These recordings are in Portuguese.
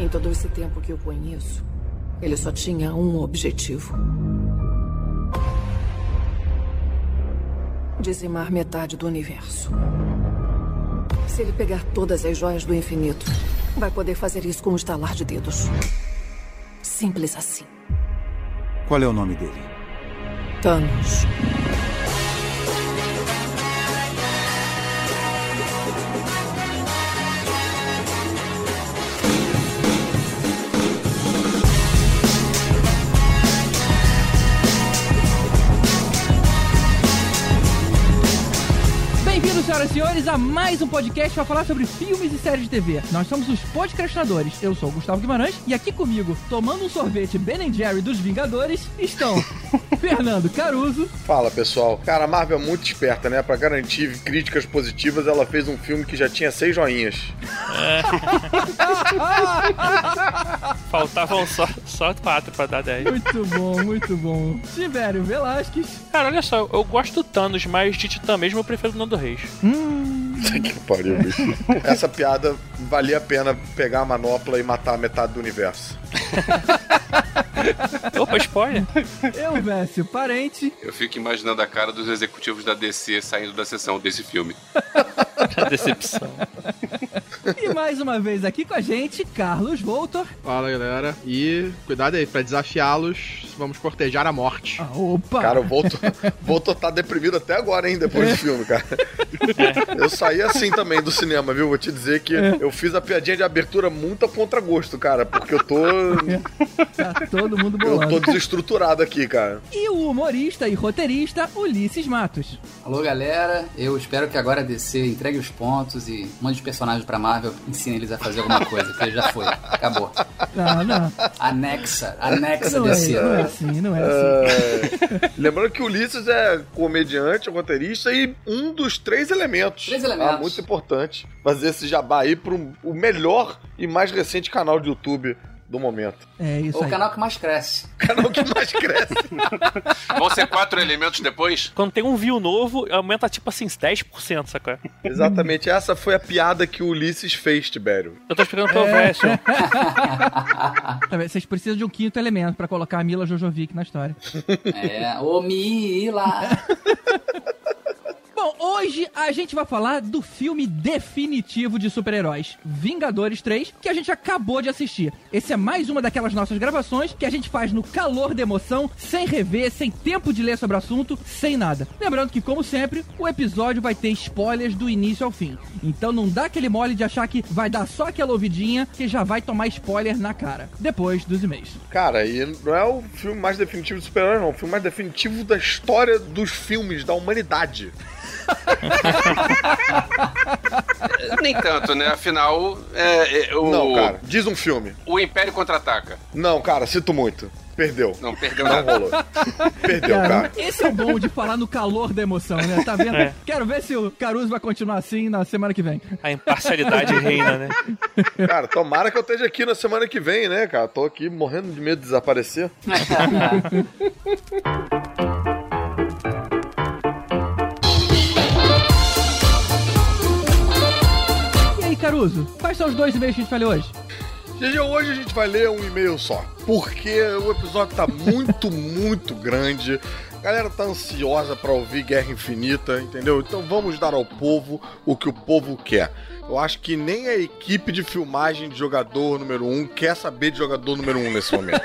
Em todo esse tempo que eu conheço, ele só tinha um objetivo: dizimar metade do universo. Se ele pegar todas as joias do infinito, vai poder fazer isso com um estalar de dedos. Simples assim. Qual é o nome dele? Thanos. Senhores, a mais um podcast para falar sobre filmes e séries de TV. Nós somos os podcastinadores. Eu sou o Gustavo Guimarães e aqui comigo, tomando um sorvete Ben Jerry dos Vingadores, estão Fernando Caruso. Fala pessoal. Cara, a Marvel é muito esperta, né? Pra garantir críticas positivas, ela fez um filme que já tinha seis joinhas. Faltavam só, só quatro pra dar 10. Muito bom, muito bom. Tibério Velasquez. Cara, olha só, eu gosto do Thanos, mas de Titã mesmo eu prefiro o Nando Reis. que pariu, bicho. Essa piada valia a pena pegar a manopla e matar metade do universo. Opa, spoiler. Eu, Vécio, parente. Eu fico imaginando a cara dos executivos da DC saindo da sessão desse filme. A decepção. E mais uma vez aqui com a gente, Carlos Voltor. Fala galera, e cuidado aí, pra desafiá-los, vamos cortejar a morte. Ah, opa! Cara, o Volto, Volto tá deprimido até agora, hein, depois do filme, cara. Eu saí assim também do cinema, viu? Vou te dizer que eu fiz a piadinha de abertura muito a contragosto, cara, porque eu tô. Tá todo mundo Eu bolando. tô desestruturado aqui, cara. E o humorista e roteirista Ulisses Matos. Alô, galera. Eu espero que agora a DC entregue os pontos e mande os personagens pra Marvel, ensine eles a fazer alguma coisa, porque já foi. Acabou. Não, não. Anexa, anexa Não é, DC. não é assim, não é assim. É, Lembrando que o Ulisses é comediante, roteirista e um dos três elementos. Três elementos. Ah, muito importante fazer esse jabá aí pro o melhor e mais recente canal de YouTube do momento. É isso O aí. canal que mais cresce. Canal que mais cresce. Vão ser quatro elementos depois? Quando tem um view novo, aumenta tipo assim, 10%, sacou? Exatamente, essa foi a piada que o Ulisses fez, Tibério. Eu tô explicando pro Vécio. Tá? Vocês precisam de um quinto elemento pra colocar a Mila Jojovic na história. É, ô Mila. Bom, hoje a gente vai falar do filme definitivo de super-heróis, Vingadores 3, que a gente acabou de assistir. Esse é mais uma daquelas nossas gravações que a gente faz no calor da emoção, sem rever, sem tempo de ler sobre o assunto, sem nada. Lembrando que, como sempre, o episódio vai ter spoilers do início ao fim. Então não dá aquele mole de achar que vai dar só aquela ouvidinha que já vai tomar spoiler na cara. Depois dos e-mails. Cara, e não é o filme mais definitivo de super-herói, não. É o filme mais definitivo da história dos filmes, da humanidade. Nem tanto, né? Afinal, é, é, o, Não, cara, diz um filme. o Império contra-ataca. Não, cara, sinto muito. Perdeu. Não, perdeu Não nada. rolou. Perdeu, cara. esse é o bom de falar no calor da emoção, né? Tá vendo? É. Quero ver se o Caruso vai continuar assim na semana que vem. A imparcialidade reina, né? Cara, tomara que eu esteja aqui na semana que vem, né, cara? Tô aqui morrendo de medo de desaparecer. Caruso, quais são os dois e-mails que a gente falou hoje? GG, hoje a gente vai ler um e-mail só. Porque o episódio tá muito, muito grande. A galera tá ansiosa pra ouvir Guerra Infinita, entendeu? Então vamos dar ao povo o que o povo quer. Eu acho que nem a equipe de filmagem de jogador número um quer saber de jogador número um nesse momento.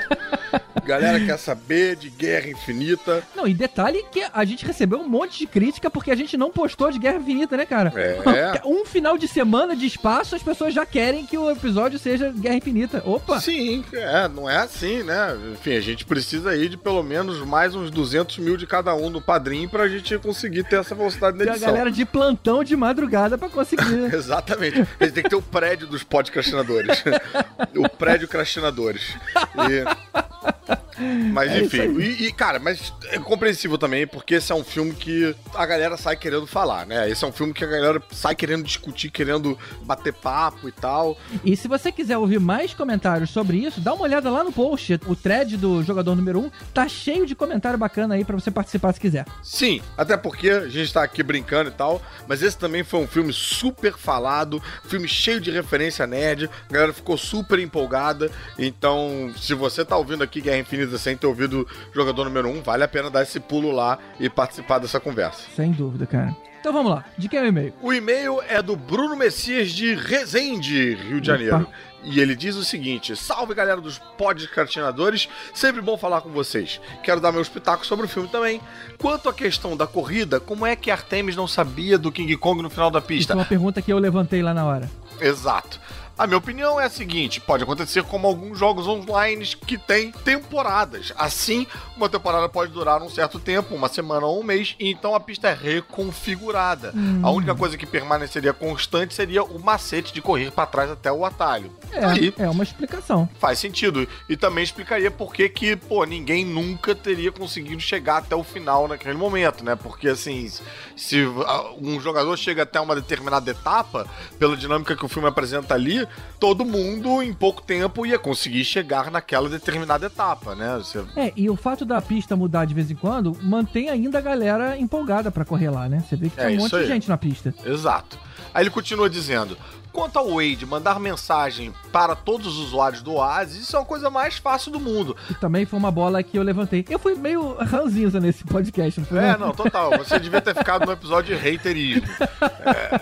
A galera quer saber de Guerra Infinita. Não, e detalhe que a gente recebeu um monte de crítica porque a gente não postou de Guerra Infinita, né, cara? É. Um final de semana de espaço, as pessoas já querem que o episódio seja Guerra Infinita. Opa! Sim, é, não é assim, né? Enfim, a gente precisa aí de pelo menos mais uns 200 mil de cada um no padrinho pra gente conseguir ter essa velocidade na Tem a edição. galera de plantão de madrugada pra conseguir. né? Exatamente. Tem que ter o prédio dos podcastinadores. o prédio crastinadores. E... Mas É enfim, e, e, cara, mas é compreensível também, porque esse é um filme que a galera sai querendo falar, né? Esse é um filme que a galera sai querendo discutir, querendo bater papo e tal. E se você quiser ouvir mais comentários sobre isso, dá uma olhada lá no post. O thread do jogador número 1 tá cheio de comentário bacana aí pra você participar se quiser. Sim, até porque a gente tá aqui brincando e tal, mas esse também foi um filme super falado, filme cheio de referência nerd, a galera ficou super empolgada. Então, se você tá ouvindo aqui Guerra Infinita sem ter ouvido Jogador Número 1, vale a pena dar esse pulo lá e participar dessa conversa. Sem dúvida, cara. Então vamos lá. De quem é o e-mail? O e-mail é do Bruno Messias de Resende, Rio de Opa. Janeiro. E ele diz o seguinte: Salve galera dos podcastinadores, sempre bom falar com vocês. Quero dar meus pitacos sobre o filme também. Quanto à questão da corrida, como é que Artemis não sabia do King Kong no final da Isso pista? é uma pergunta que eu levantei lá na hora. Exato. A minha opinião é a seguinte: pode acontecer como alguns jogos online que têm temporadas. Assim, uma temporada pode durar um certo tempo, uma semana ou um mês, e então a pista é reconfigurada. A única coisa que permaneceria constante seria o macete de correr para trás até o atalho. Aí É, é uma explicação. faz sentido. E também explicaria por que que, pô, ninguém nunca teria conseguido chegar até o final naquele momento, né? Porque, assim, se um jogador chega até uma determinada etapa, pela dinâmica que o filme apresenta ali, todo mundo, em pouco tempo, ia conseguir chegar naquela determinada etapa, né? Você- É, e o fato da pista mudar de vez em quando mantém ainda a galera empolgada pra correr lá, né? Você vê que É tem um monte de aí. gente na pista. Exato. Aí ele continua dizendo: quanto ao Wade mandar mensagem para todos os usuários do Oasis, isso é uma coisa mais fácil do mundo. E também foi uma bola que eu levantei. Eu fui meio ranzinza nesse podcast, não foi? É, não, total. Você devia ter ficado no episódio de haterismo. É,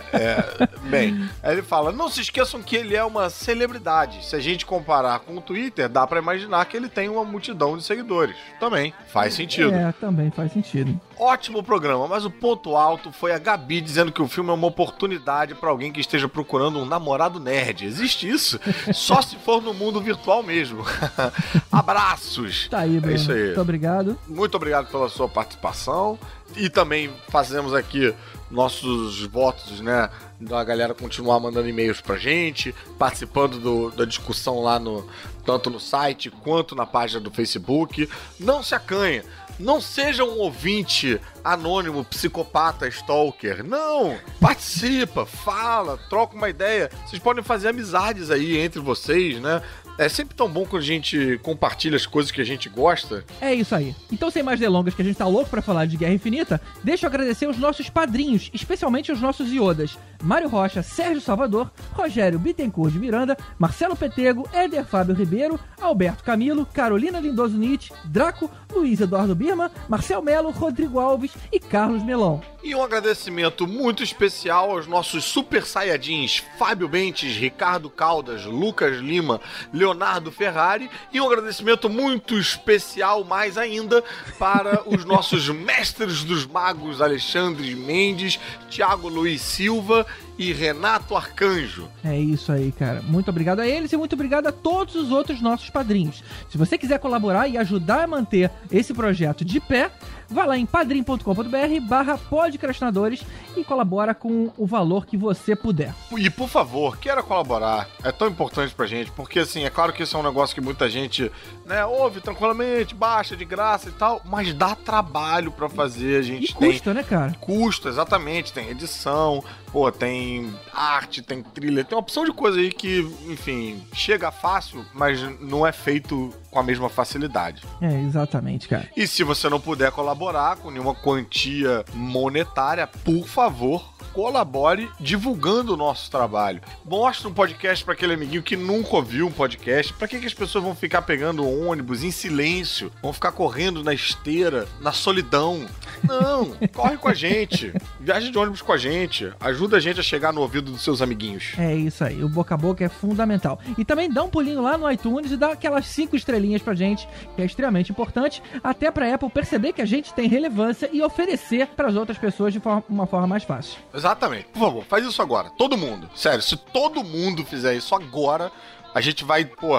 é, bem, ele fala: não se esqueçam que ele é uma celebridade. Se a gente comparar com o Twitter, dá pra imaginar que ele tem uma multidão de seguidores. Também faz sentido. É, também faz sentido. Ótimo programa, mas o ponto alto foi a Gabi dizendo que o filme é uma oportunidade pra alguém que esteja procurando um namorado nerd. Existe isso? Só se for no mundo virtual mesmo. Abraços! Tá aí, Bruno. É isso aí. Muito obrigado. Muito obrigado pela sua participação. E também fazemos aqui nossos votos, né? Da galera continuar mandando e-mails pra gente, participando do- da discussão lá no. Tanto no site quanto na página do Facebook. Não se acanha. Não seja um ouvinte anônimo, psicopata, stalker. Não! Participa, fala, troca uma ideia. Vocês podem fazer amizades aí entre vocês, né? É sempre tão bom quando a gente compartilha as coisas que a gente gosta. É isso aí. Então, sem mais delongas, que a gente tá louco pra falar de Guerra Infinita, deixa eu agradecer os nossos padrinhos, especialmente os nossos iodas. Mário Rocha, Sérgio Salvador, Rogério Bittencourt de Miranda, Marcelo Petego, Éder Fábio Ribeiro, Alberto Camilo, Carolina Lindoso Nietzsche, Draco, Luiz Eduardo Birma, Marcel Melo, Rodrigo Alves e Carlos Melão. E um agradecimento muito especial aos nossos super saiyajins Fábio Bentes, Ricardo Caldas, Lucas Lima, Leonardo Ferrari. E um agradecimento muito especial, mais ainda, para os nossos mestres dos magos Alexandre Mendes, Thiago Luiz Silva e Renato Arcanjo. É isso aí, cara. Muito obrigado a eles e muito obrigado a todos os outros nossos padrinhos. Se você quiser colaborar e ajudar a manter esse projeto de pé, vá lá em padrim.com.br barra podcastinadores e colabora com o valor que você puder. E por favor, queira colaborar. É tão importante pra gente, porque assim, é claro que isso é um negócio que muita gente, né, ouve tranquilamente, baixa de graça e tal, mas dá trabalho pra fazer. A gente E tem custa, né, cara? custo, exatamente, tem edição, pô, tem arte, tem trilha, tem uma opção de coisa aí que, enfim, chega fácil, mas não é feito com a mesma facilidade. É, exatamente, cara. E se você não puder colaborar com nenhuma quantia monetária, por favor, colabore divulgando o nosso trabalho. Mostre um podcast para aquele amiguinho que nunca ouviu um podcast. Para que, que as pessoas vão ficar pegando ônibus em silêncio? Vão ficar correndo na esteira, na solidão? Não, corre com a gente. Viaje de ônibus com a gente. Ajuda a gente a chegar no ouvido dos seus amiguinhos. É isso aí, o boca a boca é fundamental. E também dá um pulinho lá no iTunes e dá aquelas cinco estrelinhas pra gente, que é extremamente importante, até pra Apple perceber que a gente tem relevância e oferecer pras outras pessoas de forma- uma forma mais fácil. Exatamente. Por favor, faz isso agora. Todo mundo. Sério, se todo mundo fizer isso agora, a gente vai, pô,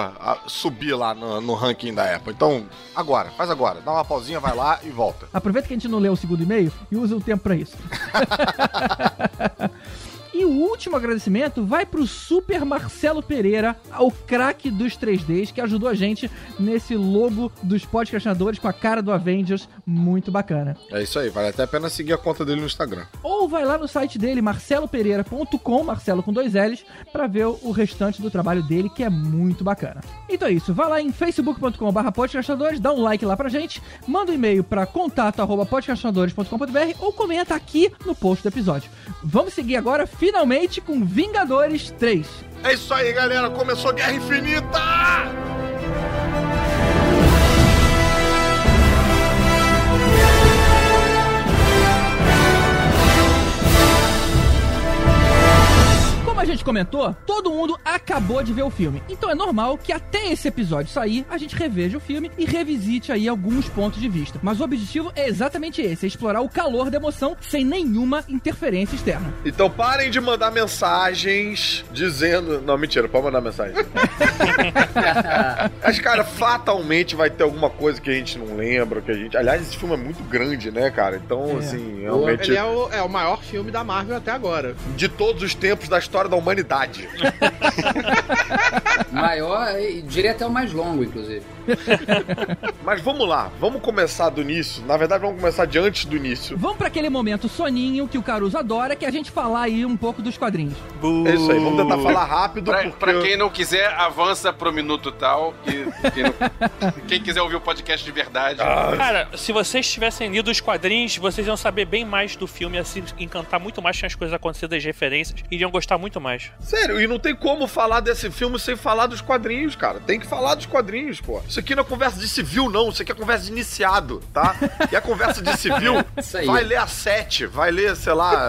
subir lá no, no ranking da Apple. Então, agora, faz agora. Dá uma pausinha, vai lá e volta. Aproveita que a gente não leu o segundo e-mail e usa o tempo pra isso. E o último agradecimento vai pro Super Marcelo Pereira, o craque dos 3Ds, que ajudou a gente nesse logo dos podcastinadores com a cara do Avengers, muito bacana. É isso aí, vale até a pena seguir a conta dele no Instagram. Ou vai lá no site dele, marcelopereira.com, Marcelo com dois L's, pra ver o restante do trabalho dele, que é muito bacana. Então é isso, vai lá em facebook.com.br podcastadores, dá um like lá pra gente, manda um e-mail pra contato.podcastadores.com.br ou comenta aqui no post do episódio. Vamos seguir agora, finalmente, com Vingadores 3. É isso aí, galera. Começou Guerra Infinita! Como a gente comentou, todo mundo acabou de ver o filme. Então é normal que até esse episódio sair, a gente reveja o filme e revisite aí alguns pontos de vista. Mas o objetivo é exatamente esse, é explorar o calor da emoção sem nenhuma interferência externa. Então parem de mandar mensagens dizendo. Não, mentira, pode mandar mensagem. Mas, cara, fatalmente vai ter alguma coisa que a gente não lembra, que a gente. Aliás, esse filme é muito grande, né, cara? Então, É. assim, realmente. Ele é o, é o maior filme da Marvel até agora. De todos os tempos da história da humanidade. Maior diria até o mais longo, inclusive. Mas vamos lá, vamos começar do início. Na verdade, vamos começar de antes do início. Vamos pra aquele momento soninho que o Caruso adora, que é a gente falar aí um pouco dos quadrinhos. É isso aí, vamos tentar falar rápido, Pra, porque. pra quem não quiser, avança pro minuto tal. E quem, não- quem quiser ouvir o podcast de verdade. Cara, se vocês tivessem lido os quadrinhos, vocês iam saber bem mais do filme, assim, encantar muito mais com as coisas acontecendo, as referências, e iriam gostar muito mais. Sério, e não tem como falar desse filme sem falar dos quadrinhos, cara. Tem que falar dos quadrinhos, pô. Isso aqui não é conversa de civil, não. Isso aqui é conversa de iniciado, tá? E a conversa de civil, vai ler a 7, vai ler, sei lá,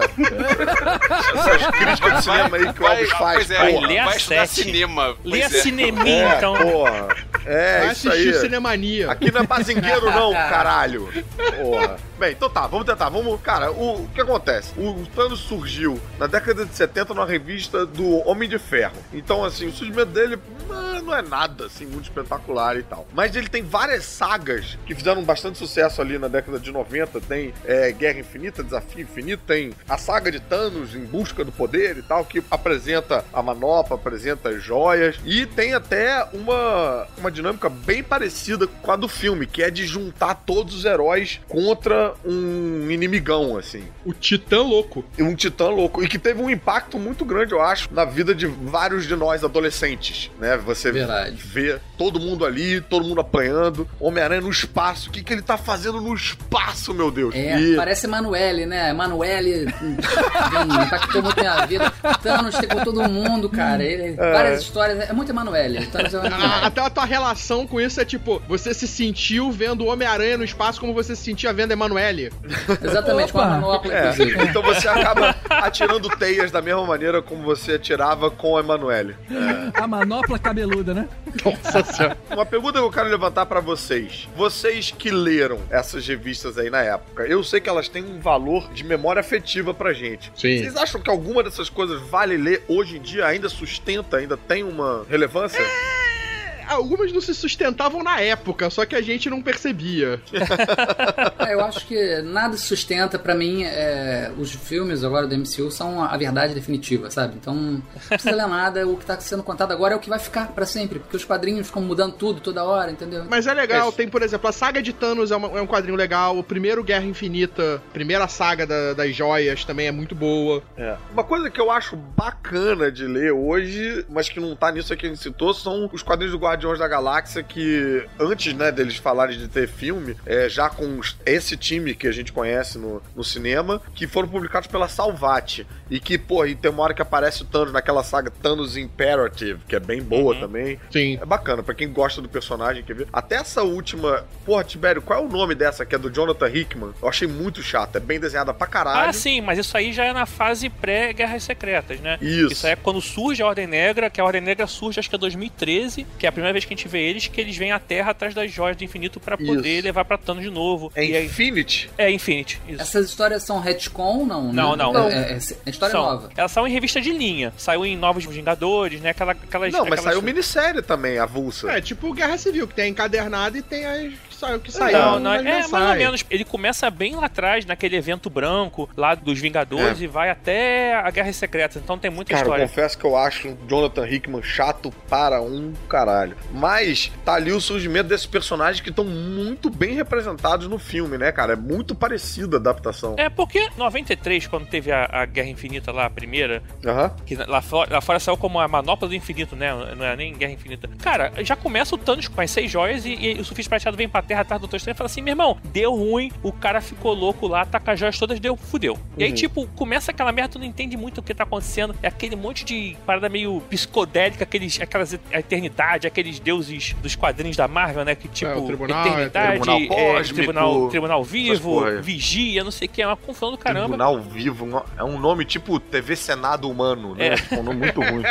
essas críticas de cinema aí que o Alves faz, pois é, porra. lê a vai estudar sete. cinema. Lê a é. cineminha, É, então. porra. É, Vai isso assistir aí. Cinemania. Aqui não é bazingueiro, não, caralho. Porra. Bem, então tá, vamos tentar. Vamos. Cara, o, o que acontece? O Thanos surgiu na década de 70 numa revista do Homem de Ferro. Então, assim, o surgimento dele não é nada, assim, muito espetacular e tal. Mas ele tem várias sagas que fizeram bastante sucesso ali na década de 90. Tem é, Guerra Infinita, Desafio Infinito, tem a saga de Thanos em busca do poder e tal, que apresenta a manopla, apresenta as joias. E tem até uma, uma dinâmica bem parecida com a do filme, que é de juntar todos os heróis contra um inimigão, assim. O Titã Louco. Um titã louco. E que teve um impacto muito grande, eu acho, na vida de vários de nós adolescentes, né? Você Verdade. vê todo mundo ali, todo mundo apanhando, Homem-Aranha no espaço. O que, que ele tá fazendo no espaço, meu Deus? É, E- parece Emanuele, né? Emanuele hum, impactou muito minha vida. Thanos com todo mundo, cara. Ele, Várias histórias. É muito Emanuele. Thanos é Emanuele. Até a tua relação com isso é tipo, você se sentiu vendo o Homem-Aranha no espaço como você se sentia vendo Emanuele. Exatamente, com a Opa. manopla, É, inclusive. então você acaba atirando teias da mesma maneira como você atirava com a Emanuele. A manopla cabeluda, né? Nossa senhora. Uma pergunta que eu quero levantar pra vocês. Vocês que leram essas revistas aí na época, eu sei que elas têm um valor de memória afetiva pra gente. Sim. Vocês acham que alguma dessas coisas vale ler hoje em dia, ainda sustenta, ainda tem uma relevância? Algumas não se sustentavam na época, só que a gente não percebia. É, eu acho que nada se sustenta pra mim. é, os filmes agora do MCU são a verdade definitiva, sabe? Então não precisa ler nada. O que tá sendo contado agora é o que vai ficar pra sempre, porque os quadrinhos ficam mudando tudo toda hora, entendeu? Mas é legal, Isso. tem, por exemplo, a saga de Thanos é, uma- é um quadrinho legal, o primeiro Guerra Infinita, primeira saga da- das joias também é muito boa. É. Uma coisa que eu acho bacana de ler hoje, mas que não tá nisso aqui que a gente citou, são os quadrinhos do Guardiões da Galáxia que, antes, né, deles falarem de ter filme, é, já com esse time que a gente conhece no, no cinema, que foram publicados pela Salvati. E que, pô, e tem uma hora que aparece o Thanos naquela saga Thanos Imperative, que é bem boa também. Sim. É bacana, pra quem gosta do personagem, quer ver? Até essa última. Porra, Tibério, qual é o nome dessa que é do Jonathan Hickman? Eu achei muito chata, é bem desenhada pra caralho. Ah, sim, mas isso aí já é na fase pré-Guerras Secretas, né? Isso. Isso aí é quando surge a Ordem Negra, que a Ordem Negra surge acho que é 2013, que é a primeira primeira vez que a gente vê eles, que eles vêm à Terra atrás das joias do infinito pra poder Isso. levar pra Thanos de novo. É E Infinity? é Infinity. Isso. Essas histórias são retcon, não? Não, né? não. É, é- é história São- nova. Elas são em revista de linha. Saiu em Novos Vingadores, né? Aquela, aquelas. Não, mas aquelas... saiu minissérie também, avulsa. É tipo Guerra Civil, que tem encadernado e tem as que saiu que saiu. Não, não, é, é mais ou menos. Ele começa bem lá atrás, naquele evento branco, lá dos Vingadores, É. e vai até a Guerra Secreta. Então tem muita Cara, eu história. confesso que eu acho o Jonathan Hickman chato para um caralho. Mas tá ali o surgimento desses personagens que estão muito bem representados no filme, né, cara? É muito parecida a adaptação. É porque 93, quando teve a, a Guerra Infinita lá, a primeira, Aham. que lá fora, lá fora saiu como a manopla do infinito, né? Não é nem Guerra Infinita. Cara, já começa o Thanos com as seis joias e, e o Sufis Prateado vem pra terra atrás do Doutor Estranho e fala assim: meu irmão, deu ruim, o cara ficou louco lá, tá com as joias todas, deu, fudeu. E aí, tipo, começa aquela merda, tu não entende muito o que tá acontecendo. É aquele monte de parada meio psicodélica, aqueles, aquelas eternidade, aqueles deuses dos quadrinhos da Marvel, né? Que tipo, É, o tribunal, eternidade, tribunal é, cósmico, tribunal, tribunal essas vivo, vigia, não sei o que, é uma confusão do caramba. Tribunal Vivo é um nome tipo TV Senado Humano, né? É. Tipo, um nome muito ruim.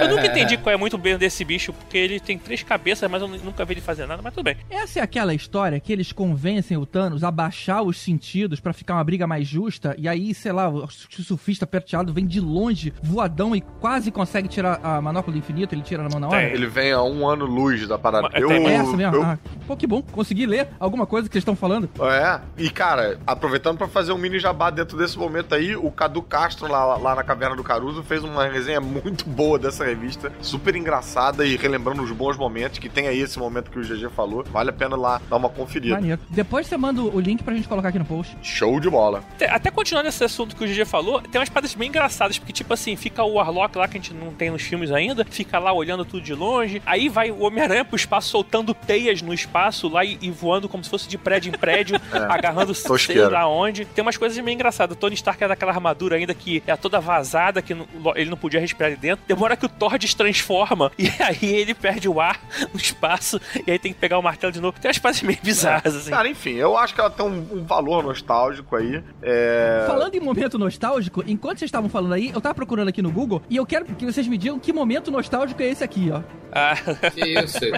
Eu nunca entendi qual é muito bem desse bicho, porque ele tem três cabeças, mas eu nunca vi ele fazer nada, mas tudo bem. Essa é aquela história que eles convencem o Thanos a baixar os sentidos pra ficar uma briga mais justa, e aí, sei lá, o surfista perteado vem de longe, voadão, e quase consegue tirar a manopla do infinito, ele tira na mão na hora? Tem. Ele vem a um ano luz da parada. Mas Eu, É essa mesmo? eu- Ah, pô, que bom. Consegui ler alguma coisa que vocês estão falando. É, e cara, aproveitando pra fazer um mini jabá dentro desse momento aí, o Cadu Castro, lá, lá na Caverna do Caruso, fez uma resenha muito boa dessa revista, super engraçada e relembrando os bons momentos, que tem aí esse momento que o GG falou. Vale a pena lá dar uma conferida. Maneiro. Depois você manda o link pra gente colocar aqui no post. Show de bola. Até, até continuando esse assunto que o GG falou, tem umas paradas bem engraçadas, porque, tipo assim, fica o Warlock lá, que a gente não tem nos filmes ainda, fica lá olhando tudo de longe, aí vai o Homem-Aranha pro espaço soltando teias no espaço lá e, e voando como se fosse de prédio em prédio, agarrando sei lá onde. Tem umas coisas meio engraçadas. O Tony Stark é daquela armadura ainda que é toda vazada, que não- ele não podia respirar ali dentro. Demora que o Thor destransforma e aí ele perde o ar no espaço e aí tem que pegar o martelo de novo. Tem umas paradas meio bizarras, assim. Cara, enfim, eu acho que ela tem um, um valor nostálgico aí. É... Falando em momento nostálgico, enquanto vocês estavam falando aí, eu tava procurando aqui no Google e eu quero que vocês me digam que momento nostálgico é esse aqui, ó. Ah, Que isso?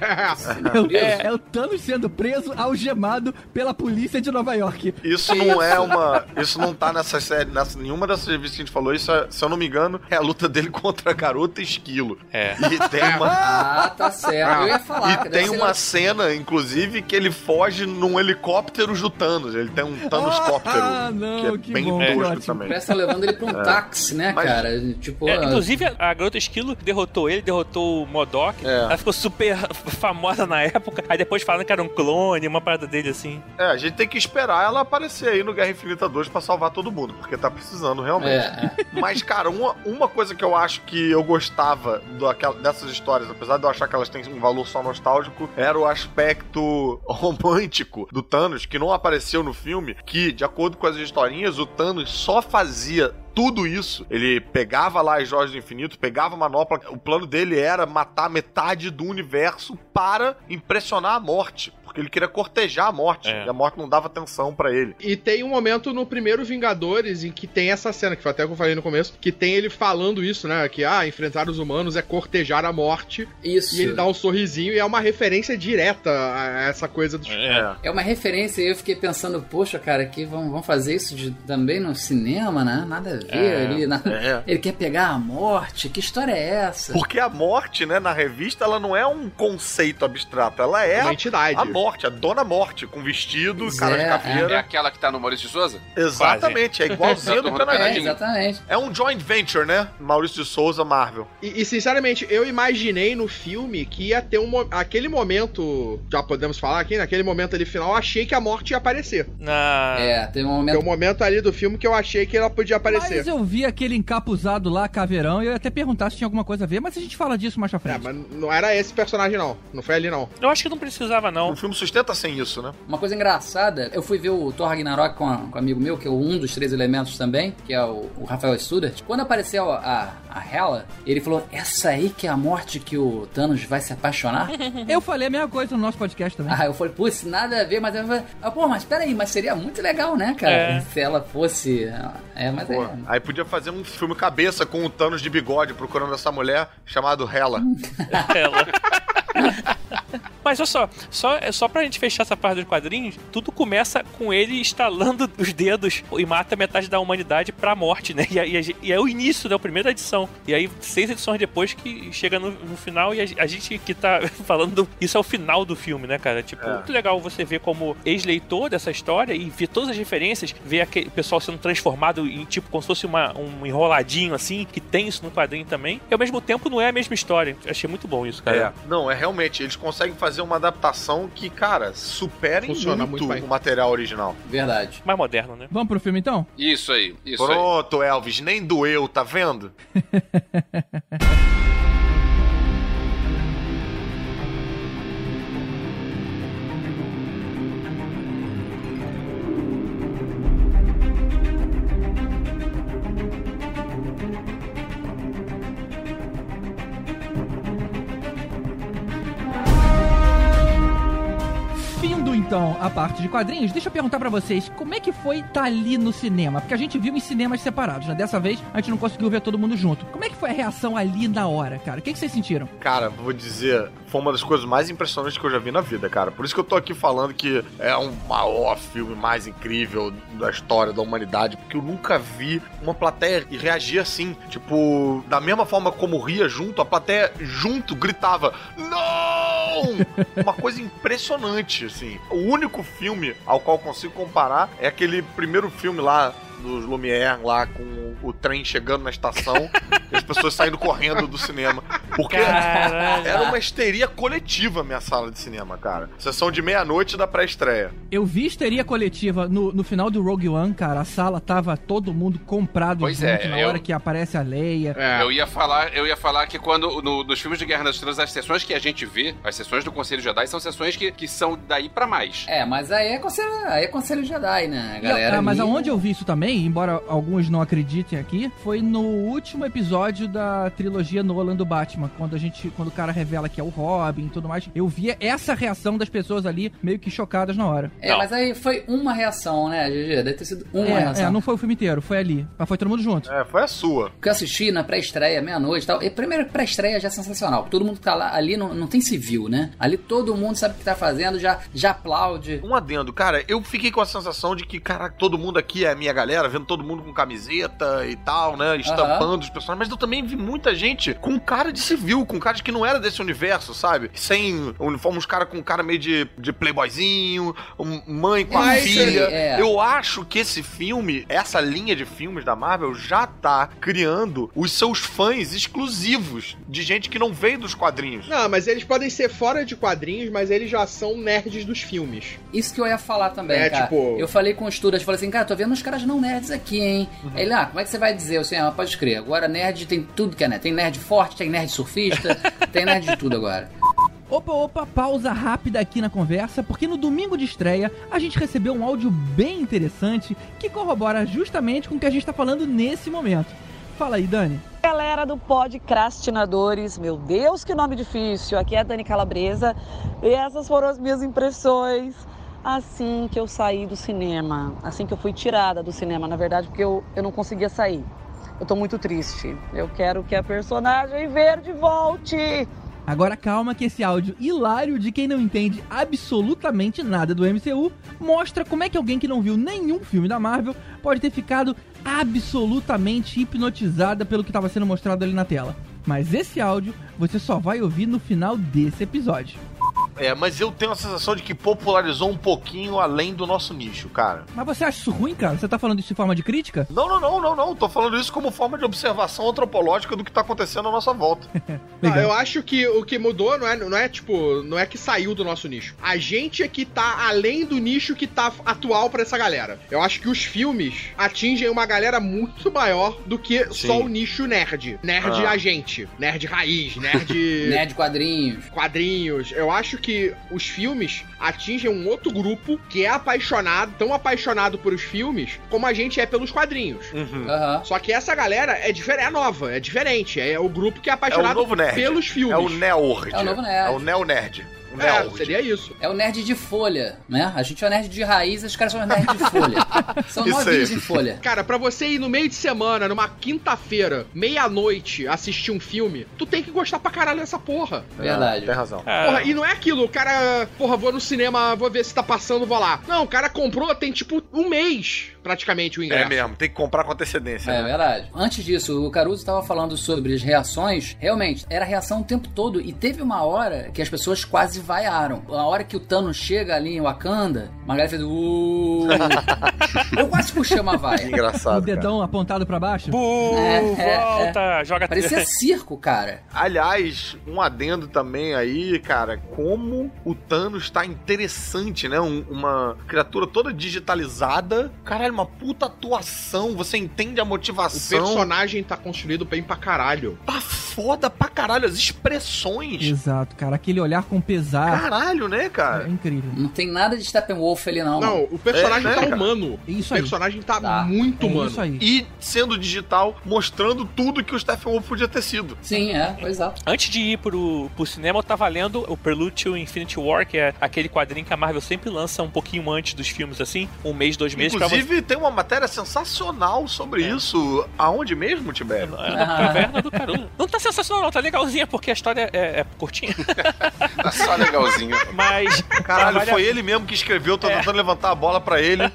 É, o- é o Thanos sendo preso, algemado pela polícia de Nova York. Isso não é uma. Isso não tá nessa série, nessa, nenhuma dessas revistas que a gente falou. Isso, é- se eu não me engano, é a luta dele contra a garota esquilo. É. E tem uma. Ah, tá certo. Eu ia falar. E tem ser- uma cena, inclusive, que ele foge num helicóptero do Thanos. Ele tem um Thanoscóptero. Ah, não, que é que bem bom, tosco também. Parece tá levando ele pra um táxi, né, Mas- cara? Tipo, É, ah, inclusive, a, garota esquilo derrotou ele, derrotou o Modok. É. Ela ficou super famosa na época. Aí depois falando que era um clone, uma parada dele assim. É, a gente tem que esperar ela aparecer aí no Guerra Infinita 2 pra salvar todo mundo, porque tá precisando realmente. é, é. Mas, cara, uma, uma coisa que eu acho que eu gostava do, aquela- dessas histórias, apesar de eu achar que elas têm um valor só nostálgico, era o aspecto romântico do Thanos, que não apareceu no filme, que, de acordo com as historinhas, o Thanos só fazia tudo isso. Ele pegava lá as joias do infinito, pegava a manopla. O plano dele era matar metade do universo para impressionar a morte. Porque ele queria cortejar a morte. É. E a morte não dava atenção pra ele. E tem um momento no primeiro Vingadores em que tem essa cena, que foi até o que eu falei no começo, que tem ele falando isso, né? Que, ah, enfrentar os humanos é cortejar a morte. Isso. E ele dá um sorrisinho e é uma referência direta a essa coisa dos. É. É uma referência e eu fiquei pensando, poxa, cara, que vão, vão fazer isso de- também no cinema, né? Nada a ver. É, ele, na- é. ele quer pegar a morte. Que história é essa? Porque a morte, né, na revista, ela não é um conceito abstrato, ela é Uma a, entidade. a morte, a dona morte, com vestido, Pois cara de é, É caveira. aquela que tá no Maurício de Souza? Exatamente, é igualzinho do mundo É, Canadinho. exatamente. É um joint venture, né? Maurício de Souza, Marvel. E, e, sinceramente, eu imaginei no filme que ia ter um mo- aquele momento, já podemos falar aqui, naquele momento ali final, eu achei que a morte ia aparecer. Na... É, tem um Tem momento. um momento ali do filme que eu achei que ela podia aparecer. Mas eu vi aquele encapuzado lá, caveirão, e eu ia até perguntar se tinha alguma coisa a ver, mas a gente fala disso mais pra É, frente. mas não era esse personagem, não. Não foi ali, não. Eu acho que não precisava, não. O filme sustenta sem isso, né? Uma coisa engraçada, eu fui ver o Thor Ragnarok com, a- com um amigo meu, que é um dos três elementos também, que é o, o Rafael Studart. Quando apareceu a, a Hela, ele falou: Essa aí que é a morte que o Thanos vai se apaixonar? Eu falei a mesma coisa no nosso podcast também. Ah, eu falei, putz, nada a ver, mas eu falei, ah, pô, mas peraí, mas seria muito legal, né, cara? É. Se ela fosse. É, mas Pô, é. aí podia fazer um filme cabeça com o Thanos de bigode procurando essa mulher chamado Hela. Ela. Mas olha só, só, é só pra gente fechar essa parte dos quadrinhos, tudo começa com ele estalando os dedos e mata metade da humanidade pra morte, né? E, e, e é o início, né? O primeiro da edição. E aí, seis edições depois que chega no, no final e a, a, gente que tá falando. Isso é o final do filme, né, cara? Tipo, é. muito legal você ver como ex-leitor dessa história e ver todas as referências, ver aquele pessoal sendo transformado em tipo como se fosse uma, um enroladinho assim, que tem isso no quadrinho também. E ao mesmo tempo não é a mesma história. Eu achei muito bom isso, cara. É. Não, é realmente, eles conseguem fazer uma adaptação que, cara, supera muito, muito o material original. Verdade. Mais moderno, né? Vamos pro filme então? Isso aí, isso Pronto, aí. Elvis, nem doeu, tá vendo? então a parte de quadrinhos, deixa eu perguntar para vocês, como é que foi estar tá ali no cinema? Porque a gente viu em cinemas separados, né? Dessa vez a gente não conseguiu ver todo mundo junto. Como é que foi a reação ali na hora, cara? O que, que vocês sentiram? Cara, vou dizer, foi uma das coisas mais impressionantes que eu já vi na vida, cara. Por isso que eu tô aqui falando que é um maior filme mais incrível da história da humanidade, porque eu nunca vi uma plateia reagir assim. Tipo, da mesma forma como ria junto, a plateia junto gritava: Não! uma coisa impressionante, assim. O único filme ao qual consigo comparar é aquele primeiro filme lá dos Lumière lá com o trem chegando na estação e as pessoas saindo correndo do cinema. Porque Caramba. era uma histeria coletiva a minha sala de cinema, cara. Sessão de meia-noite da pré-estreia. Eu vi histeria coletiva no, no final do Rogue One, cara. A sala tava todo mundo comprado pois junto é, na eu... hora que aparece a Leia. É. Eu ia falar, eu ia falar que quando no, nos filmes de Guerra das Estrelas, as sessões que a gente vê, as sessões do Conselho Jedi são sessões que, que são daí para mais. É, mas aí é Conselho, aí é Conselho Jedi, né, galera? Ah, mas aonde eu vi isso também, embora alguns não acreditem aqui, foi no último episódio da trilogia Nolan do Batman, quando a gente, quando o cara revela que é o Robin e tudo mais. Eu via essa reação das pessoas ali meio que chocadas na hora. É, não. mas aí foi uma reação, né, GG? Deve ter sido uma é, reação. É, não foi o filme inteiro, foi ali. Mas foi todo mundo junto. É, foi a sua. Que eu assisti na pré-estreia, meia-noite e tal. E primeiro, pré-estreia já é sensacional. Todo mundo que tá lá, ali não, não tem civil, né? Ali todo mundo sabe o que tá fazendo, já, já aplaude. Um adendo, cara, eu fiquei com a sensação de que, cara, todo mundo aqui é a minha galera, vendo todo mundo com camiseta e tal, né? Estampando uhum. os personagens. Mas eu também vi muita gente com cara de civil, com cara de que não era desse universo, sabe? Sem uniforme, uns caras com cara meio de, de playboyzinho, mãe com a filha. É. Eu acho que esse filme, essa linha de filmes da Marvel, já tá criando os seus fãs exclusivos de gente que não veio dos quadrinhos. Não, mas eles podem ser fora de quadrinhos, mas eles já são nerds dos filmes. Isso que eu ia falar também, é, cara. Tipo... Eu falei com o Studas, falei assim, cara, tô vendo uns caras não nerds aqui, hein? Uhum. Ele, ah, como é que você vai dizer? Eu assim, ah, pode crer. Agora nerd tem tudo que é nerd. Tem nerd forte, tem nerd surfista, tem nerd de tudo agora. Opa, opa, pausa rápida aqui na conversa, porque no domingo de estreia a gente recebeu um áudio bem interessante que corrobora justamente com o que a gente está falando nesse momento. Fala aí, Dani. Galera do Podcrastinadores, meu Deus, que nome difícil. Aqui é a Dani Calabresa e essas foram as minhas impressões assim que eu saí do cinema, assim que eu fui tirada do cinema, na verdade, porque eu, eu não conseguia sair. Eu tô muito triste. Eu quero que a personagem verde volte. Agora calma que esse áudio hilário de quem não entende absolutamente nada do MCU mostra como é que alguém que não viu nenhum filme da Marvel pode ter ficado absolutamente hipnotizada pelo que estava sendo mostrado ali na tela. Mas esse áudio você só vai ouvir no final desse episódio. É, mas eu tenho a sensação de que popularizou um pouquinho além do nosso nicho, cara. Mas você acha isso ruim, cara? Você tá falando isso de forma de crítica? Não, não, não, não, não. Tô falando isso como forma de observação antropológica do que tá acontecendo à nossa volta. ah, eu acho que o que mudou não é, não é tipo, não é que saiu do nosso nicho. A gente é que tá além do nicho que tá atual para essa galera. Eu acho que os filmes atingem uma galera muito maior do que Sim. só o nicho nerd. Nerd ah. agente, nerd raiz, nerd. nerd quadrinhos. Quadrinhos. Eu acho que que os filmes atingem um outro grupo que é apaixonado, tão apaixonado por os filmes como a gente é pelos quadrinhos. Uhum. Uhum. Só que essa galera é, diferente, é nova, é diferente. É o grupo que é apaixonado é pelos filmes. É o nerd. É o novo nerd. É o neo nerd. É, seria isso. É o nerd de folha, né? A gente é o nerd de raiz, os caras são os nerd de folha. São novinhos em folha. Cara, pra você ir no meio de semana, numa quinta-feira, meia-noite, assistir um filme, tu tem que gostar pra caralho dessa porra. Verdade. Tem razão. Ah, Porra, e não é aquilo, o cara, porra, vou no cinema, vou ver se tá passando, vou lá. Não, o cara comprou tem tipo um mês, praticamente, o ingresso. É mesmo, tem que comprar com antecedência. É né? verdade. Antes disso, o Caruso estava falando sobre as reações. Realmente, era reação o tempo todo. E teve uma hora que as pessoas quase vaiaram. A hora que o Thanos chega ali em Wakanda, uma galera fez. Uh... Eu quase puxei uma vaia. O engraçado. cara. dedão apontado pra baixo. Bu, É, é, volta, joga Parecia circo, cara. Aliás, um adendo também aí, cara, como o Thanos tá interessante, né? Um- uma criatura toda digitalizada. Caralho, uma puta atuação. Você entende a O motivação. personagem tá construído bem pra caralho. Tá foda pra caralho. As expressões. Exato, cara. Aquele olhar com pesar. Caralho, né, É cara? incrível. Não tem nada de Steppenwolf ali, não. Não, o personagem É, né, tá cara? humano. Isso o aí. personagem tá, Tá. muito É humano. isso aí. E sendo digital, mostrando tudo que o Stephen Wolf podia ter sido. Sim, é, exato. Antes de ir pro, pro cinema, eu tava lendo o Prelude to Infinity War, que é aquele quadrinho que a Marvel sempre lança um pouquinho antes dos filmes, assim, um mês, dois meses, você. Inclusive, tem uma matéria sensacional sobre isso. Aonde mesmo, Tibério? É da caverna do Caruso. Não tá sensacional, não, tá legalzinha, porque a história é, é curtinha. Tá só legalzinho. Mas. Caralho, foi ele mesmo que escreveu, tô tentando levantar a bola pra ele.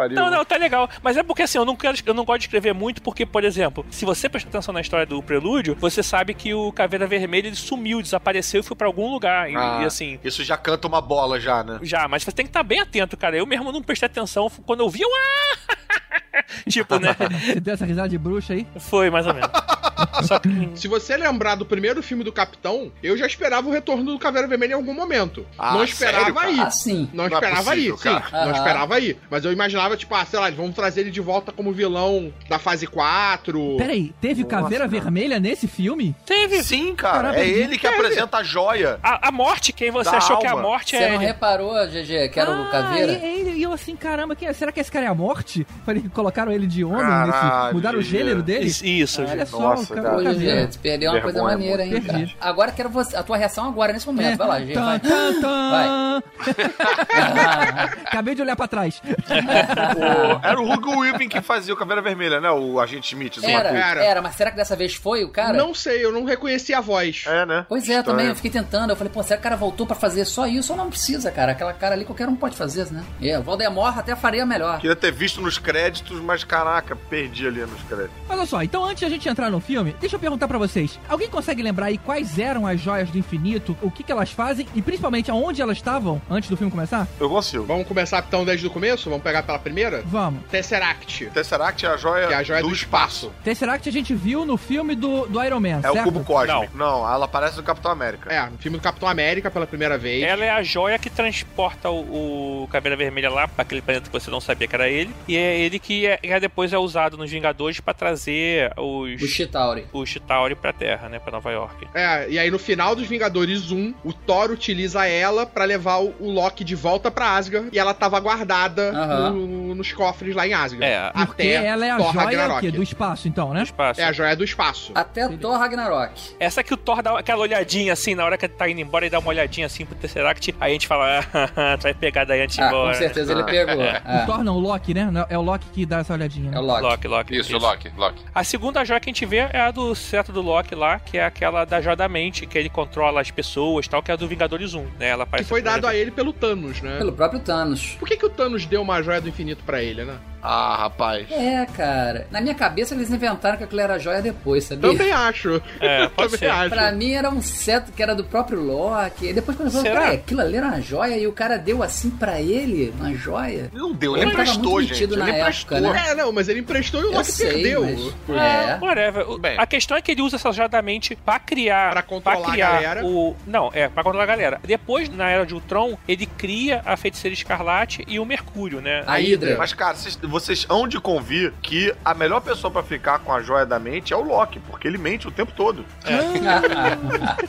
Tá pariu. Não, não, tá legal. Mas é porque assim, eu não, quero, eu não gosto de escrever muito, porque, por exemplo, se você prestar atenção na história do Prelúdio, você sabe que o Caveira Vermelha ele sumiu, desapareceu e foi pra algum lugar. E, Ah, e, assim. Isso já canta uma bola já, né? Já, mas você tem que estar bem atento, cara. Eu mesmo não prestei atenção. Quando eu vi, eu. Ah! tipo, né? Você deu essa risada de bruxa aí? Foi mais ou menos. Só que. Se você lembrar do primeiro filme do Capitão, eu já esperava o retorno do Caveira Vermelha em algum momento. Ah, não esperava sério, cara? aí. Ah, sim. Não, Não é esperava possível, aí, sim. cara. Não esperava aí. Mas eu imaginava, tipo, ah, sei lá, vamos trazer ele de volta como vilão da fase 4. Peraí, teve Nossa, caveira cara. vermelha nesse filme? Teve. Sim, cara. Caraca, é ele que apresenta a joia. A, a morte, quem você Da achou que a alma. morte Você é. não reparou, GG, que era o Caveira? E, e- e eu assim, caramba, quem, é- será que esse cara é a morte? Falei, colocaram ele de homem Caralho, nesse. Mudaram o Gê. gênero dele? Isso, isso. Olha só, Nossa, cara, cara. caveira. GG, você perdeu uma coisa maneira, hein? Perdi. Agora quero você, a tua reação agora, nesse momento. É. Vai lá. Tan, Vai. Acabei de olhar pra trás. O- era o Hugo Weaving que fazia o Caveira Vermelha, né? O agente Smith. Era. Era. era, mas será que dessa vez foi o cara? Não sei, eu não reconheci a voz. É, né? Pois é, também eu fiquei tentando. Eu falei, pô, será que o cara voltou pra fazer só isso ou não precisa, cara? Aquela cara ali qualquer um pode fazer, né? É, o Valdemar até faria melhor. Queria ter visto nos créditos, mas caraca, perdi ali nos créditos. Olha só, então antes de a gente entrar no filme, deixa eu perguntar pra vocês. Alguém consegue lembrar aí quais eram as joias do infinito, o que, que elas fazem e principalmente aonde elas estavam antes do filme começar? Eu consigo. Vamos começar então desde o começo? Vamos pegar pela primeira? Vamos. Tesseract, Tesseract é a joia, que é a joia do, espaço. Tesseract a gente viu no filme do, do Iron Man, É certo? o cubo cósmico. Não. ela aparece no Capitão América. É, no filme do Capitão América pela primeira vez. Ela é a joia que transporta o, o Caveira Vermelha lá pra aquele planeta que você não sabia que era ele. E é ele que é, é depois é usado nos Vingadores pra trazer os. O Chitauri. O Chitauri pra Terra, né? Pra Nova York. É, e aí no final dos Vingadores 1, o Thor utiliza ela pra levar o, o Loki de volta pra Asgard e ela tava guardada no- nos cofres lá em Asgard. É, Porque ela é a Thor joia o Ragnarok. do espaço, então, né? espaço. É a joia do espaço. Até Thor Ragnarok. Essa que o Thor dá aquela olhadinha assim, na hora que ele tá indo embora, e dá uma olhadinha assim pro Tesseract, aí a gente fala, ah, tu vai pegar daí antes de ir Ah, embora. com certeza ele pegou. O É, Thor não, o Loki, né? É o Loki que dá essa olhadinha. né? é o Loki. Loki, Loki. Isso, Loki, Loki. A segunda joia que a gente vê é a do cetro do Loki lá, que é aquela da joia da mente, que ele controla as pessoas e tal, que é a do Vingadores 1, né? Ela Que foi dado a ele pelo Thanos, né? Pelo próprio Thanos. Por que, que o Thanos deu uma joia do infinito pra ele, né? Ah, rapaz. É, cara. Na minha cabeça eles inventaram que aquilo era joia depois, sabia? Também acho. É, pode Também ser. acho. Pra mim era um cetro que era do próprio Loki. E depois quando eu falei, peraí, aquilo ali era uma joia e o cara deu assim pra ele, uma joia. Não deu, Ele emprestou, gente. Ele na emprestou. época, né? É, não, mas ele emprestou e o Loki sei, perdeu. mas- É. Whatever. O- Bem. a questão é que ele usa essa joia da mente pra criar. Pra controlar a criar galera. O... Não, é, pra controlar a galera. Depois, na Era de Ultron, ele cria a Feiticeira Escarlate e o Mercúrio, né? A Hydra. Mas, cara, vocês, vocês hão de convir que a melhor pessoa pra ficar com a joia da mente é o Loki, porque ele mente o tempo todo.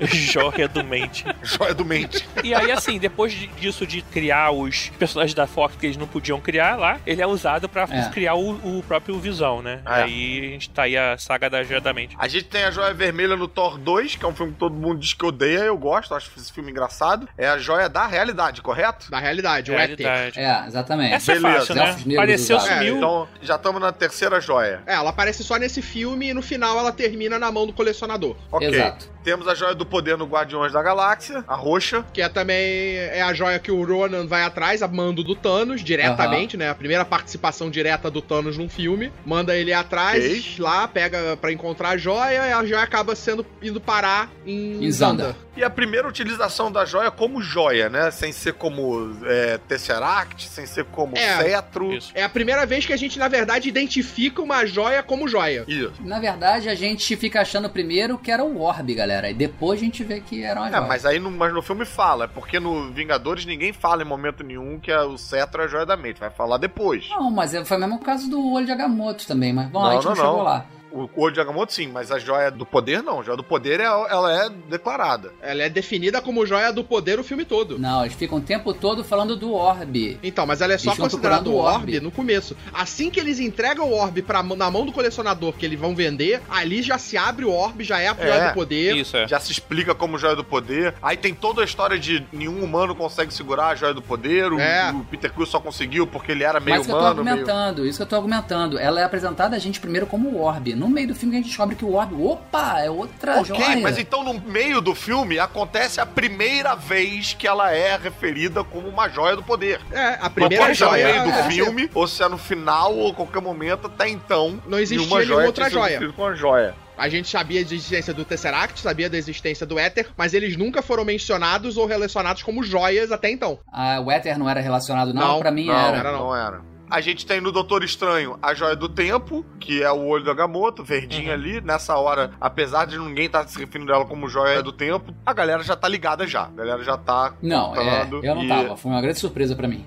Joia do mente. Joia do mente. E aí, assim, depois de- disso de criar os personagens da Fox que eles não podiam criar lá, ele é usado pra É. criar o, o próprio Visão, né? É. Aí a gente tá aí a saga da Joia da Mente. A gente tem a Joia Vermelha no Thor 2, que é um filme que todo mundo diz que odeia, eu gosto, acho esse filme engraçado. É a joia da realidade, correto? Da realidade, o Éter. Realidade. É, exatamente. Essa é fácil, né? Elfos negros Apareceu, usados. É, sumiu. então já estamos na terceira joia. É, ela aparece só nesse filme e no final ela termina na mão do colecionador. Ok. Exato. Temos a joia do poder no Guardiões da Galáxia, a roxa. Que é também é a joia que o Ronan vai atrás, a mando do Thanos, diretamente, né? A primeira participação direta do Thanos num filme. Manda ele atrás, lá, pega pra encontrar a joia, e a joia acaba sendo indo parar em, Em Zanda. E a primeira utilização da joia como joia, né? Sem ser como é, Tesseract, sem ser como É. cetro. Isso. É a primeira vez que a gente, na verdade, identifica uma joia como joia. Isso. Na verdade, a gente fica achando primeiro que era o Orb, galera. E depois a gente vê que era uma É, joia. mas aí no, mas no filme fala, é porque no Vingadores ninguém fala em momento nenhum que é o cetro é a joia da mente, vai falar depois. Não, mas é- foi o mesmo caso do olho de Agamotto também, mas bom, Não, a gente não, não, chegou não. lá. O olho de Agamotto sim, mas a joia do poder não. A joia do poder é, ela é declarada. Ela é definida como joia do poder o filme todo. Não, eles ficam o tempo todo falando do Orb. Então, mas ela é só considerada o orbe. no começo. Assim que eles entregam o orb pra, na mão do colecionador que eles vão vender, ali já se abre o orb, já é a joia É, do poder. Isso, é. Já se explica como joia do poder. Aí tem toda a história de nenhum humano consegue segurar a joia do poder. O, É. o Peter Quill só conseguiu porque ele era meio Mas isso que eu tô humano, meio... argumentando, isso que eu tô argumentando. Ela é apresentada a gente primeiro como o Orb. No meio do filme que a gente descobre que o Orb, opa, é outra Ok, joia. mas então no meio do filme acontece a primeira vez que ela é referida como uma joia do poder. É, a primeira pode ser no joia. meio do é, filme, ou se é no final, ou qualquer momento, até então. Não existia nenhuma nenhuma outra joia. Com a joia. A gente sabia da existência do Tesseract, sabia da existência do Éter, mas eles nunca foram mencionados ou relacionados como joias até então. Ah, o Éter não era relacionado, não? Não, pra mim não, era. era não. não era. A gente tem no Doutor Estranho a Joia do Tempo, que é o olho do Agamotto, verdinho ali. Nessa hora, apesar de ninguém estar se referindo a ela como Joia do Tempo, a galera já tá ligada já. A galera já tá Não, é, eu não e- tava. Foi uma grande surpresa pra mim.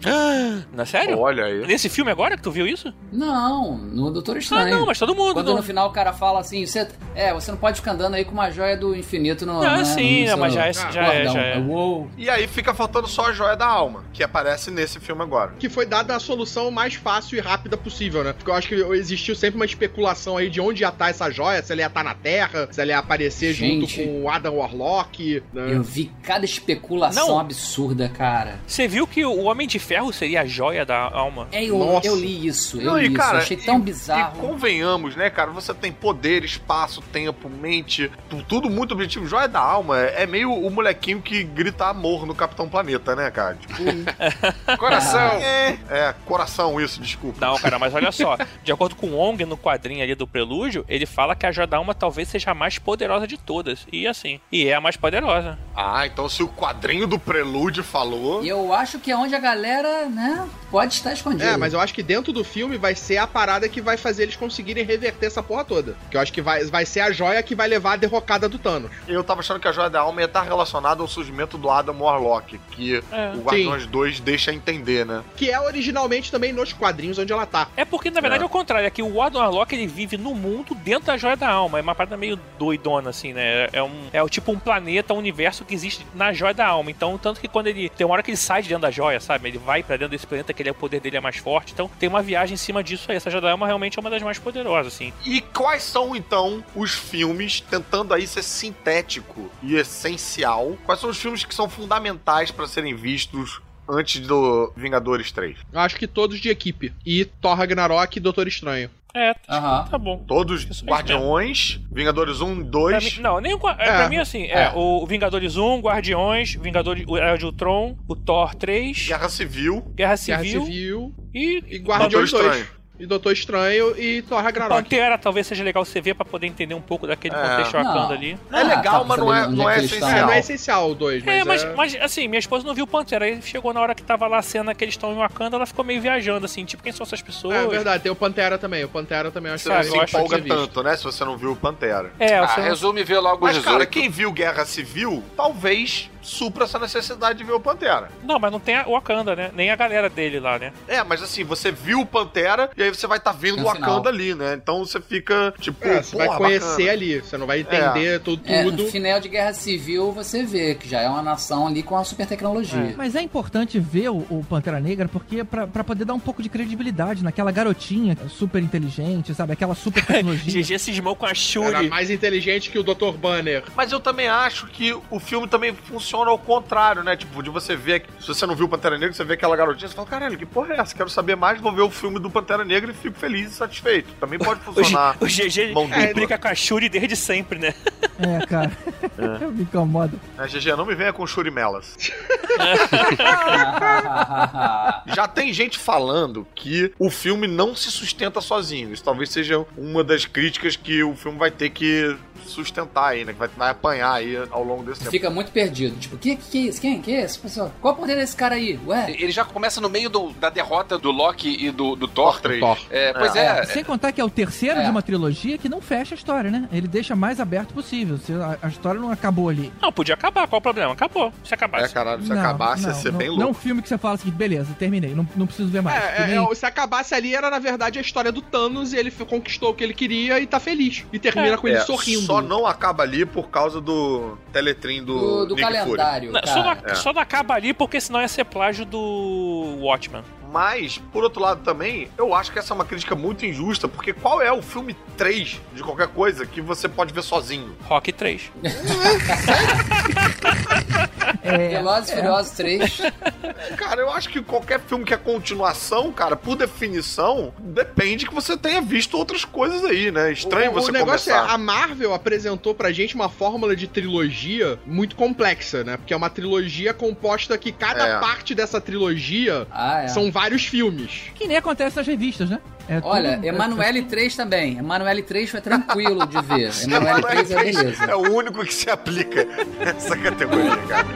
Não, sério? Olha aí. Nesse filme agora que tu viu isso? Não, no Doutor Ah, Estranho. não, mas todo mundo. Quando não. no final o cara fala assim, você, é, você não pode ficar andando aí com uma joia do infinito no. Ah, né, sim, no seu mas já é- Ah, já é, já é. Uou. E aí fica faltando só a Joia da Alma, que aparece nesse filme agora. Que foi dada a solução mais fácil e rápida possível, né? Porque eu acho que existiu sempre uma especulação aí de onde ia estar essa joia, se ela ia estar na Terra, se ela ia aparecer Gente. junto com o Adam Warlock. Né? Eu vi cada especulação Não. absurda, cara. Você viu que o Homem de Ferro seria a joia da alma? É, eu, Nossa. eu li isso, eu Não, li e, cara, isso. Achei tão e- bizarro. E convenhamos, né, cara? Você tem poder, espaço, tempo, mente, tu- tudo muito objetivo. Joia da alma é é meio o molequinho que grita amor no Capitão Planeta, né, cara? Tipo, Coração! é, é, coração, isso, desculpa. Não, cara, mas olha só. De acordo com o Ong, no quadrinho ali do Prelúdio, ele fala que a joia da alma talvez seja a mais poderosa de todas. E assim. E é a mais poderosa. Ah, então se o quadrinho do Prelúdio falou. E eu acho que é onde a galera, né, pode estar escondida. É, mas eu acho que dentro do filme vai ser a parada que vai fazer eles conseguirem reverter essa porra toda. Que eu acho que vai, vai ser a joia que vai levar a derrocada do Thanos. Eu tava achando que a Joia da Alma ia estar relacionada ao surgimento do Adam Warlock, que É. o Guardiões 2 deixa entender, né? Que é originalmente também nos quadrinhos onde ela tá. É porque, na verdade, É. é o contrário. É que o Adam Warlock, ele vive no mundo dentro da joia da alma. É uma parada meio doidona, assim, né? É, um, é o tipo um planeta, um universo que existe na joia da alma. Então, tanto que quando ele... Tem uma hora que ele sai de dentro da joia, sabe? Ele vai pra dentro desse planeta, que ele, o poder dele é mais forte. Então, tem uma viagem em cima disso aí. Essa joia da alma realmente é uma das mais poderosas, assim. E quais são, então, os filmes, tentando aí ser sintético e essencial, quais são os filmes que são fundamentais para serem vistos antes do Vingadores 3? Eu acho que todos de equipe. E Thor Ragnarok e Doutor Estranho. É, Aham. tá bom. Todos Isso aí Guardiões, Vingadores 1, Pra 2... mim, não, nem o, é, É, pra mim, assim, é, é. o Vingadores 1, Guardiões, Vingadores o Era de Ultron, o Thor 3, Guerra Civil, Guerra Guerra Civil, Civil e, e Guardiões Doutor 2. E Doutor Estranho e Thor Ragnarok. Pantera talvez seja legal você ver pra poder entender um pouco daquele É. contexto Não. Wakanda ali. É legal, tá, mas não é- não é estão. É, essencial. não é essencial o 2, mas. É, mas, mas assim, minha esposa não viu Pantera. Aí chegou na hora que tava lá a cena que eles estão em Wakanda, ela ficou meio viajando, assim, tipo, quem são essas pessoas? É verdade, tem o Pantera também. O Pantera também eu acho Você que não Sabe, se empolga que ser visto. tanto, né? Se você não viu o Pantera. É, Ah, você não- resume vê logo Mas, os cara, 18. quem viu Guerra Civil, talvez supra essa necessidade de ver o Pantera. Não, mas não tem a Wakanda, né? Nem a galera dele lá, né? É, mas assim, você viu o Pantera e aí você vai estar tá vendo o No Wakanda ali, né? Então você fica, tipo, É, você vai conhecer bacana. ali, você não vai entender tudo. É, tudo. no final de Guerra Civil você vê que já é uma nação ali com uma super tecnologia. Mas é importante ver o, o Pantera Negra porque pra, pra poder dar um pouco de credibilidade naquela garotinha super inteligente, sabe? Aquela super tecnologia. GG cismou com a Era Shuri. mais inteligente que o Dr. Banner. Mas eu também acho que o filme também funciona ao contrário, né? Tipo, de você ver, se você não viu o Pantera Negra, você vê aquela garotinha, você fala, caralho, que porra é essa? Quero saber mais, vou ver o filme do Pantera Negra e fico feliz e satisfeito. Também pode funcionar. o GG mão dupla. implica com a Shuri desde sempre, né? É, cara. Me incomoda. É, GG, não me venha com churimelas. Já tem gente falando que o filme não se sustenta sozinho. Isso talvez seja uma das críticas que o filme vai ter que sustentar aí, né? Que vai, vai apanhar aí ao longo desse tempo. Fica muito perdido. Tipo, que, que é isso? Quem? Que é esse pessoal? Qual o poder desse cara aí? Ué? Ele já começa no meio do- da derrota do Loki e do, do Thor. Thor 3. Thor. É, pois é. Sem contar que é o terceiro É. de uma trilogia que não fecha a história, né? Ele deixa mais aberto possível. Se a, a história não acabou ali. Não, podia acabar. Qual o problema? Acabou. Se É, acabasse. caralho, se não, acabasse, não, ia ser não, bem Não é um louco. filme que você fala assim, beleza, terminei, não, não preciso ver mais. É, nem- é, é, se acabasse ali, era na verdade a história do Thanos e ele conquistou o que ele queria e tá feliz. E termina com ele É, sorrindo. Só não acaba ali por causa do teletrim do, Do, do Nick Fury. calendário. Não, só, não, É. só não acaba ali porque senão ia ser plágio do Watchman. Mas, por outro lado também, eu acho que essa é uma crítica muito injusta, porque qual é o filme 3 de qualquer coisa que você pode ver sozinho? Rock 3. É, Velozes e Furiosos 3. Cara, eu acho que qualquer filme que é continuação, cara, por definição, depende que você tenha visto outras coisas aí, né? Estranho o, você o negócio começar. é, a Marvel apresentou pra gente uma fórmula de trilogia muito complexa, né? Porque é uma trilogia composta que cada É. parte dessa trilogia Ah, é. são vários filmes. Que nem acontece nas revistas, né? É Olha, tudo- Emanuele 3 também. Emanuele 3 foi tranquilo de ver. Emanuele 3 é beleza. É o único que se aplica nessa categoria, cara.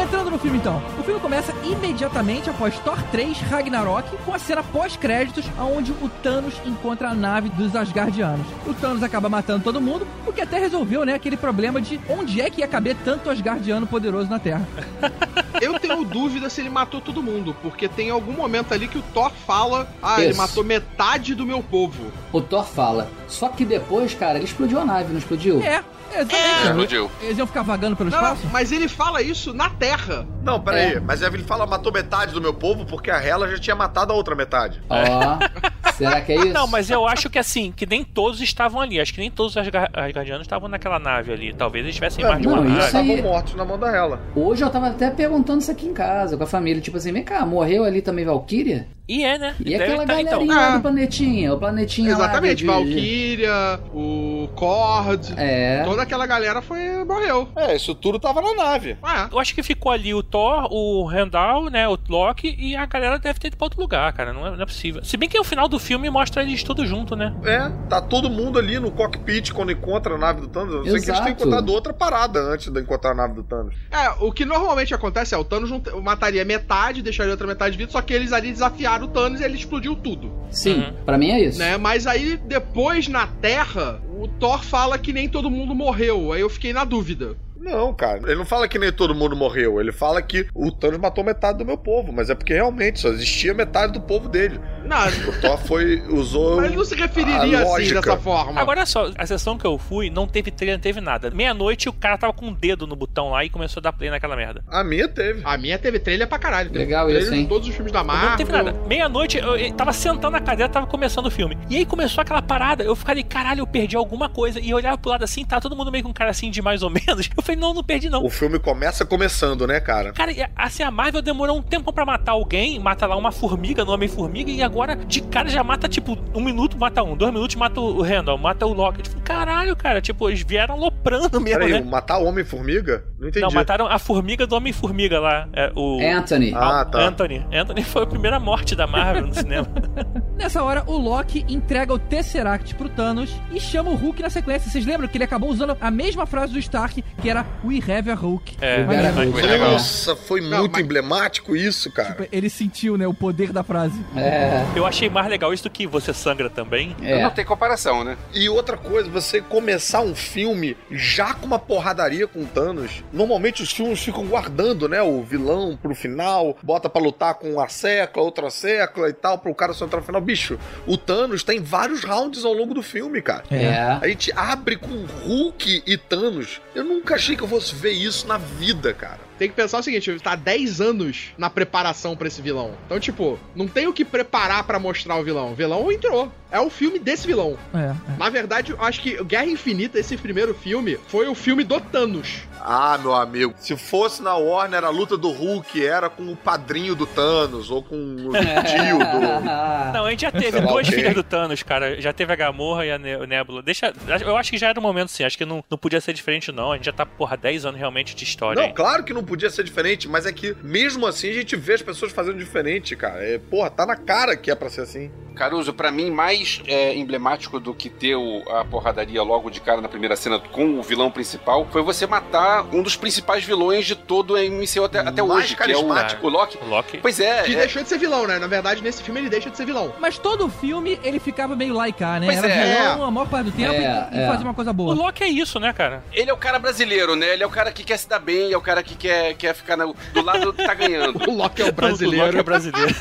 Entrando no filme então. Começa imediatamente após Thor 3 Ragnarok, com a cena pós-créditos, onde o Thanos encontra a nave dos Asgardianos. O Thanos acaba matando todo mundo, o que até resolveu, né, aquele problema de onde é que ia caber tanto Asgardiano poderoso na Terra. Eu tenho dúvida se ele matou todo mundo, porque tem algum momento ali que o Thor fala: Ah, ele Isso. matou metade do meu povo. O Thor fala. Só que depois, cara, ele explodiu a nave, não explodiu? É, exatamente. Explodiu. Eles iam ficar vagando pelo Não, espaço? mas ele fala isso na Terra. Não, peraí, É. mas ele fala matou metade do meu povo porque a Hela já tinha matado a outra metade. Ó, será que é isso? Não, mas eu acho que assim, que nem todos estavam ali. Acho que nem todos os Asgardianos estavam naquela nave ali. Talvez eles tivessem É, mais de uma não, nave. isso Estavam aí- mortos na mão da Hela. Hoje eu tava até perguntando isso aqui em casa, com a família. Tipo assim, vem cá, morreu ali também Valkyria? E é, né? E Deve aquela tá- galerinha então, lá Ah. do planetinha? O planetinha lá Exatamente, de- Valkyria, o Cord, É. toda aquela galera foi morreu. É, isso tudo tava na nave. Ah, Eu acho que ficou ali o Thor, o Randall, né, o Loki e a galera deve ter ido pra outro lugar, cara. Não é, não é possível. Se bem que o final do filme mostra eles tudo junto, né? É, tá todo mundo ali no cockpit quando encontra a nave do Thanos. Eu sei que eles têm encontrado outra parada antes de encontrar a nave do Thanos. É, o que normalmente acontece é o Thanos mataria metade, deixaria outra metade viva, só que eles ali desafiaram o Thanos e ele explodiu tudo, Sim, Uhum. pra mim é isso. né? Mas aí depois na Terra, o Thor fala que nem todo mundo morreu. Aí eu fiquei na dúvida. Não, cara. Ele não fala que nem todo mundo morreu. Ele fala que o Thanos matou metade do meu povo. Mas é porque realmente só existia metade do povo dele. Não, O Thor foi. usou. mas ele não se referiria a assim dessa forma. Agora olha só, a sessão que eu fui não teve trailer, não teve nada. Meia-noite o cara tava com um dedo no botão lá e começou a dar play naquela merda. A minha teve. A minha teve trailer pra caralho. Teve Legal trailer isso, hein? todos os filmes da Marvel. Não teve nada. Meia-noite, eu, eu tava sentando na cadeira, tava começando o filme. E aí começou aquela parada, eu falei, caralho, eu perdi alguma coisa. E eu olhava pro lado assim, tá todo mundo meio com cara assim de mais ou menos. Eu falei, não, não perdi não. O filme começa começando, né, cara? Cara, assim, a Marvel demorou um tempo pra matar alguém, mata lá uma formiga no Homem-Formiga, e agora de cara já mata, tipo, um minuto mata um, dois minutos mata o Randall, mata o Loki. Tipo, caralho, cara, tipo, eles vieram loprando mesmo, Peraí, né? matar o Homem-Formiga? Não entendi. Não, mataram a formiga do Homem-Formiga lá. É, o Anthony. Ah, tá. Anthony. Anthony foi a primeira morte da Marvel no cinema. Nessa hora, o Loki entrega o Tesseract pro Thanos e chama o Hulk na sequência. Vocês lembram que ele acabou usando a mesma frase do Stark, que era We have a Hulk. É, mas foi legal. Nossa, foi Não, muito mas- emblemático isso, cara. Ele sentiu, né, o poder da frase. É, Eu achei mais legal isso do que você sangra também. é. Não tem comparação, né? E outra coisa, você começar um filme já com uma porradaria com o Thanos. Normalmente os filmes ficam guardando, né? O vilão pro final, bota pra lutar com uma secla, outra secla e tal, pro cara só entrar no final. Bicho, o Thanos tem vários rounds ao longo do filme, cara. É. A gente abre com Hulk e Thanos. Eu nunca achei que eu fosse ver isso na vida, cara. Tem que pensar o seguinte, tá 10 anos na preparação pra esse vilão. Então, tipo, não tem o que preparar pra mostrar o vilão. O vilão entrou. É o filme desse vilão. É, é. Na verdade, eu acho que Guerra Infinita, esse primeiro filme, foi o filme do Thanos. Ah, meu amigo, se fosse na Warner, a luta do Hulk era com o padrinho do Thanos ou com o tio do. Não, a gente já teve duas filhas do Thanos, cara. Já teve a Gamorra e a Ne- Nebula. Deixa, eu acho que já era o momento, sim. Acho que não, não podia ser diferente, não. A gente já tá, porra, 10 anos realmente de história. Não, hein? claro que não podia ser diferente, mas é que mesmo assim a gente vê as pessoas fazendo diferente, cara. É, porra, tá na cara que é pra ser assim. Caruso, pra mim, mais é, emblemático do que ter o- a porradaria logo de cara na primeira cena com o vilão principal foi você matar um dos principais vilões de todo o MCU até, até hoje, que é o, carismático. o Loki. O Loki. Pois é, Que é, deixou de ser vilão, né? Na verdade, nesse filme ele deixa de ser vilão. Mas todo filme ele ficava meio laicar, né? Pois Era é. vilão a maior parte do tempo É, e, e é. fazia uma coisa O boa. Loki é isso, né, cara? ele é o cara brasileiro, né? Ele é o cara que quer se dar bem, é o cara que quer, quer ficar na- do lado que tá ganhando. O Loki é o O Loki brasileiro. é brasileiro.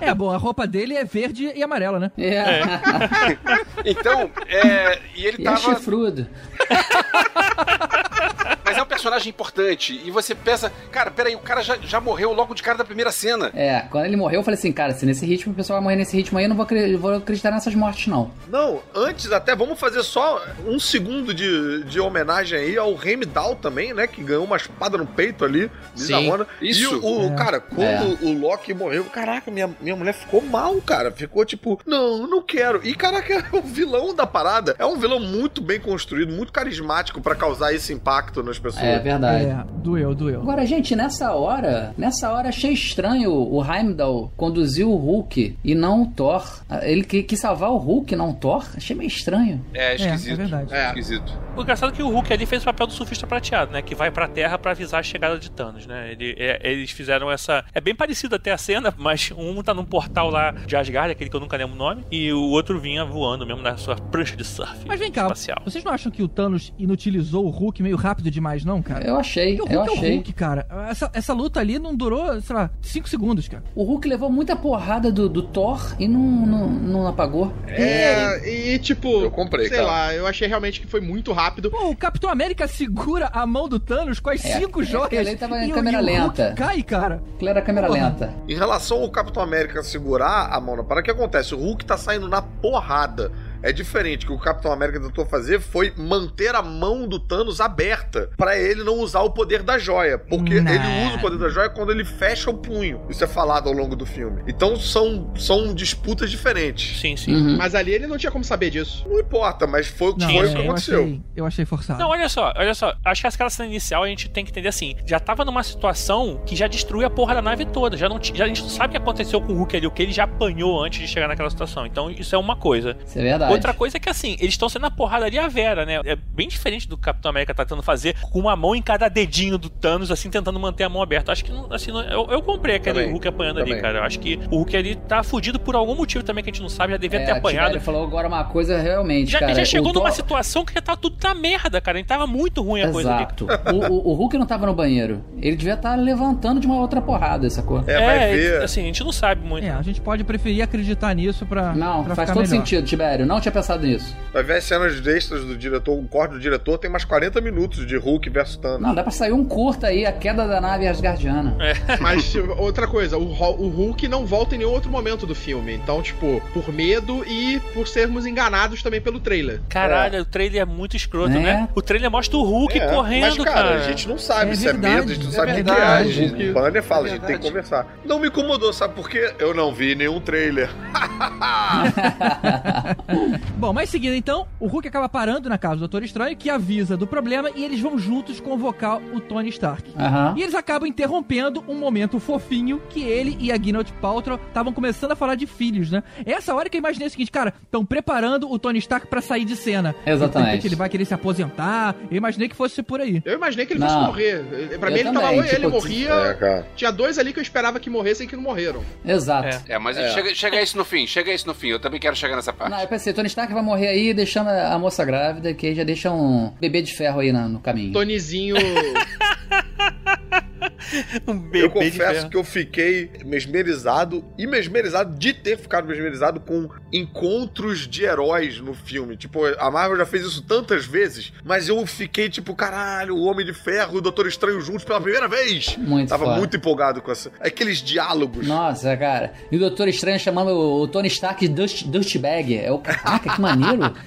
É, bom, a roupa dele é verde e amarela, né? É. Então, é, e ele E é tava. chifrudo. Mas é um personagem importante. E você pensa, cara, peraí, o cara já, já morreu logo de cara da primeira cena. É, quando ele morreu, eu falei assim, cara, se nesse ritmo o pessoal vai morrer nesse ritmo aí, eu não vou, acre- vou acreditar nessas mortes, não. Não, antes até, vamos fazer só um segundo de, de homenagem aí ao Heimdall também, né? Que ganhou uma espada no peito ali, bizarrona. isso. E o, o- É. cara, quando É. o Loki morreu, caraca, minha, minha mulher ficou mal, cara. Ficou tipo, não, não quero. E caraca, é o vilão da parada. É um vilão muito bem construído, muito carismático pra causar esse impacto nas pessoas. É verdade. É, doeu, doeu. Agora, gente, nessa hora, nessa hora achei estranho o Heimdall conduzir o Hulk e não o Thor. Ele que- quis salvar o Hulk, não o Thor. Achei meio estranho. É esquisito. é verdade. É. Esquisito. O engraçado é que o Hulk ali fez o papel do surfista prateado, né? Que vai pra Terra pra avisar a chegada de Thanos, né? Ele- é- eles fizeram essa. É bem parecido até a cena, mas um tá num portal lá de Asgard, aquele que eu nunca lembro o nome, e o outro vinha voando mesmo na sua prancha de surf. Mas vem cá, Espacial. vocês não acham que o Thanos inutilizou o Hulk meio rápido demais, não, cara? Eu achei, Porque o eu Hulk é o achei. Hulk, cara. Essa, essa luta ali não durou, sei lá, 5 segundos, cara. O Hulk levou muita porrada do, do Thor e não, não, não apagou. É, e tipo, Eu comprei, sei cara. lá, eu achei realmente que foi muito rápido. Pô, o Capitão América segura a mão do Thanos com as É, cinco é, joias. aí tava em e câmera e o Hulk lenta. cai, cara. Aquilo era câmera Porra. lenta. Em relação ao Capitão América segurar a mão na parada, o que acontece? O Hulk tá saindo na porrada. É diferente. O que o Capitão América tentou fazer foi manter a mão do Thanos aberta pra ele não usar o poder da joia. Porque Nah. ele usa o poder da joia quando ele fecha o punho. Isso é falado ao longo do filme. Então são, são disputas diferentes. Sim, sim. Uhum. Mas ali ele não tinha como saber disso. Não importa, mas foi, Não, foi é, o que eu, aconteceu. achei, eu achei forçado. Não, olha só, olha só. Acho que aquela cena inicial a gente tem que entender assim. Já tava numa situação que já destruiu a porra da nave toda. Já não, já, a gente não sabe o que aconteceu com o Hulk ali, o que ele já apanhou antes de chegar naquela situação. Então isso é uma coisa. Isso é verdade. Outra coisa é que assim, eles estão sendo a porradaria Vera, né? É bem diferente do Capitão América tá tentando fazer com uma mão em cada dedinho do Thanos, assim, tentando manter a mão aberta. Acho que, não- assim, não- eu, eu comprei aquele Também, Hulk apanhando ali, também. cara. Eu acho que o Hulk ali tá fudido por algum motivo também que a gente não sabe, já devia É, ter apanhado. Tibério falou agora uma coisa realmente, Já, cara. já chegou numa Thor- situação que já tava tudo na merda, cara. A gente tava muito ruim a coisa ali. Exato. o, o, Hulk não tava no banheiro. Ele devia estar levantando de uma outra porrada, sacou? É, vai ver. assim, a gente não sabe muito. É, a gente pode preferir acreditar nisso pra. Não, pra faz ficar todo melhor. sentido, Tibério. Não tinha pensado nisso. Vai ver as cenas extras do diretor, o corte do diretor tem mais 40 minutos de Hulk versus Thanos. Não, dá pra sair um curta aí, a queda da nave Asgardiana. Mas outra coisa, o, o Hulk não volta em nenhum outro momento do filme. Então, tipo, por medo e por sermos enganados também pelo trailer. Caralho, o trailer é muito escroto, É. né? O trailer mostra o Hulk É, correndo, mas, cara, cara. a gente não sabe É se verdade, é medo, a gente não é sabe o que é. verdade. A gente, o Banner fala, é a gente tem que conversar. Não me incomodou, sabe por quê? Eu não vi nenhum trailer. Bom, mas seguindo então, o Hulk acaba parando na casa do Doutor Estranho, que avisa do problema, e eles vão juntos convocar o Tony Stark. Aham. E eles acabam interrompendo um momento fofinho que ele e a Gwyneth Paltrow estavam começando a falar de filhos, né? É essa hora que eu imaginei o seguinte, cara, estão preparando o Tony Stark pra sair de cena. Exatamente. Repente ele vai querer se aposentar. Eu imaginei que fosse por aí. Eu imaginei que ele Não. fosse morrer. Pra Eu mim, ele tava ou ele tipo, morria. É. Tinha dois ali que eu esperava que morressem e que não morreram. Exato. É, mas É. Chega, chega a isso no fim, chega a isso no fim. Eu também quero chegar nessa parte. Não, eu pensei, Tony Stark vai morrer aí, deixando a moça grávida, que aí já deixa um bebê de ferro aí na- no caminho. Tonizinho. Um bebê Eu confesso que eu fiquei mesmerizado e mesmerizado de ter ficado mesmerizado com encontros de heróis no filme. Tipo, a Marvel já fez isso tantas vezes, mas eu fiquei tipo, caralho, o Homem de Ferro e o Doutor Estranho juntos pela primeira vez. Muito Tava foda. muito empolgado com essa. Aqueles diálogos. Nossa, cara. E o Doutor Estranho chamando o Tony Stark de Dust, Dustbag. É o caraca, que maneiro.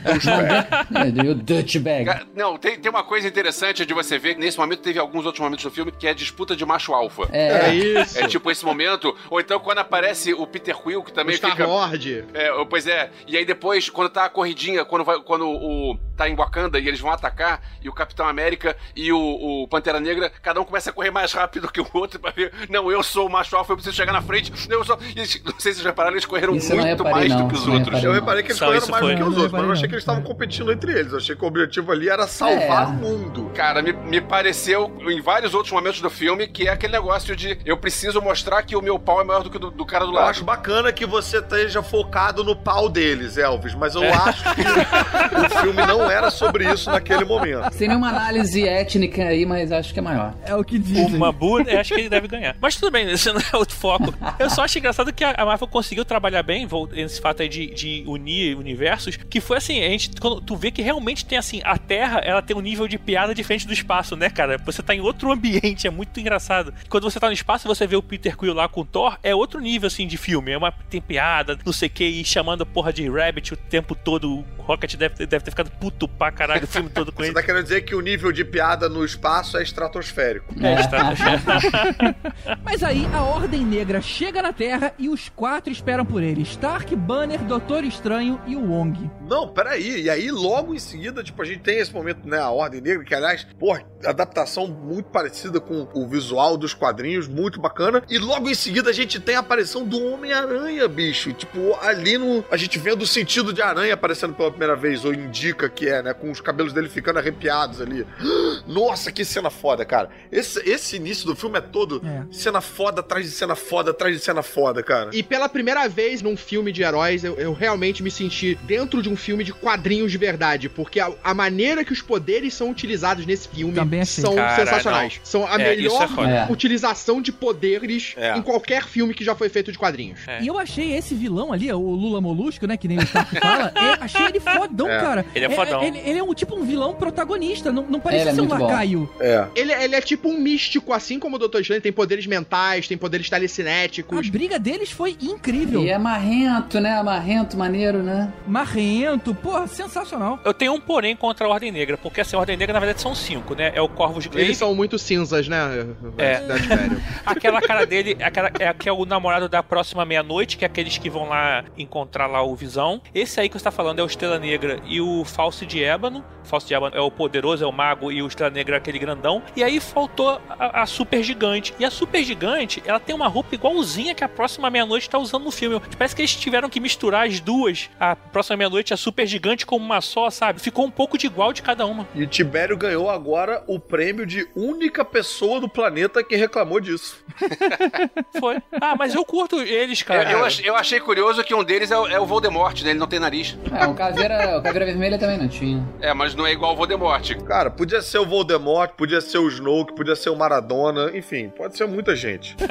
É, o Dustbag. Ca- Não, tem, tem uma coisa interessante de você ver que nesse momento teve alguns outros momentos do filme que é a disputa de macho alfa. É, É isso. É tipo esse momento, ou então quando aparece o Peter Quill, que também Star fica. Lord. É, pois é. E aí depois, quando tá a corridinha, quando, vai, quando o. tá em Wakanda e eles vão atacar, e o Capitão América e o, o Pantera Negra, cada um começa a correr mais rápido que o outro pra ver. Não, eu sou o macho alfa, eu preciso chegar na frente. Eu sou. E eles- não sei se vocês repararam, eles correram Isso muito reparei, mais não. do que os outros. reparei. Eu reparei que eles Só correram mais foi. do que os outros, mas eu achei que eles estavam competindo entre eles. Eu achei que o objetivo ali era salvar É. o mundo. Cara, me, me pareceu em vários outros momentos do filme que é aquele negócio de eu preciso mostrar que o meu pau é maior do que o do, do cara do Eu lado. acho bacana que você esteja focado no pau deles, Elvis, mas eu acho que o filme não era sobre isso naquele momento. sem nenhuma análise étnica aí, mas acho que é maior. É o que O dizem. Mabu, eu acho que ele deve ganhar. Mas tudo bem, esse não é o foco. Eu só acho engraçado que a Marvel conseguiu trabalhar bem, esse fato aí de, de unir universos, que foi assim, a gente, quando tu vê que realmente tem assim, a Terra, ela tem um nível de piada diferente do espaço, né, cara? Você tá em outro ambiente, é muito engraçado. Quando você tá no espaço, você vê o Peter Quill lá com o Thor, é outro nível, assim, de filme. É uma, tem piada, não sei o que, e chamando a porra de Rabbit o tempo todo. O Rocket deve, ter- deve ter ficado puto pra caralho o filme todo com Você ele. tá querendo dizer que o nível de piada no espaço é estratosférico. É, está- Mas aí a Ordem Negra chega na Terra e os quatro esperam por ele: Stark, Banner, Doutor Estranho e o Wong. Não, peraí. E aí, logo em seguida, tipo, a gente tem esse momento, né? A Ordem Negra, que, aliás, porra, adaptação muito parecida com o visual dos quadrinhos, muito bacana. E logo em seguida a gente tem a aparição do Homem-Aranha, bicho. Tipo, ali no. A gente vendo o sentido de aranha aparecendo pela primeira vez, ou indica que é, né? Com os cabelos dele ficando arrepiados ali. Nossa, que cena foda, cara. Esse, esse início do filme é todo É. cena foda atrás de cena foda atrás de cena foda, cara. E pela primeira vez num filme de heróis, eu, eu realmente me senti dentro de um filme de quadrinhos de verdade. Porque a, a maneira que os poderes são utilizados nesse filme Também achei. são Cara, sensacionais. São a É, melhor é. É. utilização de poderes É. em qualquer filme que já foi feito de quadrinhos. É. E eu achei esse vilão ali, o Lula Molusco, né? Que nem o Stark fala. é, achei ele fodão, É. cara. Ele é fodão. Ele, ele é um tipo um vilão protagonista. Não, não é ser um lacaio. É. Ele, ele é tipo um místico, assim como o Dr. Strange tem poderes mentais, tem poderes A telecinéticos. briga deles foi incrível. E é marrento, né? Marrento, maneiro, né? Marrento, porra, sensacional. Eu tenho um porém contra a Ordem Negra, porque assim, a Ordem Negra na verdade são cinco, né? É o Corvus Glaive, Eles são muito cinzas, né? É. Aquela cara dele, aquela, é, que é o namorado da próxima meia-noite, que é aqueles que vão lá encontrar lá o Visão. Esse aí que você tá falando é o Estrela Negra e o Falso de Ébano. O Falso de Ébano é o poderoso, é o mago, e o Estrela Negra é aquele grandão. E aí faltou a, a Super Gigante. E a Super Gigante, ela tem uma roupa igualzinha que a próxima meia-noite tá usando no filme. Parece que eles tiveram que misturar as duas, a próxima meia-noite a Super Gigante, como uma só, sabe? Ficou um pouco de igual de cada uma. E o Tibério ganhou agora o prêmio de única pessoa do planeta que reclamou disso. Foi. Ah, mas eu curto eles, Eu, cara. eu ach- eu achei curioso que um deles é o, é o Voldemort, né? Ele não tem nariz. É, o caveira, o caveira vermelha também não tinha. É, mas não é igual o Voldemort. Cara, podia ser o Voldemort, podia ser o Snoke, podia ser o Maradona, enfim, pode ser muita gente.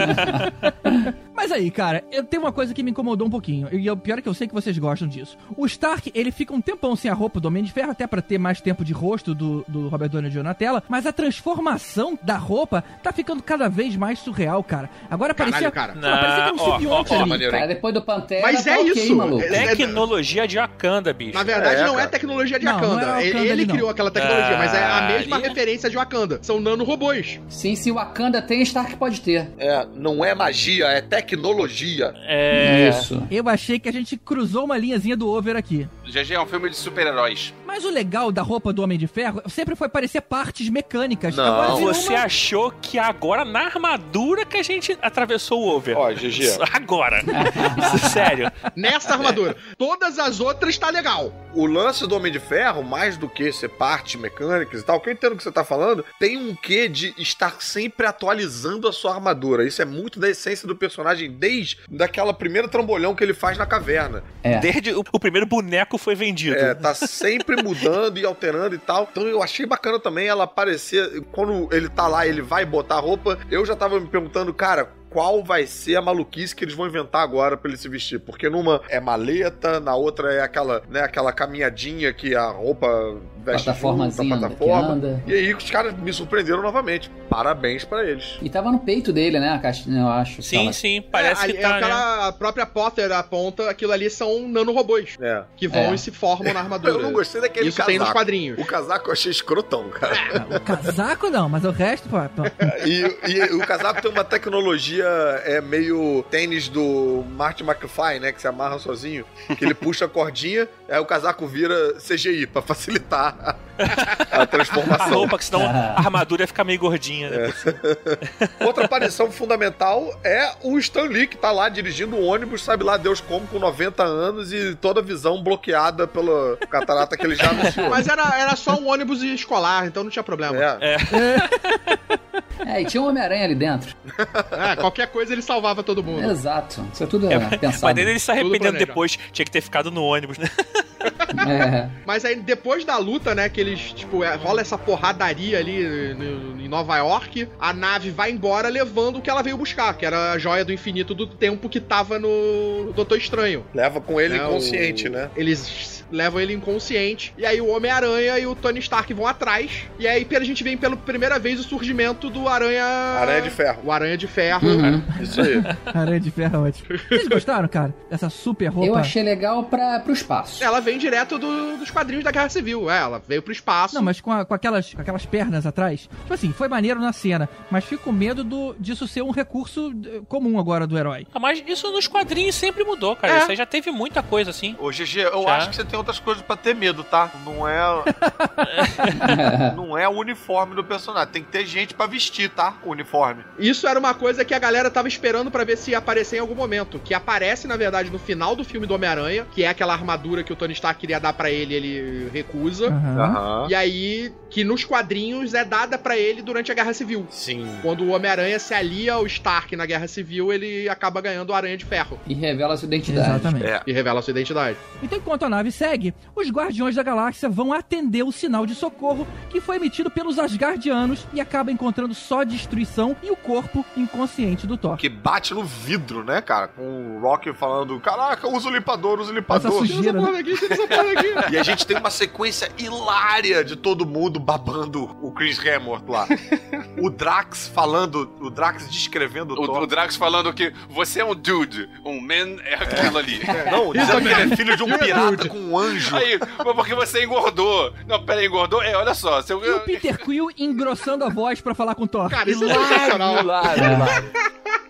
Mas aí, cara, eu tenho uma coisa que me incomodou um pouquinho. E o pior é que eu sei que vocês gostam disso. O Stark, ele fica um tempão sem a roupa do Homem de Ferro, até pra ter mais tempo de rosto do, do Robert Downey Jr. na tela. Mas a transformação da roupa tá ficando cada vez mais surreal, cara. Agora parecia. cara. Pô, parecia que era um Ó, simbionte ó, ó, ali. maneiro, Cara, depois do Pantera, Mas é tá ok, isso. maluco. É- Tecnologia de Wakanda, bicho. Na verdade, É, não é tecnologia de Não, não Wakanda. era ele Wakanda não. criou aquela tecnologia, mas é a Ah, mesma ali é- referência de Wakanda. São nanorobôs. Sim, se o Wakanda tem, Stark pode ter. É, não é magia, é tecnologia. É. Isso. Eu achei que a gente cruzou uma linhazinha do over aqui. GG é um filme de super-heróis. Mas o legal da roupa do Homem de Ferro sempre foi parecer partes mecânicas. Não. Agora Você uma- achou que agora na armadura que a gente atravessou o over? Ó, GG. Agora. Sério. Nessa armadura. Todas as outras tá legal. O lance do Homem de Ferro, mais do que ser partes mecânicas e tal, que eu entendo o que você tá falando, tem um quê de estar sempre atualizando a sua armadura. Isso é muito da essência do personagem, desde daquela primeira trambolhão que ele faz na caverna. É. Desde o, o primeiro boneco foi vendido. É, tá sempre mudando e alterando e tal. Então eu achei bacana também ela aparecer. Quando ele tá lá, ele vai botar roupa. Eu já tava me perguntando, cara. Qual vai ser a maluquice que eles vão inventar agora pra ele se vestir? Porque numa é maleta, na outra é aquela, né, aquela caminhadinha que a roupa veste Plataformazinha junto, plataforma. anda. E aí os caras me surpreenderam novamente. Parabéns pra eles. E tava no peito dele, né, a caixinha, eu acho. Sim, Tava- sim, parece é, que ali- tá, é né? aquela a própria Potter aponta, aquilo ali são nanorobôs É. que vão É. e se formam na armadura. Eu não gostei daquele Isso casaco. tem nos quadrinhos. O casaco eu achei escrotão, cara. O casaco não, mas o resto, pô, pô. E, e o casaco tem uma tecnologia é meio tênis do Martin McFly, né? Que se amarra sozinho. Que ele puxa a cordinha, aí o casaco vira CGI pra facilitar a, a A transformação. roupa, que senão a armadura ia ficar meio gordinha. Né? Outra aparição fundamental é o Stan Lee, que tá lá dirigindo o ônibus, sabe lá Deus como, com 90 anos e toda a visão bloqueada pela catarata que ele já anunciou. Mas era, era só um ônibus escolar, então não tinha problema. É. É, e tinha um Homem-Aranha ali dentro. É, qualquer coisa ele salvava todo mundo. Exato. Isso é tudo é, pensado. Mas ele se arrependendo depois, tinha que ter ficado no ônibus, né? É. Mas aí depois da luta, né, que eles, tipo, é, rola essa porradaria ali em Nova York, a nave vai embora levando o que ela veio buscar, que era a joia do infinito do tempo que tava no Doutor Estranho. Leva com ele né, inconsciente, o- né? Eles levam ele inconsciente, e aí o Homem-Aranha e o Tony Stark vão atrás, e aí a gente vê pela primeira vez o surgimento do Aranha... Aranha de ferro. O Aranha de Ferro. Uhum. Isso aí. Aranha de ferro é ótimo. Vocês gostaram, cara? Dessa super roupa? Eu achei legal pra, pro espaço. Ela vem direto do- dos quadrinhos da Guerra Civil, é, ela veio pro espaço. Não, mas com, a- com aquelas, com aquelas pernas atrás. Tipo assim, foi maneiro na cena, mas fico com medo do, disso ser um recurso eh, comum agora do herói. Ah, Mas isso nos quadrinhos sempre mudou, cara. É. Isso aí já teve muita coisa assim. Ô, GG, eu Já. acho que você tem outras coisas pra ter medo, tá? Não é. não é o uniforme do personagem. Tem que ter gente pra vestir, tá? O uniforme. Isso era uma coisa que a galera tava esperando pra ver se ia aparecer em algum momento. Que aparece, na verdade, no final do filme do Homem-Aranha, que é aquela armadura que o Tony Stark queria dar pra ele, ele recusa. Aham. E aí, que nos quadrinhos é dada pra ele durante a Guerra Civil. Sim. Quando o Homem-Aranha se alia ao Stark na Guerra Civil, ele acaba ganhando o Aranha de Ferro. E revela sua identidade. Exatamente. É. E revela sua identidade. Então, enquanto a nave segue, os Guardiões da Galáxia vão atender o sinal de socorro que foi emitido pelos Asgardianos e acaba encontrando só destruição e o corpo inconsciente do Thor. Que bate no vidro, né, cara? Com o Rock falando: Caraca, usa o limpador, usa o Essa limpador. sujeira, né? aqui, aqui. E a gente tem uma sequência hilária de todo mundo babando o Chris Hemsworth lá. O Drax falando, o Drax descrevendo o, O, Thor. o Drax falando que você é um dude, um man é aquilo ali. Não, dizendo que ele é filho de um pirata com um anjo. Aí, porque você engordou. Não, pera aí, engordou? É, olha só. Seu... E o Peter Quill engrossando a voz pra falar com Cara, isso é sensacional. Hilário, hilário.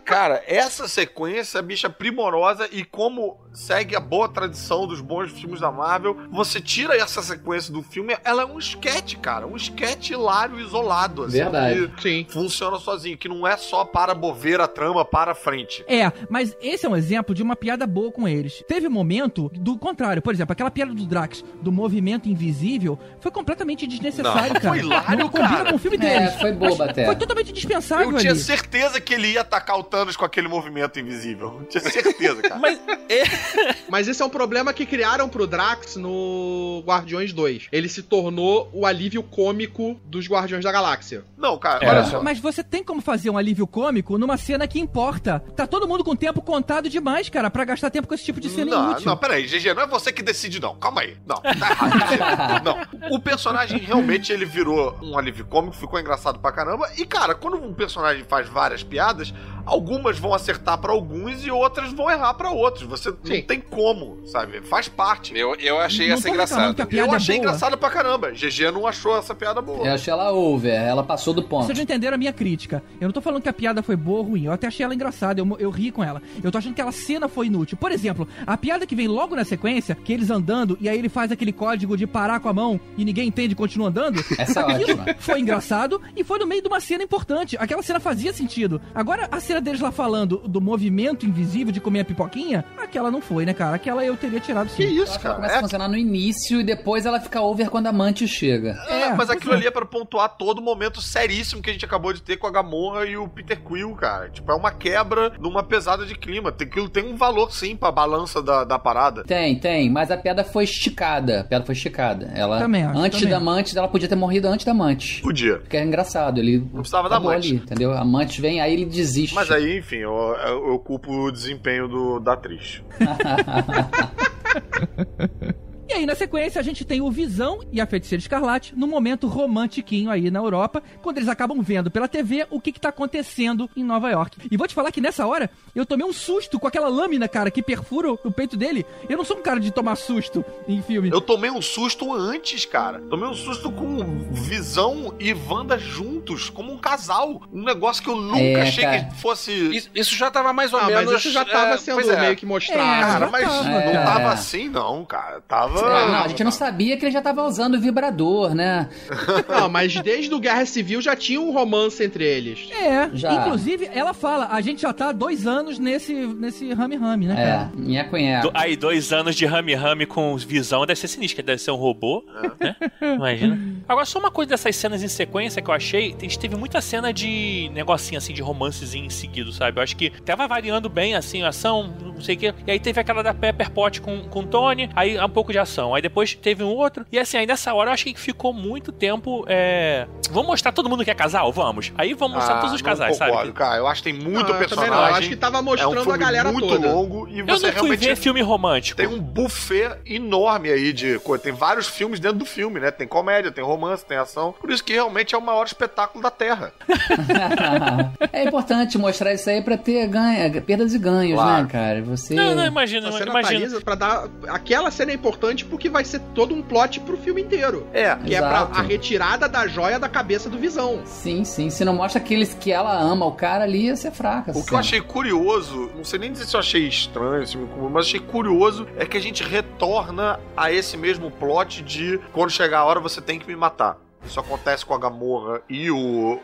Cara, essa sequência, bicha, primorosa e como segue a boa tradição dos bons filmes da Marvel, você tira essa sequência do filme, ela é um esquete, cara. Um esquete hilário isolado. Assim, Verdade. que Sim. Funciona sozinho, que não é só para mover a trama para frente. É, mas esse é um exemplo de uma piada boa com eles. Teve momento do contrário, por exemplo, aquela piada do Drax, do movimento invisível, foi completamente desnecessário, Não, cara. foi hilário, não combina cara. com o filme É, deles. foi boba até. Foi totalmente dispensável Eu tinha ali. certeza que ele ia atacar o Thanos com aquele movimento invisível. Eu tinha certeza, cara. Mas, é- Mas esse é um problema que criaram pro Drax no Guardiões 2. Ele se tornou o alívio cômico dos Guardiões da Galáxia. Não, cara, É. olha só. Mas você tem como fazer um alívio cômico numa cena que importa. Tá todo mundo com tempo contado demais, cara, pra gastar tempo com esse tipo de cena Não, inútil. não, peraí, GG, não é você que decide, não. Calma aí. Não, tá errado. não. O personagem realmente ele virou um alívio cômico, ficou engraçado pra caramba. E, cara, quando um personagem faz várias piadas, algumas vão acertar pra alguns e outras vão errar pra outros. Você não Sim. tem como, sabe? Faz parte. Eu, eu achei Não essa engraçada. Eu é achei boa. engraçado pra caramba. GG não achou essa piada boa. Eu achei ela over, ela passou do ponto. Vocês não entenderam a minha crítica. Eu não tô falando que a piada foi boa ou ruim. Eu até achei ela engraçada. Eu, eu ri com ela. Eu tô achando que aquela cena foi inútil. Por exemplo, a piada que vem logo na sequência, que eles andando e aí ele faz aquele código de parar com a mão e ninguém entende e continua andando. Essa é ótima. foi engraçado e foi no meio de uma cena importante. Aquela cena fazia sentido. Agora, a cena deles lá falando do movimento invisível de comer a pipoquinha, aquela não foi, né, cara? Aquela eu teria tirado Que sim. isso, Ela cara? começa É a funcionar no início e depois ela fica over quando a Mantis chega. É, É, mas aquilo é. ali é pra pontuar todo o momento seríssimo que a gente acabou de ter com a Gamorra e o Peter Quill, cara. Tipo, é uma quebra numa pesada de clima. Tem, aquilo tem um valor, sim, pra balança da, da parada. Tem, tem, mas a piada foi esticada. A piada foi esticada. Ela, Também acho, antes também da. Mantis, ela podia ter morrido antes da Mantis. Podia. Porque é engraçado, ele Não precisava da Mantis. ali, entendeu? A Mantis vem, aí ele desiste. Mas aí, enfim, eu, eu, eu culpo o desempenho do, da atriz. E aí, na sequência, a gente tem o Visão e a Feiticeira Escarlate no momento romantiquinho aí na Europa, quando eles acabam vendo pela TV o que, que tá acontecendo em Nova York. E vou te falar que nessa hora, eu tomei um susto com aquela lâmina, cara, que perfura o peito dele. Eu não sou um cara de tomar susto em filme. Eu tomei um susto antes, cara. Tomei um susto com Visão e Wanda juntos, como um casal. Um negócio que eu nunca É, achei cara. que fosse. Isso, isso já tava mais ou Ah, menos. mas isso já tava é, sendo é. meio que mostrado. É, Cara, mas não cara. tava É. assim, não, cara. Tava. É, não, a gente não sabia que ele já tava usando o vibrador, né? Não, mas desde o Guerra Civil já tinha um romance entre eles. É, Já. inclusive, ela fala, a gente já tá há dois anos nesse, nesse rame-rame, né, É, cara? nheco nheco. Do- aí, dois anos de Rami Rami com visão deve ser sinistro, que deve ser um robô, né? Imagina. Agora, só uma coisa dessas cenas em sequência que eu achei, a gente teve muita cena de negocinho assim, de romancezinho em seguido, sabe? Eu acho que tava variando bem, assim, a ação, não sei o quê. E aí teve aquela da Pepper Pot com, com o Tony, aí um pouco de ação. Aí depois teve um outro. E assim, aí nessa hora eu achei que ficou muito tempo. É... Vamos mostrar todo mundo que é casal? Vamos. Aí vamos mostrar todos os casais, concordo, sabe? cara. Eu acho que tem muito Não, eu personagem. Eu acho que tava é um mostrando filme a galera muito toda. longo e Eu você não fui realmente ver filme romântico. tem um buffet enorme aí de coisa. Tem vários filmes dentro do filme, né? Tem comédia, tem romance, tem ação. Por isso que realmente é o maior espetáculo da Terra. é importante mostrar isso aí pra ter ganha, perdas e ganhos, Claro. né, cara? Você. Não, não, imagina, imagina. pra dar. Aquela cena é importante porque vai ser todo um plot pro filme inteiro. É. Que é Exato. pra a retirada da joia da cabeça do Visão. Sim, sim. Se não mostra aqueles que ela ama o cara ali, ia ser fraca. O que eu achei curioso, não sei nem dizer se eu achei estranho, se me incomodou, mas achei curioso é que a gente retorna a esse mesmo plot de quando chegar a hora você tem que me matar. Isso acontece com a Gamorra e o,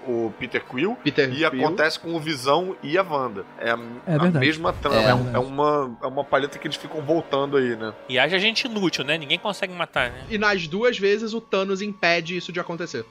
o Peter Quill. Peter E Quill. acontece com o Visão e a Wanda. É a, É a mesma trama. É É, verdade. é uma, é uma palheta que eles ficam voltando aí, né? E haja gente inútil, né? Ninguém consegue matar, né? E nas duas vezes o Thanos impede isso de acontecer.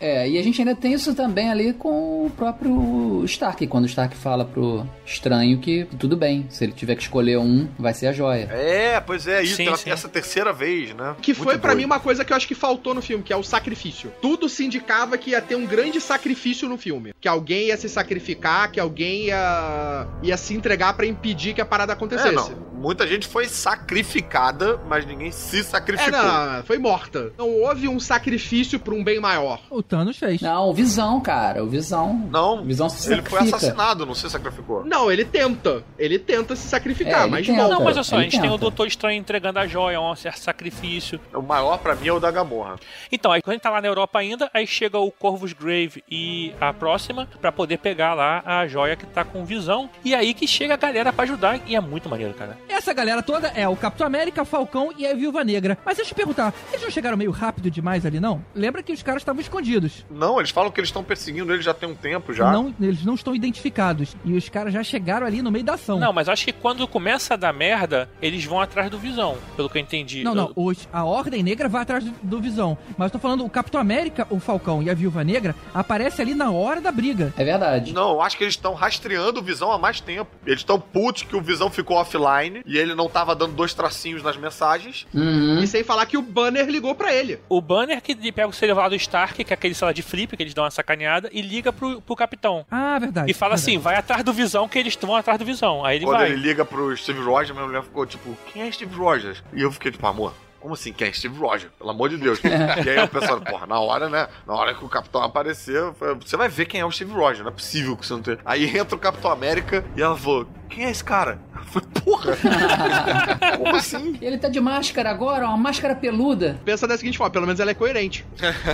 É. É, e a gente ainda tem isso também ali com o próprio Stark, quando o Stark fala pro estranho que tudo bem, se ele tiver que escolher um, vai ser a joia. É, pois é, isso. Sim, tem sim. essa terceira vez, né? Que Muito foi pra doido. mim uma coisa que eu acho que faltou no filme, que é o sacrifício. Tudo se indicava que ia ter um grande sacrifício no filme. Que alguém ia se sacrificar, que alguém ia, ia se entregar pra impedir que a parada É, acontecesse. não. Muita gente foi sacrificada, mas ninguém se É, sacrificou. não, não, foi morta. Não houve um sacrifício pra um bem maior. O Thanos fez. Não, o Visão, cara, o Visão. Não, O Visão se ele foi sacrifica. assassinado, não se sacrificou. Não, ele tenta. Ele tenta se sacrificar, É, mas tenta. volta. Não, mas olha só, a ele gente tem o tenta. Doutor Estranho entregando a joia, um certo sacrifício. O maior pra mim é o da Gamorra. Então, aí quando a gente tá lá na Europa ainda, aí chega o Corvus Grave e a próxima pra poder pegar lá a joia que tá com visão. E aí que chega a galera pra ajudar e é muito maneiro, cara. Essa galera toda é o Capitão América, Falcão e a Viúva Negra. Mas deixa eu te perguntar, eles não chegaram meio rápido demais ali, não? Lembra que os caras estavam escondidos. Não, eles falam que eles estão perseguindo ele já tem um tempo já. Não, eles não estão identificados. E os caras já chegaram ali no meio da ação. Não, mas acho que quando começa a dar merda, eles vão atrás do Visão, pelo que eu entendi. Não, não. Os, a Ordem Negra vai atrás do, do Visão. Mas eu tô falando, o Capitão América, o Falcão e a Viúva Negra aparece ali na hora da briga. É verdade. Não, eu acho que eles estão rastreando o Visão há mais tempo. Eles estão putos que o Visão ficou offline e ele não tava dando dois tracinhos nas mensagens. Uhum. E sem falar que o Banner ligou pra ele. O Banner que pega o celular do Stark, que é aquele celular de flip, que eles dão uma sacaneada, e liga pro, pro capitão. Ah, verdade. E fala verdade. assim, vai atrás do Visão, que eles estão atrás do Visão. Aí ele Quando vai. ele liga pro Steve Rogers, minha mulher ficou tipo, quem é Steve Rogers? E eu fiquei tipo, amor. Como assim, quem é Steve Rogers? Pelo amor de Deus. e aí eu pensando, porra, na hora, né? Na hora que o Capitão aparecer, você vai ver quem é o Steve Rogers, não é possível que você não tenha. Aí entra o Capitão América e ela falou, quem é esse cara? Porra! Como assim? Ele tá de máscara agora, uma máscara peluda. Pensa da seguinte forma, pelo menos ela é coerente.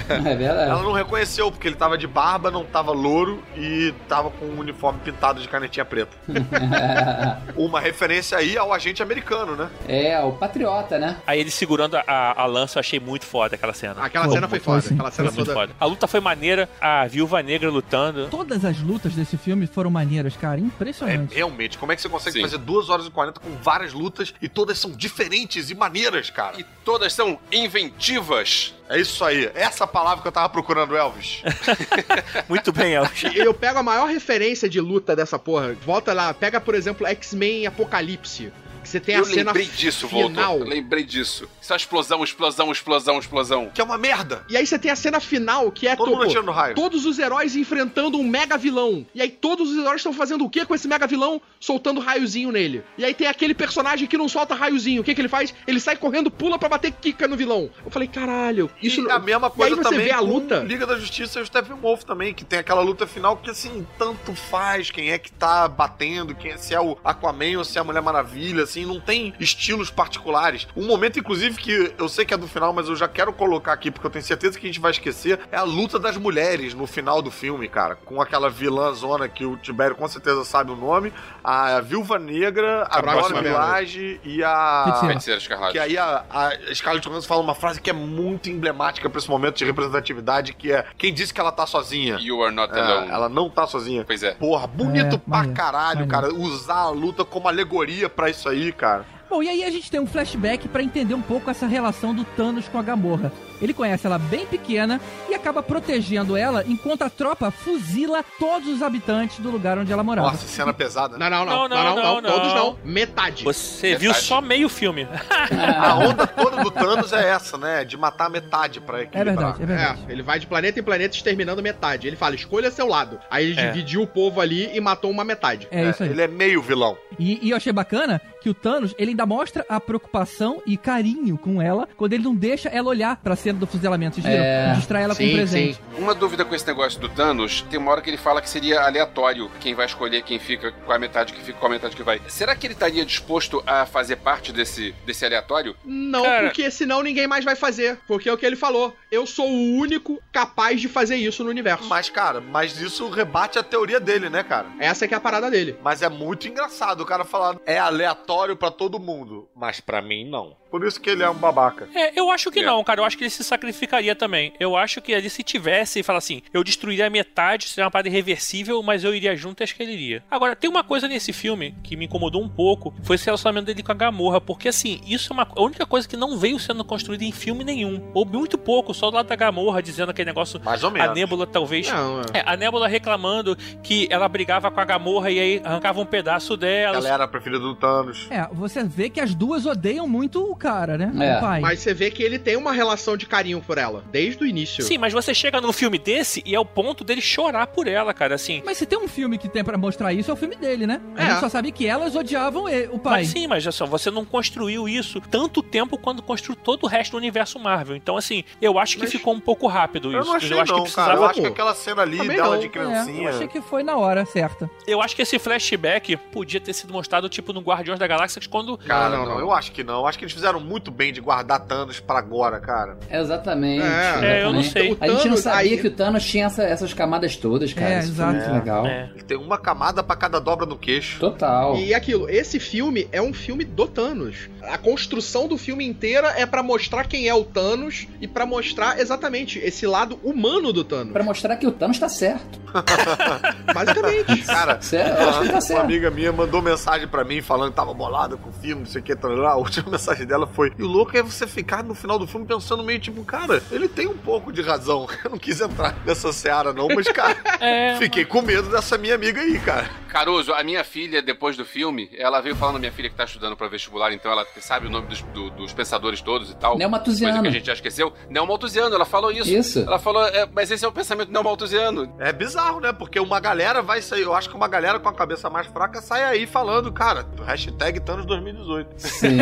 É verdade. Ela não reconheceu, porque ele tava de barba, não tava louro e tava com um uniforme pintado de canetinha preta. Uma referência aí ao agente americano, né? É, o patriota, né? Aí ele segurando a, a lança, eu achei muito foda aquela cena. Aquela Foi, cena foi foda. sim. Aquela cena Foi toda. foda. A luta foi maneira, a viúva negra lutando. Todas as lutas desse filme foram maneiras, cara. É, Impressionante. realmente, como é que você consegue Sim. fazer 2 horas e 40 com várias lutas e todas são diferentes e maneiras, cara? E todas são inventivas. É isso aí. Essa palavra que eu tava procurando, Elvis. Muito bem, Elvis. Eu pego a maior referência de luta dessa porra. Volta lá, pega, por exemplo, X-Men Apocalipse. Você tem a eu cena lembrei disso, final. Voltor. Eu lembrei disso. Só explosão, explosão, explosão, explosão. Que é uma merda. E aí você tem a cena final, que é Todo mundo tipo, raio. todos os heróis enfrentando um mega vilão. E aí todos os heróis estão fazendo o que com esse mega vilão? Soltando raiozinho nele. E aí tem aquele personagem que não solta raiozinho. O que, que ele faz? Ele sai correndo, pula pra bater quica no vilão. Eu falei, caralho, isso e a mesma E coisa aí você também vê a com luta. Liga da Justiça e o Steppenwolf também, que tem aquela luta final que, assim, tanto faz quem é que tá batendo, quem, se é o Aquaman ou se é a Mulher Maravilha, assim, não tem estilos particulares. Um momento, inclusive, que eu sei que é do final, mas eu já quero colocar aqui, porque eu tenho certeza que a gente vai esquecer, é a luta das mulheres no final do filme, cara, com aquela vilã zona que o Tibério com certeza sabe o nome, a Viúva Negra, a, A Dora Milaje e a... Feiticeira. Feiticeira Escarlate. Que aí a, a Scarlett Johansson fala uma frase que é muito emblemática pra esse momento de representatividade, que é quem disse que ela tá sozinha? You are not É, alone. ela não tá sozinha. Pois é. Porra, bonito É, pra caralho, cara. Usar a luta como alegoria pra isso aí, cara. Bom, e aí a gente tem um flashback pra entender um pouco essa relação do Thanos com a Gamorra. Ele conhece ela bem pequena e acaba protegendo ela enquanto a tropa fuzila todos os habitantes do lugar onde ela morava. Nossa, cena pesada. Não, não, Não, não, não, não, não, não, não, todos não. Metade. Você Metade. viu só meio filme. A onda toda do Thanos é essa, né? De matar metade pra É equilibrar. verdade, é verdade. É, ele vai de planeta em planeta exterminando metade. Ele fala, escolha seu lado. Aí ele É. dividiu o povo ali e matou uma metade. É, isso aí. Ele é meio vilão. E, e eu achei bacana que o Thanos, ele ainda mostra a preocupação e carinho com ela quando ele não deixa ela olhar pra cena do fuzilamento. Vocês viram? É. Distrai ela com Sim, um presente. sim. Uma dúvida com esse negócio do Thanos, tem uma hora que ele fala que seria aleatório quem vai escolher quem fica com a metade que fica com a metade que vai. Será que ele estaria disposto a fazer parte desse, desse aleatório? Não, Cara- porque senão ninguém mais vai fazer. Porque é o que ele falou. Eu sou o único capaz de fazer isso no universo. Mas, cara, mas isso rebate a teoria dele, né, cara? Essa é que é a parada dele. Mas é muito engraçado o cara falar é aleatório pra todo mundo, mas pra mim não. Por isso que ele é um babaca. É, eu acho que É. não, cara. Eu acho que ele se sacrificaria também. Eu acho que ali se tivesse e falar assim, eu destruiria a metade, seria uma parada irreversível, mas eu iria junto e acho que ele iria. Agora, tem uma coisa nesse filme que me incomodou um pouco, foi esse relacionamento dele com a Gamorra, porque assim, isso é uma a única coisa que não veio sendo construída em filme nenhum. Ou muito pouco, só do lado da Gamorra dizendo aquele negócio. Mais ou A menos. Nebula talvez. Não, é. É, a Nebula reclamando que ela brigava com a Gamorra e aí arrancava um pedaço dela. Ela era a preferida do Thanos. É, você vê que as duas odeiam muito o cara, né? É. O pai. Mas você vê que ele tem uma relação de carinho por ela, desde o início. Sim, mas você chega num filme desse e é o ponto dele chorar por ela, cara, assim. Mas se tem um filme que tem pra mostrar isso, é o filme dele, né? A É. gente só sabe que elas odiavam ele, o pai. Mas sim, mas assim, você não construiu isso tanto tempo quanto construiu todo o resto do universo Marvel. Então, assim, eu acho que Mas ficou um pouco rápido Eu isso. não achei eu acho não, que cara. Eu precisava. acho que aquela cena ali Também dela não. de É, criancinha... eu achei que foi na hora certa. Eu acho que esse flashback podia ter sido mostrado, tipo, no Guardiões da Galáxia, quando. Cara, Não, não, não, não. eu acho que não. Eu acho que eles fizeram muito bem de guardar Thanos pra agora, cara. Exatamente. É, é, eu não exatamente. sei. O A gente não Thanos, sabia aí- que o Thanos tinha essa- essas camadas todas, cara. É, Isso foi exato. muito legal. É. Ele tem uma camada pra cada dobra no queixo. Total. E aquilo, esse filme é um filme do Thanos. A construção do filme inteira é pra mostrar quem é o Thanos e pra mostrar exatamente esse lado humano do Thanos. Pra mostrar que o Thanos tá certo. Basicamente. Cara, Certo? Eu acho que tá uma certo. amiga minha mandou mensagem pra mim falando que tava bolada com o filme, não sei o que, lá. A última mensagem dela foi: E o louco é você ficar no final do filme pensando meio tipo, cara, ele tem um pouco de razão. Eu não quis entrar nessa seara, não, mas, cara, É. fiquei com medo dessa minha amiga aí, cara. Caruso, a minha filha, depois do filme, ela veio falando, minha filha que tá estudando pra vestibular, então ela sabe o nome dos, do- dos pensadores todos e tal. Neomalthusiano. Coisa que a gente já esqueceu. Neomalthusiano, ela falou isso. Isso. Ela falou, é, mas esse é o pensamento neomalthusiano. É bizarro, né? Porque uma galera vai sair. Eu acho que uma galera com a cabeça mais fraca sai aí falando, cara, hashtag Thanos 2018. Sim.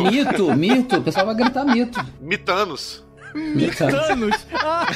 Mito. mito, mito. O pessoal vai gritar mito. Mitanos. Mito. Thanos. Ah,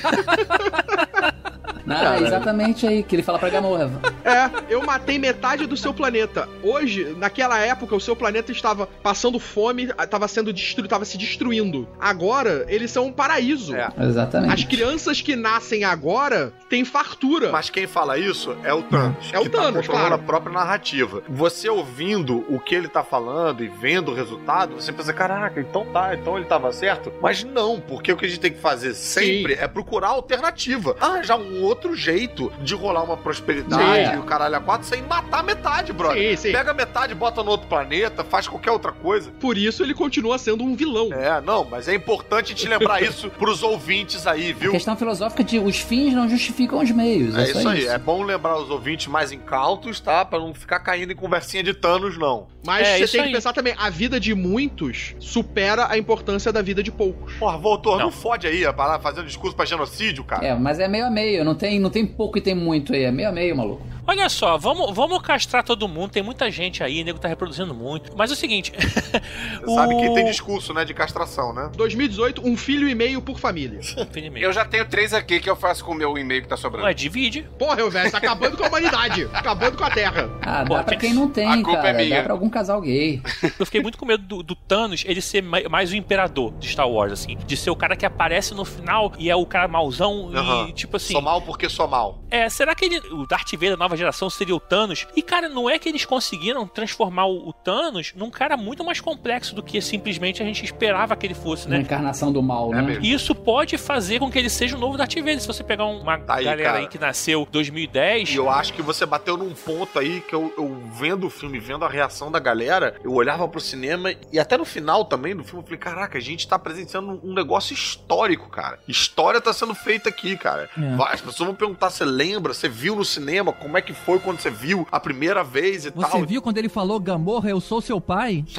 Ah, exatamente aí, que ele fala pra Gamorra. É, eu matei metade do seu planeta. Hoje, naquela época, o seu planeta estava passando fome, estava sendo destruído, estava se destruindo. Agora, eles são um paraíso. É. As Exatamente. crianças que nascem agora têm fartura. Mas quem fala isso é o Thanos. É o tá Thanos, controlando claro. a própria narrativa. Você ouvindo o que ele tá falando e vendo o resultado, você pensa, caraca, então tá, então ele tava certo. Mas não, porque o que a gente tem que fazer sempre é procurar alternativa. Arranjar um outro jeito de rolar uma prosperidade Sim. e o caralho a quatro sem matar metade, brother. Sim, sim. Pega metade, bota no outro planeta, faz qualquer outra coisa. Por isso ele continua sendo um vilão. É, não, mas é importante te lembrar isso pros ouvintes aí, viu? Questão filosófica de os fins não justificam os meios. É, É só isso aí, é bom lembrar os ouvintes mais incautos, tá? Pra não ficar caindo em conversinha de Thanos, não. Mas É, você isso tem aí. que pensar também, a vida de muitos supera a importância da vida de poucos. Porra, voltou, não, Não. Fode aí, fazendo discurso pra genocídio, cara. É, mas é meio a meio, não tem, não tem pouco e tem muito aí, é meio a meio, maluco. Olha só, vamos, vamos castrar todo mundo. Tem muita gente aí, o nego tá reproduzindo muito. Mas é o seguinte. Você sabe que tem discurso, né, de castração, né? 2018, um filho e meio por família. Eu já tenho três aqui que eu faço com o meu e-mail que tá sobrando. Ué, divide. Porra, eu velho, tá acabando com a humanidade. acabando com a Terra. Ah, Pô, dá pra quem não tem, a culpa cara. é minha. Dá pra algum casal gay. Eu fiquei muito com medo do, do Thanos ele ser mai- mais o imperador de Star Wars, assim. De ser o cara que aparece no final e é o cara mauzão Aham. e, tipo assim. Sou mal porque sou mal. É, será que ele, o Darth Vader da nova geração seria o Thanos? E, cara, não é que eles conseguiram transformar o, o Thanos num cara muito mais complexo do que simplesmente a gente esperava que ele fosse, Uma né? encarnação do mal, É né? mesmo. E isso pode fazer com que ele seja o novo Darth Vader. Se você pegar uma Tá aí, galera cara. aí que nasceu 2010, E eu acho que você bateu num ponto aí que eu, eu vendo o filme, vendo a reação da galera, eu olhava pro cinema e até no final também do filme eu falei, caraca, a gente tá presenciando um negócio histórico, cara. História tá sendo feita aqui, cara. É. Vai, As pessoas vão perguntar, você lembra? Você viu no cinema? Como é que foi quando você viu a primeira vez e Você tal? viu quando ele falou, Gamorra, eu sou seu pai?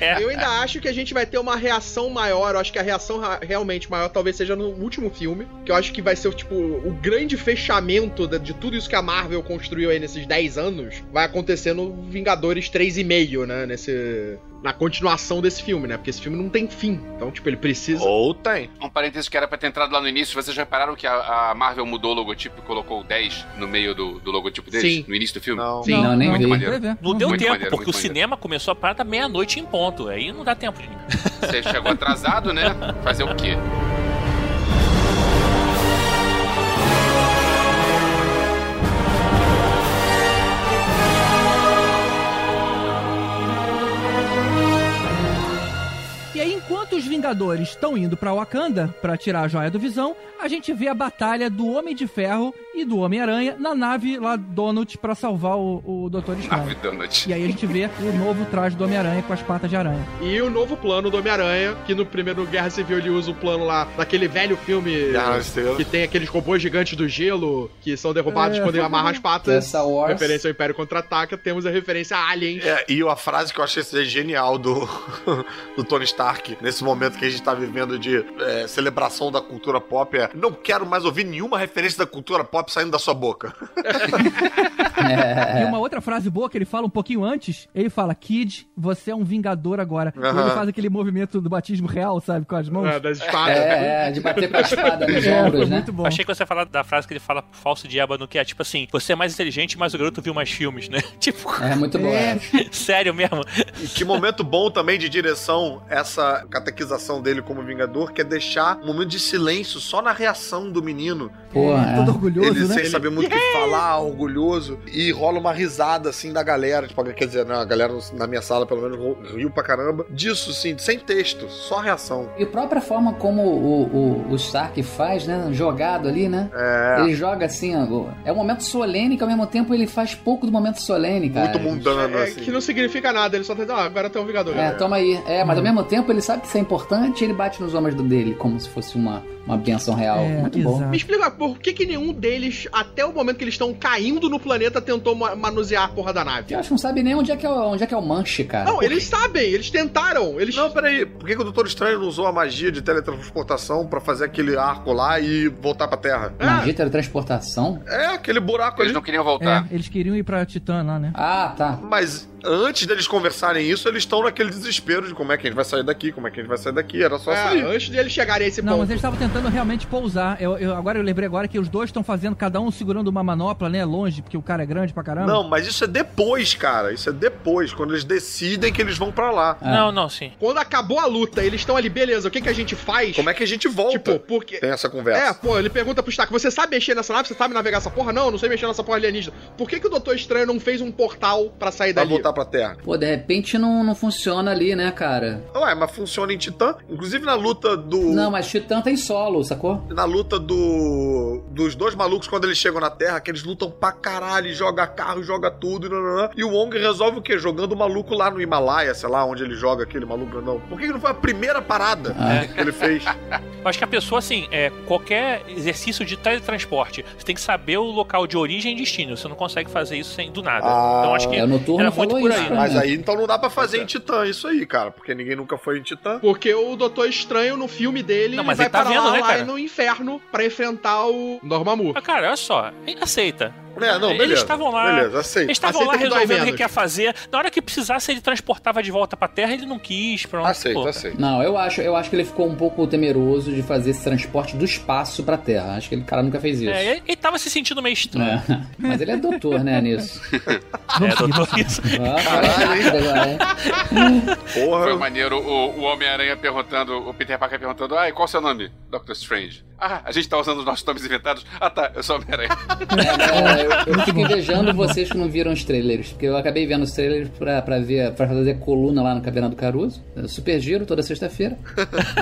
É. Eu ainda acho que a gente vai ter uma reação maior. Eu acho que a reação realmente maior talvez seja no último filme. Que eu acho que vai ser, tipo, o grande fechamento da- de tudo isso que a Marvel construiu aí nesses 10 anos. Vai acontecer no Vingadores 3,5, né? Nesse. Na continuação desse filme, né? Porque esse filme não tem fim. Então, tipo, ele precisa. Ou tem. Um parênteses que era pra ter entrado lá no início, vocês já repararam que a, a Marvel mudou o logotipo e colocou o 10 no meio do, do logotipo deles? Sim. No início do filme? Não. Sim. Não, nem muito vi. maneiro. Não deu Muito tempo, maneiro, porque o maneiro. cinema começou a parada meia-noite em ponto. Aí não dá tempo de. Você chegou atrasado, né? Fazer o quê? E aí, enquanto os Vingadores estão indo pra Wakanda pra tirar a joia do Visão, a gente vê a batalha do Homem de Ferro e do Homem-Aranha na nave lá Donut pra salvar o, o Dr. Estranho. Nave Donut. E aí a gente vê o novo traje do Homem-Aranha com as patas de aranha. E o novo plano do Homem-Aranha, que no primeiro Guerra Civil ele usa o plano lá daquele velho filme que tem aqueles robôs gigantes do gelo que são derrubados É. quando ele amarra as patas. Essa Wars. Referência ao Império Contra-Ataca, temos a referência a Aliens. É, e a frase que eu achei ser genial do, do Tony Stark, nesse momento que a gente tá vivendo de é, celebração da cultura pop, é: Não quero mais ouvir nenhuma referência da cultura pop saindo da sua boca. É. E uma outra frase boa que ele fala um pouquinho antes, ele fala, Kid, você é um vingador agora. E Aham. ele faz aquele movimento do batismo real, sabe, com as mãos. É, das espadas. É, é, de bater com a espada nos É, ombros, né? muito bom. Achei que você ia falar da frase que ele fala pro falso de ébano, que é tipo assim: você é mais inteligente, mas o garoto viu mais filmes, né? tipo, É muito bom. É. sério mesmo. E que momento bom também de direção essa catequização dele como Vingador, que é deixar um momento de silêncio só na reação do menino. Porra, Todo é. orgulhoso, ele né? sem saber muito o que falar, orgulhoso, e rola uma risada assim da galera. Tipo, quer dizer, né, a galera na minha sala, pelo menos, riu pra caramba. Disso, sim, sem texto, só reação. E a própria forma como o, o, o Stark faz, né? Jogado ali, né? É. Ele joga assim, ó, é um momento solene que ao mesmo tempo ele faz pouco do momento solene, cara. Muito mundano, É, assim. que não significa nada, ele só tá dizendo, ah, agora tem um Vingador. É, toma aí. É, mas ao mesmo tempo ele sabe que é importante ele bate nos ombros dele, como se fosse uma, uma benção real. É, Muito bom. exato. Me explica, por que, que nenhum deles eles, até o momento que eles estão caindo no planeta, tentou ma- manusear a porra da nave. Eu acho que não sabe nem onde é que é, o- onde é, que é o manche, cara. Não, eles sabem, eles tentaram. Eles... Não, peraí. Por que, que o Doutor Estranho não usou a magia de teletransportação pra fazer aquele arco lá e voltar pra Terra? Magia de teletransportação? É, aquele buraco Eles ali. não queriam É, voltar. eles queriam ir pra Titã lá, né? Ah, tá. Mas antes deles conversarem isso, eles estão naquele desespero de como é que a gente vai sair daqui, como é que a gente vai sair daqui. Era só É, sair. antes de eles chegarem a esse Não, ponto. mas eles estavam tentando realmente pousar. Eu, eu- agora eu lembrei agora que os dois estão fazendo, cada um segurando uma manopla, né? Longe, porque o cara é grande pra caramba. Não, mas isso é depois, cara. Isso é depois, quando eles decidem que eles vão pra lá. Ah. Não, não, sim. Quando acabou a luta, eles estão ali, beleza, o que, que a gente faz? Como é que a gente volta? Tipo, porque. Tem essa É, conversa. pô, ele pergunta pro Stark: você sabe mexer nessa nave? Você sabe navegar essa porra? Não, eu não sei mexer nessa porra alienígena. Por que, que o Doutor Estranho não fez um portal pra sair Pra dali? voltar pra Terra. Pô, de repente não, não funciona ali, né, cara? Ué, mas funciona em Titã. Inclusive na luta do. Não, mas Titã tem solo, sacou? Na luta do. Dos dois malucos, quando eles chegam na Terra, que eles lutam pra caralho, joga carro, joga tudo, e, nananã. e o Wong resolve o quê? Jogando o maluco lá no Himalaia, sei lá, onde ele joga aquele maluco grandão. Por que, que não foi a primeira parada Ah. que ele fez? Eu acho que a pessoa, assim, é, qualquer exercício de teletransporte, você tem que saber o local de origem e destino. Você não consegue fazer isso sem do nada. Ah, então acho que É, era muito por isso aí. pra Mas aí então não dá pra fazer em Titã isso aí, cara, porque ninguém nunca foi em Titã. Porque o Doutor Estranho, no filme dele, Não, ele mas vai ele tá vendo, lá, né, lá cara? no inferno pra enfrentar o Dormammu. Mas, cara, olha só, aceita. É, não, Eles beleza. estavam lá. Beleza, aceito. Eles estavam lá resolvendo o que quer fazer. Na hora que precisasse, ele transportava de volta pra Terra, ele não quis. Pronto, Aceito, pô. aceito. Não, eu acho, eu acho que ele ficou um pouco temeroso de fazer esse transporte do espaço pra Terra. Acho que ele cara nunca fez isso. É, ele, ele tava se sentindo meio estranho. É. Mas ele é doutor, né, nisso. É, doutor, isso. Ah, falou rápido agora, hein? Foi Porra. maneiro o, o Homem-Aranha perguntando, o Peter Parker perguntando, ah, e qual é o seu nome? Doctor Strange. Ah, a gente tá usando os nossos nomes inventados. Ah, tá, eu sou Homem-Aranha. É, eu, eu fico invejando vocês que não viram os trailers, porque eu acabei vendo os trailers pra, pra ver, pra fazer coluna lá no Caverna do Caruso. Super giro, toda sexta-feira.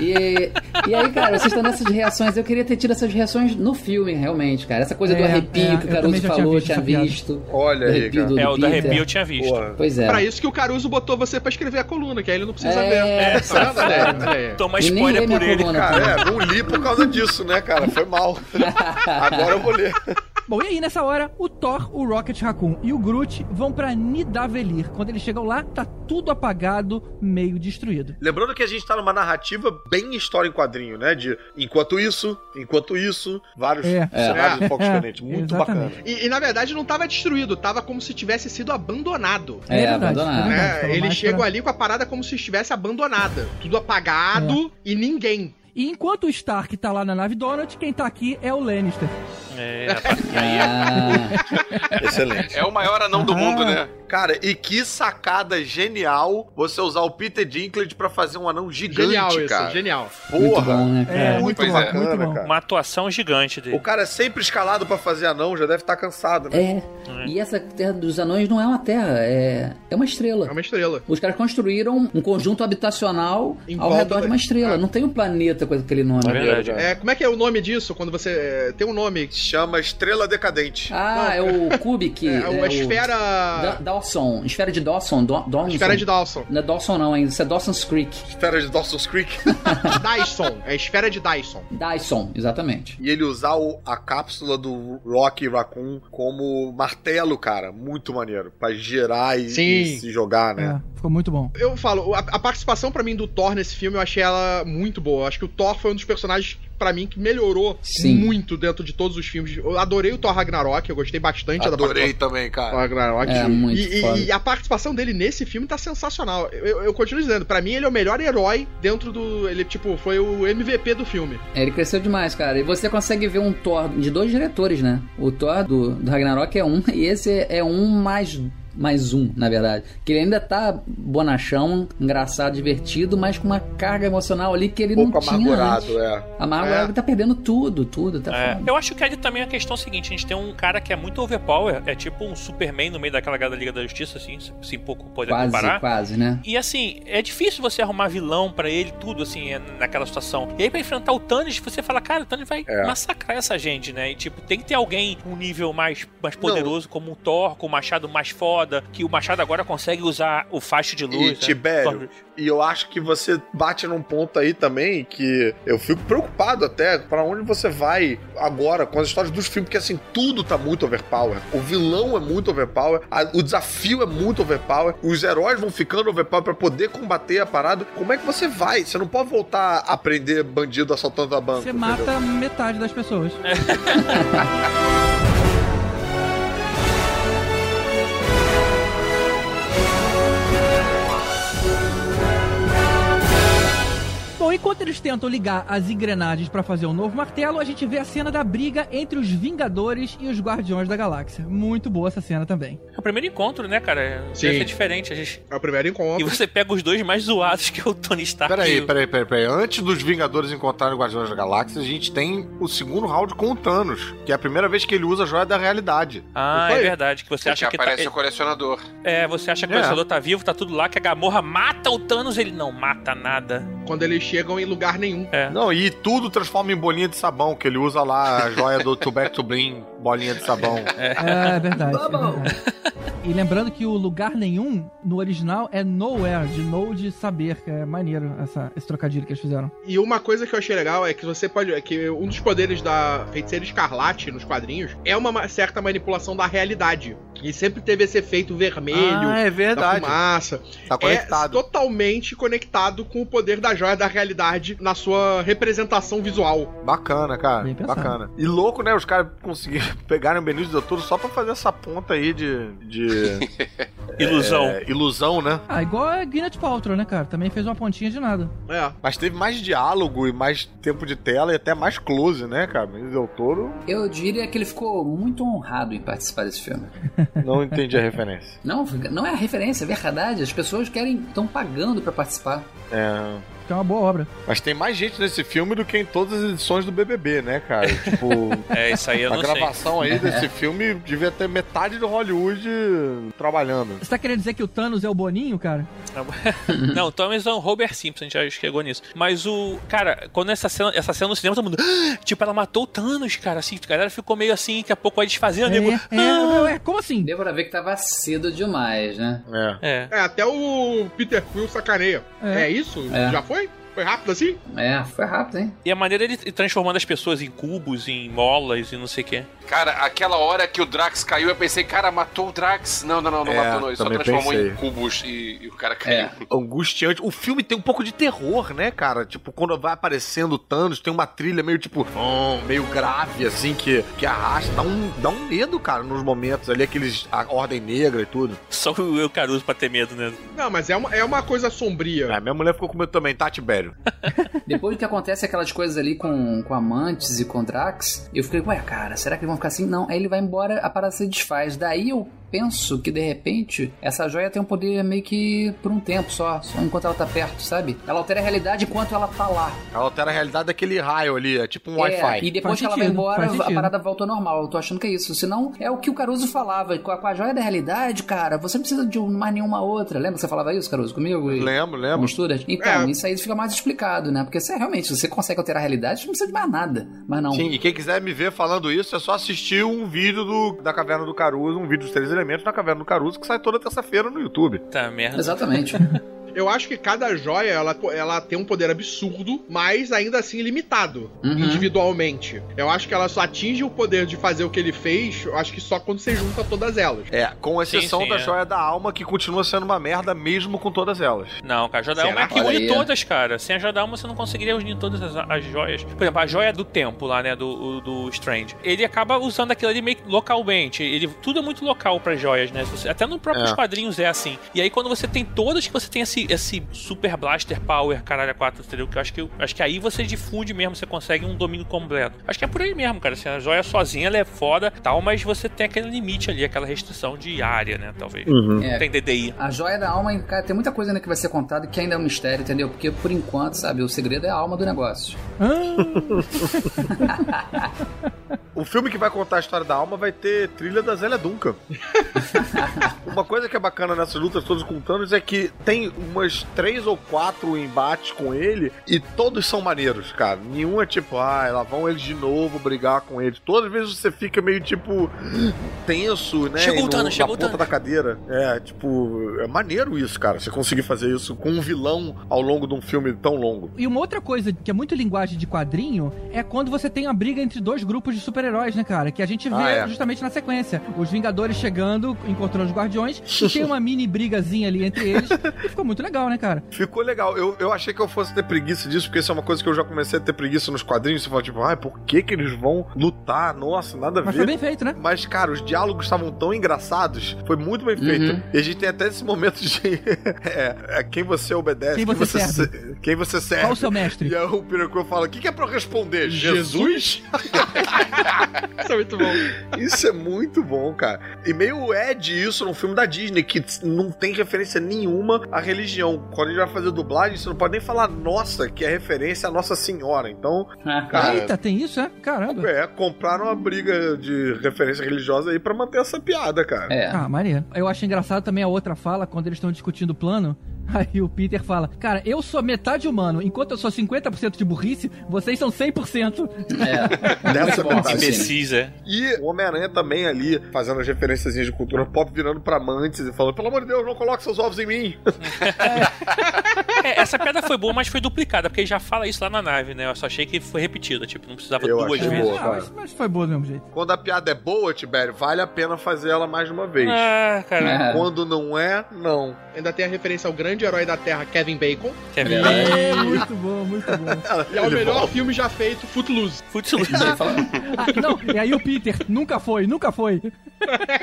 E, e aí, cara, vocês estão nessas reações. Eu queria ter tido essas reações no filme, realmente, cara. Essa coisa do É, arrepio é, que o Caruso já tinha falou, visto tinha visto. Olha Do aí, arrepio cara. do, É, do o do arrepio eu tinha visto. Porra. Pois é. Pra isso que o Caruso botou você pra escrever a coluna, que aí ele não precisa É, ver. é, Tá vendo? Aí, olha aí. Toma spoiler por ele. coluna. Cara, é, não li por causa disso, né, cara? Foi mal. Agora eu vou ler. Bom, e aí nessa hora, o Thor, o Rocket Raccoon e o Groot vão pra Nidavellir. Quando eles chegam lá, tá tudo apagado, meio destruído. Lembrando que a gente tá numa narrativa bem história em quadrinho, né? De enquanto isso, enquanto isso, vários É. cenários É. e focos É, diferentes. Muito exatamente. bacana. E, e, na verdade não tava destruído, tava como se tivesse sido abandonado. É, verdade, abandonado. É, falou eles chegam pra- ali com a parada como se estivesse abandonada. Tudo apagado e ninguém. E enquanto o Stark tá lá na nave Donut, quem tá aqui é o Lannister. É, rapaz. Ah, Excelente. É o maior anão do mundo, né? Cara, e que sacada genial você usar o Peter Dinklage pra fazer um anão gigante, Genial isso, cara. genial. muito Porra. bom, né, cara? É, muito muito bacana, muito bom. cara. Uma atuação gigante dele. O cara é sempre escalado pra fazer anão, já deve estar cansado, né? É. E essa Terra dos Anões não é uma terra, é, é uma estrela. É uma estrela. Os caras construíram um conjunto habitacional Em ao redor de da- uma estrela. É. Não tem um planeta com aquele nome. É verdade. É, como é que é o nome disso quando você. é, tem um nome. Chama Estrela Decadente. Ah, é o Kubic. É, uma esfera. Da- Dawson. Esfera de Dawson. Do, Dawson. Esfera de Dawson. Não é Dawson não, ainda. Isso é Dawson's Creek. Esfera de Dawson's Creek. Dyson. É esfera de Dyson. Dyson, exatamente. e ele usar o- a cápsula do Rocky Raccoon como martelo, cara. Muito maneiro. Pra girar e, Sim. e se jogar, né? É, ficou muito bom. Eu falo, a, a participação pra mim do Thor nesse filme, eu achei ela muito boa. Eu acho que o Thor foi um dos personagens, pra mim, que melhorou Sim. muito dentro de todos os filmes. Eu adorei o Thor Ragnarok, eu gostei bastante da Adorei participação também, cara. Thor Ragnarok. É, muito e, e- e a participação dele nesse filme tá sensacional. Eu, eu continuo dizendo, pra mim ele é o melhor herói dentro do. Ele, tipo, foi o MVP do filme. É, ele cresceu demais, cara. E você consegue ver um Thor de dois diretores, né? O Thor do, do Ragnarok é um, e esse é um mais. Mais um, na verdade. Que ele ainda tá bonachão, engraçado, divertido, mas com uma carga emocional ali que ele Um pouco não tinha. antes. amargurado, é. Amargurado, É. ele tá perdendo tudo, tudo. Tá É, eu acho que ali também a questão é a seguinte: a gente tem um cara que é muito overpower, é tipo um Superman no meio daquela galera da Liga da Justiça, assim, se- se pouco pode Quase, comparar. quase, né? E assim, é difícil você arrumar vilão pra ele, tudo assim, é, naquela situação. E aí pra enfrentar o Thanos, você fala, cara, o Thanos vai É. massacrar essa gente, né? E tipo, tem que ter alguém um nível mais, mais poderoso, como o Thor, com o machado mais foda, foda, que o Machado agora consegue usar o faixa de luz. E né? Tibério, e eu acho que você bate num ponto aí também que eu fico preocupado até pra onde você vai agora com as histórias dos filmes, porque assim, tudo tá muito overpower. O vilão é muito overpower, a- o desafio é muito overpower, os heróis vão ficando overpower pra poder combater a parada. Como é que você vai? Você não pode voltar a prender bandido assaltando a banca. Você entendeu? mata metade das pessoas. enquanto eles tentam ligar as engrenagens pra fazer um novo martelo, a gente vê a cena da briga entre os Vingadores e os Guardiões da Galáxia. Muito boa essa cena também. É o primeiro encontro, né, cara? Sim. Deve ser diferente. A gente... É o primeiro E encontro. você pega os dois mais zoados, que é o Tony Stark. e Peraí, o- peraí, peraí, peraí. Antes dos Vingadores encontrarem o Guardiões da Galáxia, a gente tem o segundo round com o Thanos, que é a primeira vez que ele usa a joia da realidade. Ah, é verdade. Que você Porque acha que tá... aparece o colecionador. É, você acha que o É. colecionador tá vivo, tá tudo lá, que a Gamorra mata o Thanos, ele não mata nada. Quando eles chegam em lugar nenhum. É. Não, e tudo transforma em bolinha de sabão, que ele usa lá a joia do Tubac to Blim, bolinha de sabão. É, é verdade, é verdade. E lembrando que o lugar nenhum, no original, é nowhere, de know de saber, que é maneiro essa, esse trocadilho que eles fizeram. E uma coisa que eu achei legal é que você pode. É que um dos poderes da feiticeira escarlate nos quadrinhos é uma ma- certa manipulação da realidade. E sempre teve esse efeito vermelho. Ah, é Da verdade. fumaça. Tá conectado. É totalmente conectado com o poder da joia da realidade na sua representação visual. Bacana, cara. Bem pensado. Bacana. E louco, né? Os caras conseguiram pegarem o Benício Del Toro só pra fazer essa ponta aí de. de Ilusão. é, ilusão, né? Ah, igual a Gwyneth Paltrow, né, cara? Também fez uma pontinha de nada. É. Mas teve mais diálogo e mais tempo de tela e até mais close, né, cara? Benício Del Toro, Eu diria que ele ficou muito honrado em participar desse filme. não entendi a referência. Não, não é a referência, é verdade. As pessoas querem, estão pagando pra participar. É. Que é uma boa obra. Mas tem mais gente nesse filme do que em todas as edições do BBB, né, cara? tipo, É, isso aí eu a não sei. gravação aí desse filme devia ter metade do Hollywood trabalhando. Você tá querendo dizer que o Thanos é o Boninho, cara? Não, o Thomas é o Robert Simpson, a gente já chegou nisso. Mas o. Cara, quando essa cena, essa cena no cinema, todo mundo. "Ah!" Tipo, ela matou o Thanos, cara. Assim, a galera ficou meio assim, daqui a pouco vai desfazendo. É, nego, é, "Ah!" é, como assim? Deu pra ver que tava cedo demais, né? É. É. É, até o Peter Quill sacaneia. É. É, isso? É. Já foi? Foi rápido assim? É, foi rápido, hein? E a maneira de transformando as pessoas em cubos, em molas e não sei o quê. Cara, aquela hora que o Drax caiu, eu pensei, cara, matou o Drax. Não, não, não, não É, matou não. Ele só transformou pensei. em cubos e, e o cara caiu. É. Angustiante. O filme tem um pouco de terror, né, cara? Tipo, quando vai aparecendo o Thanos, tem uma trilha meio tipo, "Oh", meio grave, assim, que, que arrasta. Dá um, dá um medo, cara, nos momentos ali, aqueles. A Ordem Negra e tudo. Só o Eu Caruso pra ter medo, né? Não, mas é uma, é uma coisa sombria. É, minha mulher ficou com medo também, tá, Depois que acontece aquelas coisas ali com, com Amantes e com Drax, eu fiquei, ué, cara, será que eles vão ficar assim? Não, aí ele vai embora, a parada se desfaz. Daí eu penso que de repente essa joia tem um poder meio que por um tempo só, só enquanto ela tá perto, sabe? Ela altera a realidade enquanto ela tá lá. Ela altera a realidade daquele raio ali, é tipo um É, Wi-Fi. e depois Faz que ela vai sentido, embora, a sentido. parada volta ao normal. Eu tô achando que é isso. Senão, é o que o Caruso falava. Com a, com a joia da realidade, cara, você não precisa de mais nenhuma outra. Lembra que você falava isso, Caruso, comigo? E- Lembro, lembro. Stuart? Então, É. isso aí fica mais explicado, né? Porque você realmente, se você consegue alterar a realidade, você não precisa de mais nada. Mas não. Sim, e quem quiser me ver falando isso, é só assistir um vídeo do, da Caverna do Caruso, um vídeo dos três elementos na Caverna do Caruso, que sai toda terça-feira no YouTube. Tá merda. Exatamente. Eu acho que cada joia, ela, ela tem um poder absurdo, mas ainda assim limitado, Uhum. individualmente. Eu acho que ela só atinge o poder de fazer o que ele fez, eu acho que só quando você junta todas elas. É, com exceção Sim, sim, da é. joia da alma, que continua sendo uma merda mesmo com todas elas. Não, cara, a joia da alma é que une todas, cara. Sem a joia da alma você não conseguiria unir todas as, as joias. Por exemplo, a joia do tempo lá, né, do, do Strange. Ele acaba usando aquilo ali meio localmente. Ele, tudo é muito local para joias, né? Até no próprios É. quadrinhos é assim. E aí quando você tem todas que você tem esse, esse Super Blaster Power, caralho, a 4, entendeu? Que eu acho que, eu- acho que aí você difunde mesmo, você consegue um domínio completo. Acho que é por aí mesmo, cara. Assim, a joia sozinha ela é foda tal, mas você tem aquele limite ali, aquela restrição de área, né? Talvez. É. Tem DDI. A joia da alma, cara, tem muita coisa ainda que vai ser contada que ainda é um mistério, entendeu? Porque por enquanto, sabe, o segredo é a alma do negócio. Ah, o filme que vai contar a história da alma vai ter trilha da Zélia Duncan. Uma coisa que é bacana nessas lutas todas com Thanos é que tem umas três ou quatro embates com ele e todos são maneiros, cara. Nenhum é tipo, ah, lá vão eles de novo brigar com ele. Todas as vezes você fica meio tipo tenso, né? Chegou o Thanos, na chegou o ponta Thanos. da cadeira. É, tipo, é maneiro isso, cara. Você conseguir fazer isso com um vilão ao longo de um filme tão longo. E uma outra coisa que é muito linguagem de quadrinho é quando você tem uma briga entre dois grupos de super-heróis, né, cara? Que a gente vê Ah, é. justamente na sequência. Os Vingadores chegando, encontrando os Guardiões, e tem uma mini brigazinha ali entre eles. e ficou muito legal, né, cara? Ficou legal. Eu, eu achei que eu fosse ter preguiça disso, porque isso é uma coisa que eu já comecei a ter preguiça nos quadrinhos. Você fala, tipo, ai, por que que eles vão lutar? Nossa, nada a Mas ver. foi bem feito, né? Mas, cara, os diálogos estavam tão engraçados. Foi muito bem feito. Uhum. E a gente tem até esse momento de. é, é, quem você obedece, Quem você se- quem você serve. Qual o seu mestre? E aí o Peter Quill fala: o que, que é pra eu responder? Jesus? Isso é muito bom. Isso é muito bom, cara. E meio Ed isso num filme da Disney, que não tem referência nenhuma à religião. Quando a gente vai fazer dublagem, você não pode nem falar nossa, que é referência à Nossa Senhora. Então, cara, Eita, tem isso, é? Caramba. é, compraram uma briga de referência religiosa aí pra manter essa piada, cara. É. Ah, maneiro. Eu acho engraçado também a outra fala, quando eles estão discutindo o plano. Aí o Peter fala: Cara, eu sou metade humano, enquanto eu sou 50% de burrice, vocês são 100%. É. Dessa sim. Imbecis, é. E o Homem-Aranha também ali, fazendo as referenciazinhas de cultura pop, virando pra amantes e falando: pelo amor de Deus, não coloque seus ovos em mim. É, essa piada foi boa, mas foi duplicada, porque ele já fala isso lá na nave, né? Eu só achei que foi repetida, tipo, não precisava Eu duas vezes. boa. Ah, mas, mas foi boa do mesmo jeito. Quando a piada é boa, Tibério, vale a pena fazer ela mais de uma vez. Ah, cara. É. Quando não é, não. Ainda tem a referência ao grande herói da Terra, Kevin Bacon. Quer ver? É, muito bom, muito bom. E é o Ele melhor volta. filme já feito, Footloose. Footloose. Ah, não, e aí o Peter, nunca foi, nunca foi.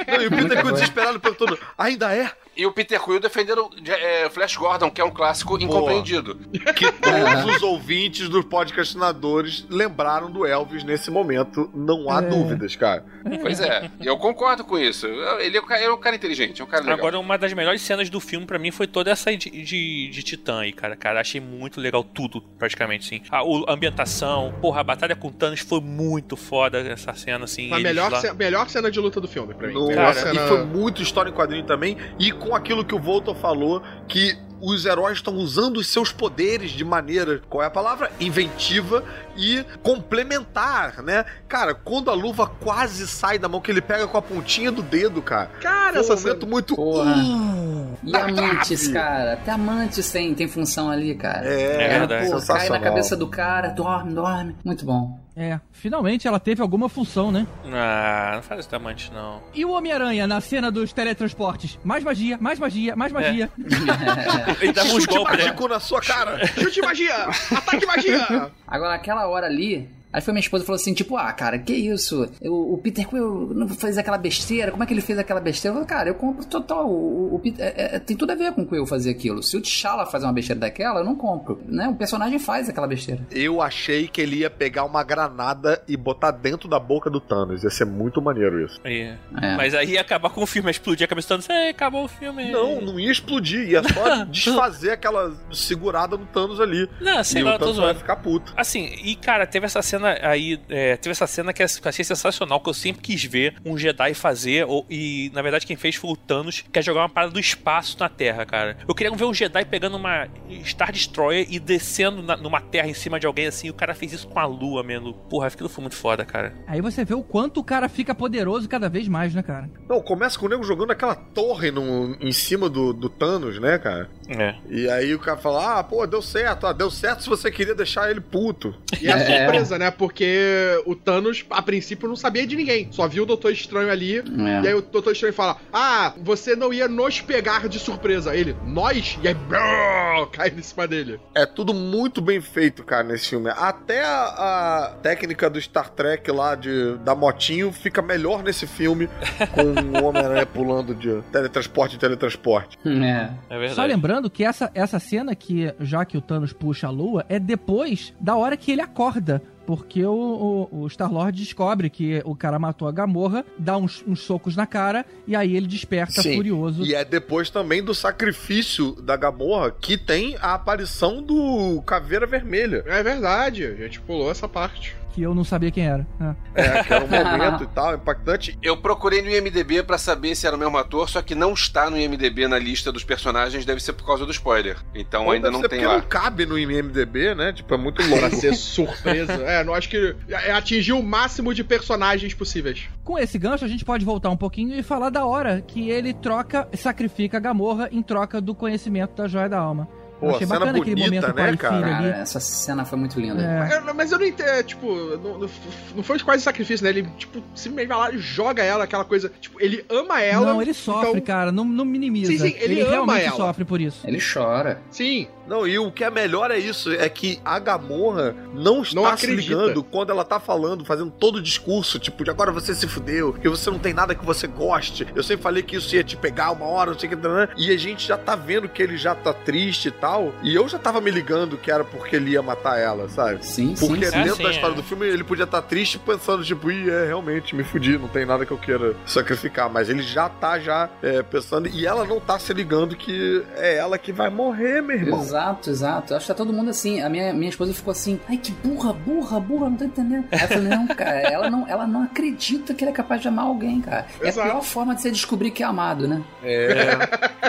Não, e o Peter ficou desesperado perguntando: ainda é? E o Peter Quill defendendo é, Flash Gordon, que é um clássico incompreendido. Que todos os ouvintes dos podcastinadores lembraram do Elvis nesse momento. Não há É. dúvidas, cara. Pois é, eu concordo com isso. Ele é um cara, é um cara inteligente, é um cara legal. Agora, uma das melhores cenas do filme pra mim foi toda essa de, de, de Titã aí, cara. Cara, achei muito legal tudo, praticamente, sim. A, a ambientação, porra, a batalha com Thanos foi muito foda essa cena, assim. A melhor, lá- ce- melhor cena de luta do filme, pra mim. Nossa, Melhor e cena- foi muito história em quadrinho também. E com aquilo que o Volta falou, que os heróis estão usando os seus poderes de maneira, qual é a palavra? Inventiva e complementar, né? Cara, quando a luva quase sai da mão, que ele pega com a pontinha do dedo, cara. Cara, um essa cena... muito. Porra. Uh, E Amantes, cara. Até Amantes tem, tem função ali, cara. É, É verdade. Pô, cai na cabeça do cara, dorme, dorme. Muito bom. É, finalmente ela teve alguma função, né? Ah, não faz esse tamante, não. E o Homem-Aranha na cena dos teletransportes? Mais magia, mais magia, mais magia. Ele dava uns Chute golpes, né? mágico na sua cara. Chute magia! Ataque magia! Agora, aquela hora ali. Aí foi minha esposa e falou assim, tipo, ah, cara, que isso? Eu- o Peter Quill não fez aquela besteira, como é que ele fez aquela besteira? Eu falei, cara, eu compro total. O, o Peter, é- é- tem tudo a ver com o Quill fazer aquilo. Se o T'Challa fazer uma besteira daquela, eu não compro. Né? O personagem faz aquela besteira. Eu achei que ele ia pegar uma granada e botar dentro da boca do Thanos. Ia ser muito maneiro isso. Aí. É. Mas aí ia acabar com o filme, ia explodir a cabeça do Thanos. É, acabou o filme. Não, não ia explodir. Ia só desfazer aquela segurada no Thanos ali. Não, sei e lá, o tô Thanos vai zoando. ficar puto. Assim, e cara, teve essa cena aí, é, teve essa cena que eu achei sensacional, que eu sempre quis ver um Jedi fazer, ou, e na verdade quem fez foi o Thanos, que é jogar uma parada do espaço na Terra, cara. Eu queria ver um Jedi pegando uma Star Destroyer e descendo na- numa terra em cima de alguém assim, e o cara fez isso com a lua, mano. Porra, aquilo foi muito foda, cara. Aí você vê o quanto o cara fica poderoso cada vez mais, né, cara? Não, começa com o nego jogando aquela torre no, em cima do, do Thanos, né, cara? É. E aí o cara fala: Ah, pô, deu certo. Ah, deu certo se você queria deixar ele puto. E é surpresa, né? Porque o Thanos, a princípio, não sabia de ninguém. Só viu o Doutor Estranho ali. É. E aí o Doutor Estranho fala: Ah, você não ia nos pegar de surpresa. Ele, nós? E aí, brrr, cai em cima dele. É tudo muito bem feito, cara, nesse filme. Até a, a técnica do Star Trek lá de, da motinho fica melhor nesse filme, com o Homem-Aranha pulando de teletransporte em teletransporte. É. É verdade. Só lembrando que essa, essa cena que, já que o Thanos puxa a lua, é depois da hora que ele acorda Porque o, o, o Star-Lord descobre que o cara matou a Gamorra, dá uns, uns socos na cara, e aí ele desperta Sim. furioso. E é depois também do sacrifício da Gamorra que tem a aparição do Caveira Vermelha. É verdade, a gente pulou essa parte. Que eu não sabia quem era. É. É, que era um momento e tal, impactante. Eu procurei no IMDB pra saber se era o mesmo ator, só que não está no IMDB na lista dos personagens, deve ser por causa do spoiler. Então Ou ainda deve não ser tem porque lá. não cabe no IMDB, né? Tipo, é muito Pra longo. ser surpresa. É, não acho que é, atingiu o máximo de personagens possíveis. Com esse gancho, a gente pode voltar um pouquinho e falar da hora que ele troca, sacrifica a Gamorra em troca do conhecimento da Joia da Alma. Eu Pô, achei cena bacana aquele bonita, momento né, pai e cara? filho ali. Cara, essa cena foi muito linda. É. Eu- mas eu não entendo, tipo, não, não, não foi quase sacrifício, né? Ele, tipo, simplesmente vai lá e joga ela, aquela coisa. Tipo, ele ama ela. Não, ele sofre, então- cara, não, não minimiza. Sim, sim, ele ama realmente ela. sofre por isso. Ele chora. Sim, Não, e o que é melhor é isso, é que a Gamorra não está Não se ligando quando ela tá falando, fazendo todo o discurso, tipo, de agora você se fudeu, que você não tem nada que você goste. Eu sempre falei que isso ia te pegar uma hora, não sei o que, né? e a gente já tá vendo que ele já tá triste e tal, e eu já tava me ligando que era porque ele ia matar ela, sabe? Sim, Porque sim, sim. dentro sim, da é. história do filme ele podia estar triste pensando, tipo, ih, é, realmente, me fudi, não tem nada que eu queira sacrificar. Mas ele já tá já é, pensando, e ela não tá se ligando que é ela que vai morrer, meu irmão. Exato, exato. Acho que tá todo mundo assim. A minha, minha esposa ficou assim, ai que burra, burra, burra, não tô entendendo. Aí eu falei, não, cara, ela não, ela não acredita que ele é capaz de amar alguém, cara. É a Exato. pior forma de você descobrir que é amado, né? É.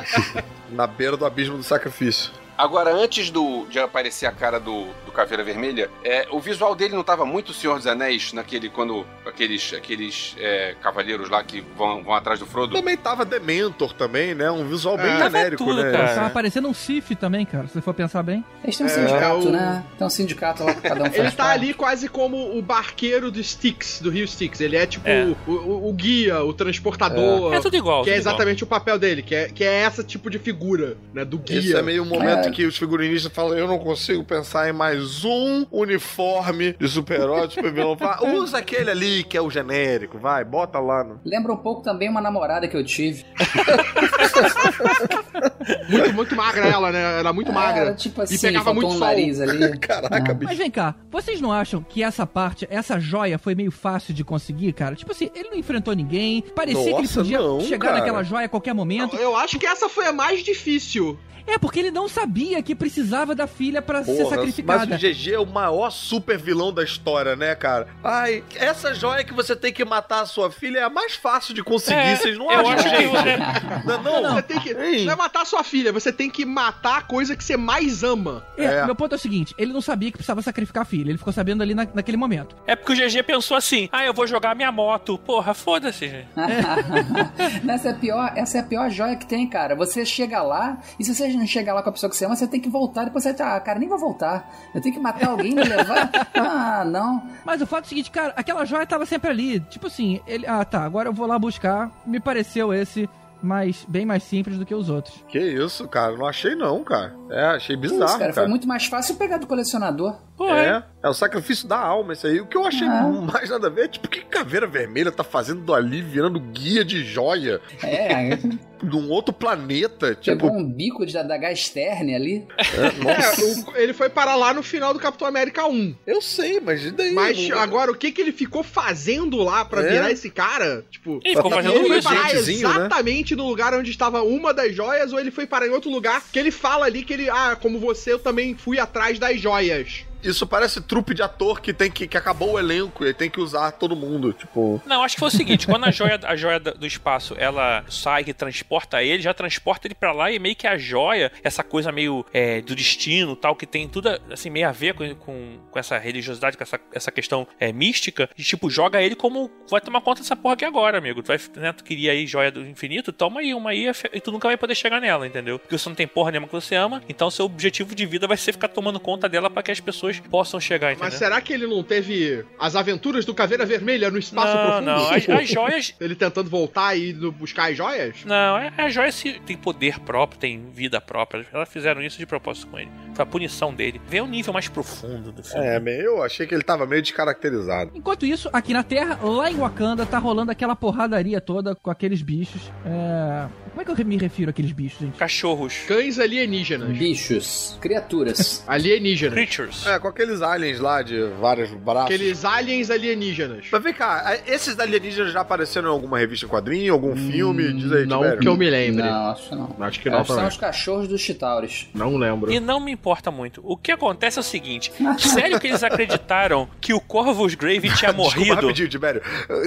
Na beira do abismo do sacrifício. Agora, antes do, de aparecer a cara do, do Caveira Vermelha, é, o visual dele não tava muito Senhor dos Anéis, naquele, quando aqueles, aqueles é, cavaleiros lá que vão, vão atrás do Frodo. Também tava Dementor também, né? Um visual bem É. genérico, Tava tudo, né? cara. Tava parecendo um Sif também, cara, se você for pensar bem. Eles têm um É, sindicato, o- né? Tem um sindicato lá que cada um faz Ele tá parte. ali quase como o barqueiro do Styx, do Rio Styx. Ele é tipo É. O, o- o guia, o transportador. É tudo igual. Que é tudo igual. exatamente o papel dele, que é, que é essa tipo de figura, né? Do guia. Esse é meio momento É. que os figurinistas falam: eu não consigo pensar em mais um uniforme de super-herói, de super-vilão. Usa aquele ali que é o genérico, vai, bota lá no. Lembra um pouco também uma namorada que eu tive. Muito, muito magra ela, né? Ela é muito magra. Era tipo assim, e pegava muito um sol. nariz ali. Caraca, Ah. bicho. Mas vem cá, vocês não acham que essa parte, essa joia foi meio fácil de conseguir, cara? Tipo assim, ele não enfrentou ninguém, parecia que ele Nossa, podia não, chegar cara. naquela joia a qualquer momento. Eu acho que essa foi a mais difícil. É, porque ele não sabia que precisava da filha pra ser sacrificada. Mas o GG é o maior super vilão da história, né, cara? Ai, essa joia que você tem que matar a sua filha é a mais fácil de conseguir, É, vocês não eu acham? acho que gente? é. Não, não, Você tem que. Ei. Não é matar sua filha, você tem que matar a coisa que você mais ama. É, É. meu ponto é o seguinte, ele não sabia que precisava sacrificar a filha, ele ficou sabendo ali na- naquele momento. É porque o GG pensou assim: ah, eu vou jogar minha moto. Porra, foda-se, gente. essa, é a pior, essa é a pior joia que tem, cara. Você chega lá, e se você não chegar lá com a pessoa que você ama, você tem que voltar. Depois você ah, cara, nem vou voltar. Eu tenho que matar alguém e me levar. Ah, não. Mas o fato é o seguinte, cara, aquela joia tava sempre ali. Tipo assim, ele. Ah, tá, agora eu vou lá buscar. Me pareceu esse mais, bem mais simples do que os outros. Que isso, cara? Não achei não, cara. É, achei bizarro, isso, cara, cara. Foi muito mais fácil pegar do colecionador. Porra, É, é o sacrifício da alma, isso aí. O que eu achei Ah. mais nada a ver é tipo, o que Caveira Vermelha tá fazendo ali, virando guia de joia É, de um outro planeta? pegou Tipo, um bico de, da Gasterne ali. é, nossa, É, o- ele foi parar lá no final do Capitão América 1. eu sei, mas e daí? Mas Não- agora, o que que ele ficou fazendo lá pra É. virar esse cara? Tipo, Ele ficou fazendo ele foi parar né? exatamente no lugar onde estava uma das joias ou ele foi parar em outro lugar que ele fala ali que ele, ah, como você, eu também fui atrás das joias. Isso parece trupe de ator que tem que, que acabou o elenco e tem que usar todo mundo, tipo. Não, acho que foi o seguinte, quando a joia, a joia do espaço, ela sai e transporta ele, já transporta ele pra lá e meio que a joia, essa coisa meio é, do destino tal, que tem tudo assim, meio a ver com, com, com essa religiosidade, com essa, essa questão é, mística, e tipo, joga ele como vai tomar conta dessa porra aqui agora, amigo. Tu, vai, né, tu queria aí joia do infinito, toma aí uma aí e tu nunca vai poder chegar nela, entendeu? Porque você não tem porra nenhuma que você ama, então seu objetivo de vida vai ser ficar tomando conta dela pra que as pessoas possam chegar, entendeu? Mas será que ele não teve as aventuras do Caveira Vermelha no espaço Não, profundo? não, as- as joias- Ele tentando voltar e buscar as joias? Não, é- a joia se tem poder próprio, tem vida própria. Elas fizeram isso de propósito com ele. Foi a punição dele. Vê o nível mais profundo do filme. É, meio, eu achei que ele tava meio descaracterizado. Enquanto isso, aqui na Terra, lá em Wakanda, tá rolando aquela porradaria toda com aqueles bichos. É... Como é que eu me refiro àqueles bichos, gente? Cachorros. Cães alienígenas. Bichos, criaturas. Alienígenas. Creatures. É, com aqueles aliens lá de vários braços. Aqueles aliens alienígenas. Mas vem cá, esses alienígenas já apareceram em alguma revista em quadrinho, algum filme? Diz aí, Não Tibério. que eu me lembre. Não, acho que não. Acho que não Acho são os cachorros dos Chitauris. Não lembro. E não me importa muito. O que acontece é o seguinte: sério que eles acreditaram que o Corvus Grave tinha Desculpa, morrido? rapidinho, Tibério.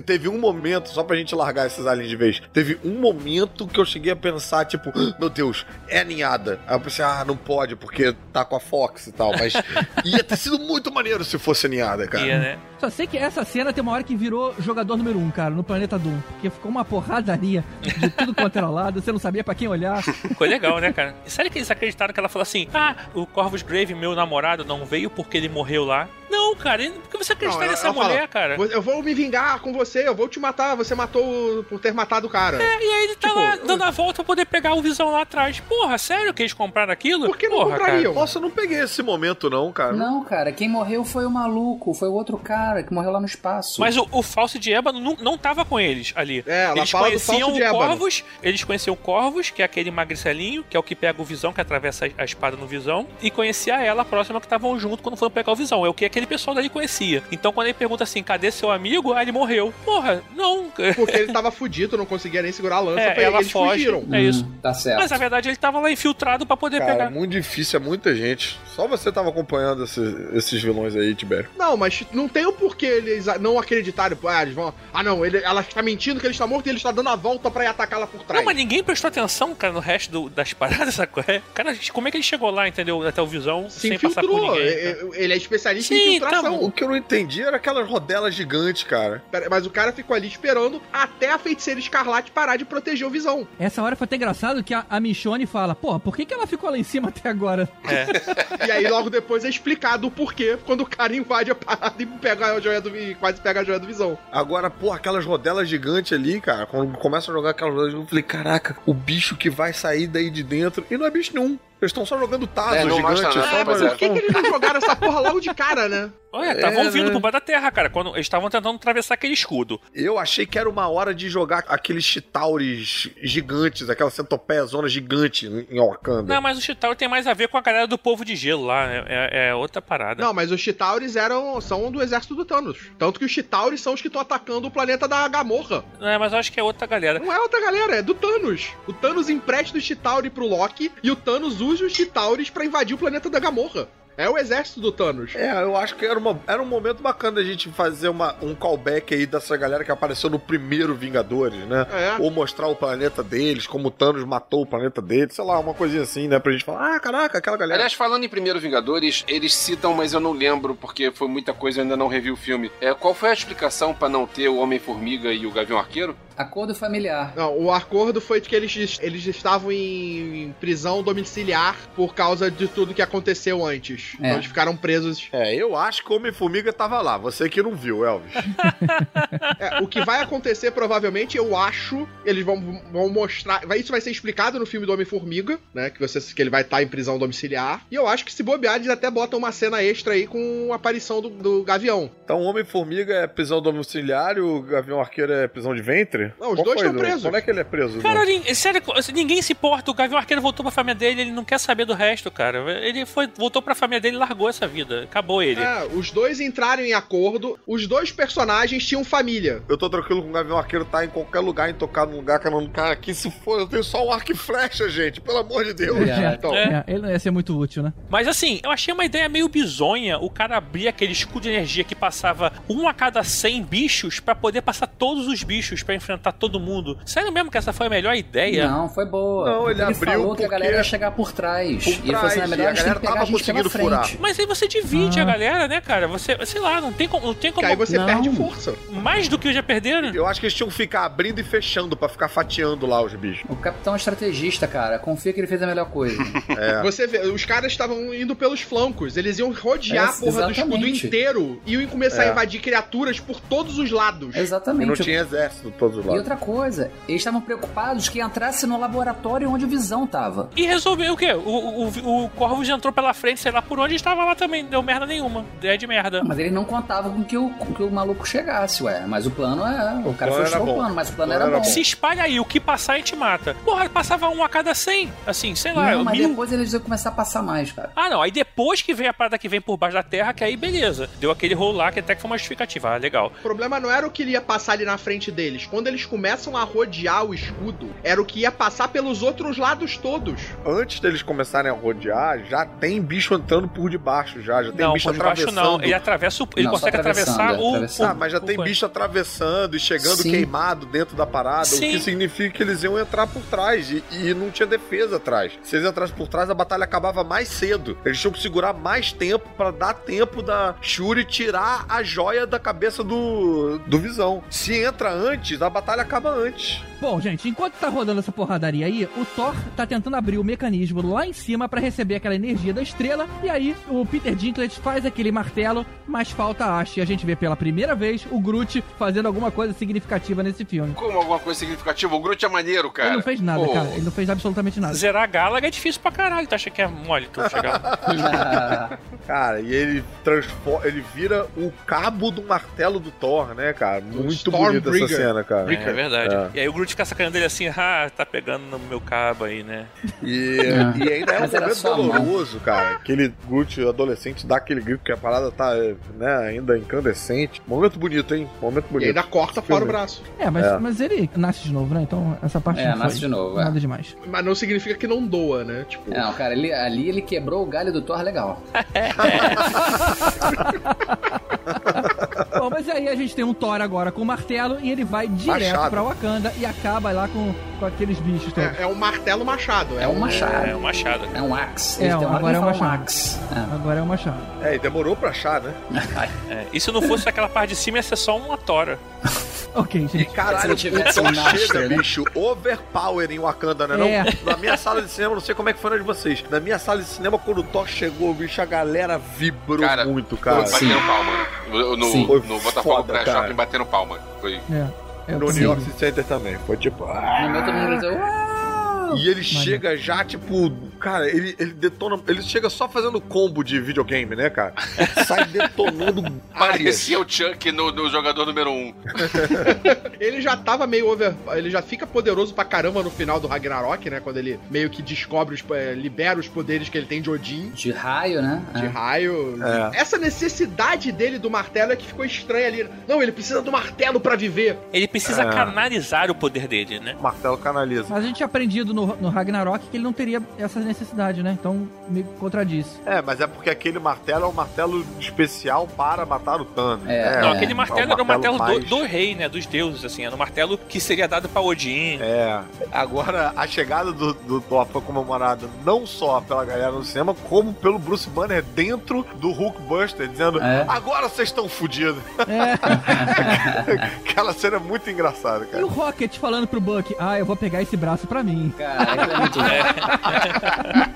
Teve um momento, só pra gente largar esses aliens de vez, teve um momento que eu cheguei a pensar, tipo, meu Deus, é a ninhada. Aí eu pensei, ah, não pode, porque tá com a Fox e tal, mas ia ter sido muito maneiro se fosse a ninhada, cara. Ia, né? Só sei que essa cena tem uma hora que virou jogador número um, cara, no planeta Doom. Porque ficou uma porradaria de tudo quanto era lado, você não sabia pra quem olhar. Ficou legal, né, cara? E sério que eles acreditaram que ela falou assim: ah, o Corvus Grave, meu namorado, não veio porque ele morreu lá? Não, cara, por que você acredita Não, nessa fala, mulher, cara? Eu vou me vingar com você, eu vou te matar. Você matou por ter matado o cara. É, e aí ele tá Tipo, lá dando a volta pra poder pegar o visão lá atrás. Porra, sério que eles compraram aquilo? Por que não Porra, comprariam? Nossa, eu não peguei esse momento, não, cara. Não, cara, quem morreu foi o maluco, foi o outro cara que morreu lá no espaço. Mas o, o falso de ébano não, não tava com eles ali. É, ela eles fala do conheciam o. Corvus, eles conheciam o Corvus, que é aquele magricelinho, que é o que pega o visão, que atravessa a, espada no visão, e conhecia ela, a próxima que estavam junto quando foram pegar o visão. É o que aquele pessoal dali conhecia. Então quando ele pergunta assim, cadê seu amigo? Ah, ele morreu. Porra, não. Porque ele tava fudido, não conseguia nem segurar a lança É, pra ela eles foge. fugiram. É isso. Tá certo. Mas na verdade ele tava lá infiltrado pra poder Cara, pegar. muito difícil, é muita gente. Só você tava acompanhando esse- esses vilões aí, Tibério. Não, mas não tem o porquê eles não acreditarem. Ah, eles vão. Ah, não, ele, ela está mentindo que ele está morto e ele está dando a volta pra ir atacá-la por trás. Não, mas ninguém prestou atenção, cara, no resto do- das paradas, sacou? É, Cara, como é que ele chegou lá, entendeu? Até o visão, Se sem passar por infiltrou. ninguém. É- é- Ele é especialista Sim, em infiltração. tá O que eu não entendi era aquelas rodelas gigantes, cara. Mas o cara ficou ali esperando até a feiticeira escarlate parar de proteger o visão. Essa hora foi até engraçado que a, a Michonne fala, porra, por que, que ela ficou lá em cima até agora? E aí logo depois é explicado o porquê quando o cara invade a parada e pega a joia do e quase pega a joia do visão. Agora, pô, aquelas rodelas gigantes ali, cara, quando começa a jogar aquelas rodelas eu falei, caraca, o bicho que vai sair daí de dentro. E não é bicho nenhum. Eles estão só jogando É, não gigante. mostra nada, só pra- é. Por que, que eles não jogaram essa porra logo de cara, né? Olha, estavam É, vindo né? pro bar da terra, cara, quando eles estavam tentando atravessar aquele escudo. Eu achei que era uma hora de jogar aqueles chitauris gigantes, aquela centopeia zona gigante em Wakanda. Não, mas o Chitauri tem mais a ver com a galera do povo de gelo lá, né? é, é outra parada. Não, mas os Chitauris eram, são do exército do Thanos. Tanto que os Chitauris são os que estão atacando o planeta da Gamorra. É, mas eu acho que é outra galera. Não é outra galera, é do Thanos. O Thanos empresta o Chitauri pro Loki e o Thanos usa os Chitauris pra invadir o planeta da Gamorra. É o exército do Thanos. É, eu acho que era, uma, era um momento bacana da gente fazer uma, um callback aí dessa galera que apareceu no primeiro Vingadores, né? É. Ou mostrar o planeta deles, como o Thanos matou o planeta deles, sei lá, uma coisinha assim, né? Pra gente falar, ah, caraca, aquela galera. Aliás, falando em Primeiro Vingadores, eles citam, mas eu não lembro porque foi muita coisa, eu ainda não revi o filme. É, qual foi a explicação pra não ter o Homem-Formiga e o Gavião Arqueiro? Acordo familiar. Não, o acordo foi de que eles, eles estavam em prisão domiciliar por causa de tudo que aconteceu antes. É. Então eles ficaram presos. É, eu acho que o Homem-Formiga tava lá. Você que não viu, Elvis. É, o que vai acontecer, provavelmente, eu acho, eles vão, vão mostrar. vai- isso vai ser explicado no filme do Homem-Formiga, né? Que, você, que ele vai estar em prisão domiciliar. E eu acho que se bobear, eles até botam uma cena extra aí com a aparição do, do Gavião. Então o Homem-Formiga é prisão domiciliar e o Gavião Arqueiro é prisão de ventre? Não, os Qual dois estão presos. Como é que ele é preso? Cara, nin- sério, ninguém se importa. O Gavião Arqueiro voltou pra família dele, ele não quer saber do resto, cara. Ele foi, voltou pra família dele e largou essa vida. Acabou ele. É, os dois entraram em acordo. Os dois personagens tinham família. Eu tô tranquilo com o Gavião Arqueiro tá em qualquer lugar, intocado num lugar que eu não. Cara, que se for, eu tenho só um arco e flecha, gente. Pelo amor de Deus. É. Então, É. É, ele não ia ser muito útil, né? Mas assim, eu achei uma ideia meio bizonha o cara abrir aquele escudo de energia que passava um a cada 100 bichos pra poder passar todos os bichos pra enfrentar todo mundo. Sério mesmo que essa foi a melhor ideia? Não, foi boa. Não, ele ele abriu falou que a galera ia chegar por trás. Por e ele falou assim, na trás, melhor e a a galera tava a conseguindo furar. Mas aí você divide Ah. a galera, né, cara? Você, sei lá, não tem como. Não tem que como aí você Não. perde força. mais do que já perderam. Eu acho que eles tinham que ficar abrindo e fechando pra ficar fatiando lá os bichos. O capitão é estrategista, cara. Confia que ele fez a melhor coisa. É. Você vê, os caras estavam indo pelos flancos. Eles iam rodear É, a porra do escudo exatamente. inteiro e iam começar É. a invadir criaturas por todos os lados. E não Exatamente. tinha exército todos os e outra coisa, eles estavam preocupados que entrasse no laboratório onde o Visão tava. E resolveu o quê? O, o, o, o Corvus entrou pela frente, sei lá por onde, estava lá também. Deu merda nenhuma. Ideia de merda. Mas eles não contavam com que o, com que o maluco chegasse, ué. Mas o plano é. O cara plano fechou o plano, mas o plano O plano era era bom. bom. Se espalha aí, o que passar a gente mata. Porra, passava um a cada 100. Assim, sei lá, Não, mas mil. depois eles iam começar a passar mais, cara. Ah, não. Aí depois que vem a parada que vem por baixo da terra, que aí beleza. Deu aquele rolo lá que até que foi uma justificativa. Ah, legal. O problema não era o que ia passar ali na frente deles. Quando eles começam a rodear o escudo, era o que ia passar pelos outros lados todos. Antes deles começarem a rodear, já tem bicho entrando por debaixo, já. Já tem não, bicho por atravessando. não. Ele atravessa o. Ele Não, consegue atravessar o. é, atravessando. Ah, mas já o- tem o- bicho atravessando e chegando Sim. queimado dentro da parada, Sim. o que significa que eles iam entrar por trás e, e não tinha defesa atrás. Se eles entrassem por trás, a batalha acabava mais cedo. Eles tinham que segurar mais tempo pra dar tempo da Shuri tirar a joia da cabeça do, do Visão. Se entra antes, a batalha acaba antes. Bom, gente, enquanto tá rolando essa porradaria aí, o Thor tá tentando abrir o mecanismo lá em cima pra receber aquela energia da estrela. E aí, o Peter Dinklage faz aquele martelo, mas falta a haste. E a gente vê pela primeira vez o Groot fazendo alguma coisa significativa nesse filme. Como alguma coisa significativa? O Groot é maneiro, cara. Ele não fez nada, Pô, cara. Ele não fez absolutamente nada. Zerar a Galaga é difícil pra caralho. Tu acha que é mole tu chegar? Cara, e ele transforma, ele vira o cabo do martelo do Thor, né, cara? Muito bonita essa cena, cara. É, verdade. É. E aí o Groot fica sacanando ele assim, ah, tá pegando no meu cabo aí, né? E, É. e ainda é um momento mão. doloroso, cara. Aquele Groot adolescente dá aquele grito que a parada tá né, ainda incandescente. Momento bonito, hein? Momento E bonito. ainda corta fora o braço. É, mas, É. mas ele nasce de novo, né? Então essa parte É, não nasce foi de novo, é. nada demais. Mas não significa que não doa, né? Tipo, Não, cara, ele- ali ele quebrou o galho do Thor legal. Bom, mas aí a gente tem um Thor agora com o martelo e ele vai direto Machado. pra Wakanda e acaba lá com, com aqueles bichos é, é um martelo machado. É um machado. É um machado. É um axe. É, hora agora é um machado. axe. Agora é o machado. É, e demorou pra achar, né? É, e se não fosse aquela parte de cima, ia ser só uma tora. Ok, E gente. caralho, Se não tivesse um Master, chega, né? bicho, overpower em Wakanda, né? É. Não? Na minha sala de cinema, não sei como é que foi na de vocês. Na minha sala de cinema, quando o Thor chegou, bicho, a galera vibrou Cara, muito, cara. Sim. Batendo palma. No, no, Sim. Foi no Botafogo foda, Pré cara. Shopping batendo palma. Foi. É. É o No New York City Center também. Foi tipo. ah. No meu todo mundo gritou! E ele chega já, tipo, cara, ele, ele detona. Ele chega só fazendo combo de videogame, né, cara? Sai detonando. Parecia o Chuck no, no jogador número 1. Um. Ele já tava meio over. Ele já fica poderoso pra caramba no final do Ragnarok, né? Quando ele meio que descobre, os, eh, libera os poderes que ele tem de Odin. De raio, né? De É. raio. É. Essa necessidade dele do martelo é que ficou estranha ali. Não, ele precisa do martelo pra viver. Ele precisa É. canalizar o poder dele, né? Martelo canaliza. Mas a gente tinha aprendido no, no Ragnarok que ele não teria essa necessidade, né? Então me contradiz. É, mas é porque aquele martelo é um martelo especial para matar o Thanos. É. né? Não, aquele martelo É era o martelo do, mais- do rei, né? Dos deuses, assim. Era um martelo que seria dado pra Odin. É. Agora, a chegada do, do Thor foi comemorada não só pela galera no cinema, como pelo Bruce Banner dentro do Hulkbuster, dizendo: É. Agora vocês estão fodidos. É. Aquela cena é muito engraçada, E cara. o Rocket falando pro Buck, ah, eu vou pegar esse braço pra mim. Cara, é muito bom.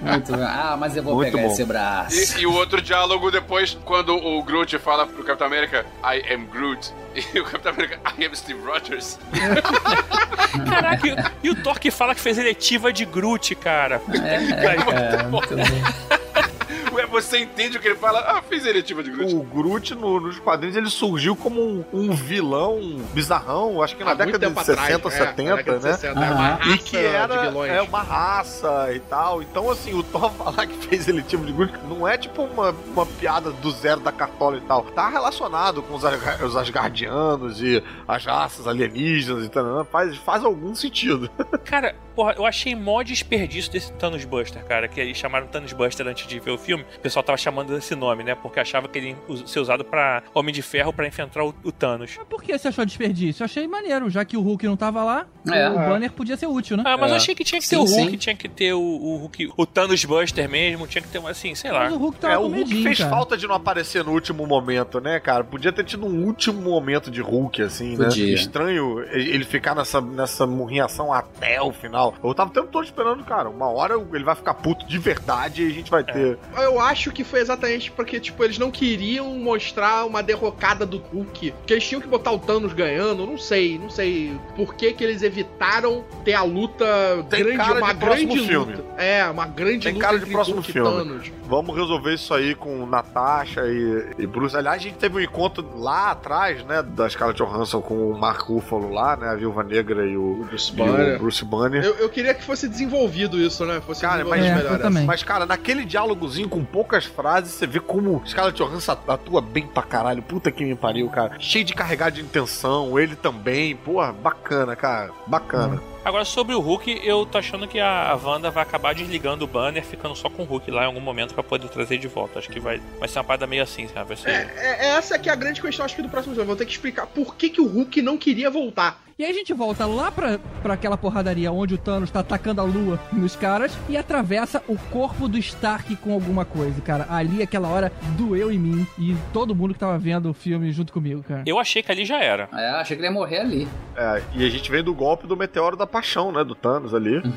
Muito bom. Ah, mas eu vou Muito pegar bom. esse braço. E, e o outro diálogo depois, quando o Groot fala pro Capitão América, I am Groot. E o Capitão América, I am Steve Rogers. Caraca, e, e o Thor que fala que fez eletiva de Groot, cara. É, cara, muito bom. você entende o que ele fala? Ah, fiz eletiva de Groot. O Groot no- nos quadrinhos ele surgiu como um, um vilão bizarrão, acho que na muito década de tempo 60, atrás, é, 70, na década de né? 60, era uma Aham. raça E que era é, uma raça e tal. Então, assim, o Thor falar que fez ele tipo de Groot não é tipo uma, uma piada do zero da cartola e tal. Tá relacionado com os, os Asgardianos e as raças alienígenas e tal. Faz, faz algum sentido. Cara, porra, eu achei mó desperdício desse Thanos Buster, cara. Que eles chamaram Thanos Buster antes de ver o filme. O pessoal tava chamando desse nome, né? Porque achava que ele ia ser usado pra Homem de Ferro pra enfrentar o, o Thanos. Mas por que você achou desperdício? Eu achei maneiro, já que o Hulk não tava lá, É. o Banner podia ser útil, né? Ah, mas É. eu achei que tinha que ter Sim, o Hulk, sim. tinha que ter o, o Hulk, o Thanos Buster mesmo, tinha que ter, um, assim, sei lá. Mas o Hulk tava É, com o Hulk medinho, fez cara. falta de não aparecer no último momento, né, cara? Podia ter tido um último momento de Hulk, assim, né? Podia. Estranho ele ficar nessa, nessa murrinhação até o final. final. Eu tava o tempo todo esperando, cara. Uma hora ele vai ficar puto de verdade e a gente vai ter. Eu acho que foi exatamente porque, tipo, eles não queriam mostrar uma derrocada do Hulk. Porque eles tinham que botar o Thanos ganhando. Não sei, não sei por que que eles evitaram ter a luta Tem grande, cara de uma próximo grande filme. luta. É, uma grande Tem luta cara de entre próximo Hulk e filme. Thanos. Vamos resolver isso aí com Natasha e, e Bruce. Aliás, a gente teve um encontro lá atrás, né? Da Scarlett Johansson com o Mark Ruffalo lá, né? A Viúva Negra e o, Bruce e Banner. o Bruce Banner. Eu, eu queria que fosse desenvolvido isso, né? Fosse Cara, mas, É, melhor mas, cara, naquele diálogozinho com poucas frases, você vê como Scarlett Johansson atua bem pra caralho. Puta que me pariu, cara. Cheio de carregado de intenção, ele também. Porra, bacana, cara. Bacana. Agora, sobre o Hulk, eu tô achando que a, Wanda vai acabar desligando o banner, ficando só com o Hulk lá em algum momento pra poder trazer de volta. Acho que vai, vai ser uma parada meio assim, sabe? Vai ser... É, é- essa que é a grande questão, acho que do próximo jogo. Vou ter que explicar por que, que o Hulk não queria voltar. E aí a gente volta lá pra, pra aquela porradaria onde o Thanos tá atacando a lua nos caras e atravessa o corpo do Stark com alguma coisa, cara. Ali, aquela hora, doeu em mim e todo mundo que tava vendo o filme junto comigo, cara. Eu achei que ali já era. É, achei que ele ia morrer ali. É, e a gente vem do golpe do meteoro da paixão, né? Do Thanos ali.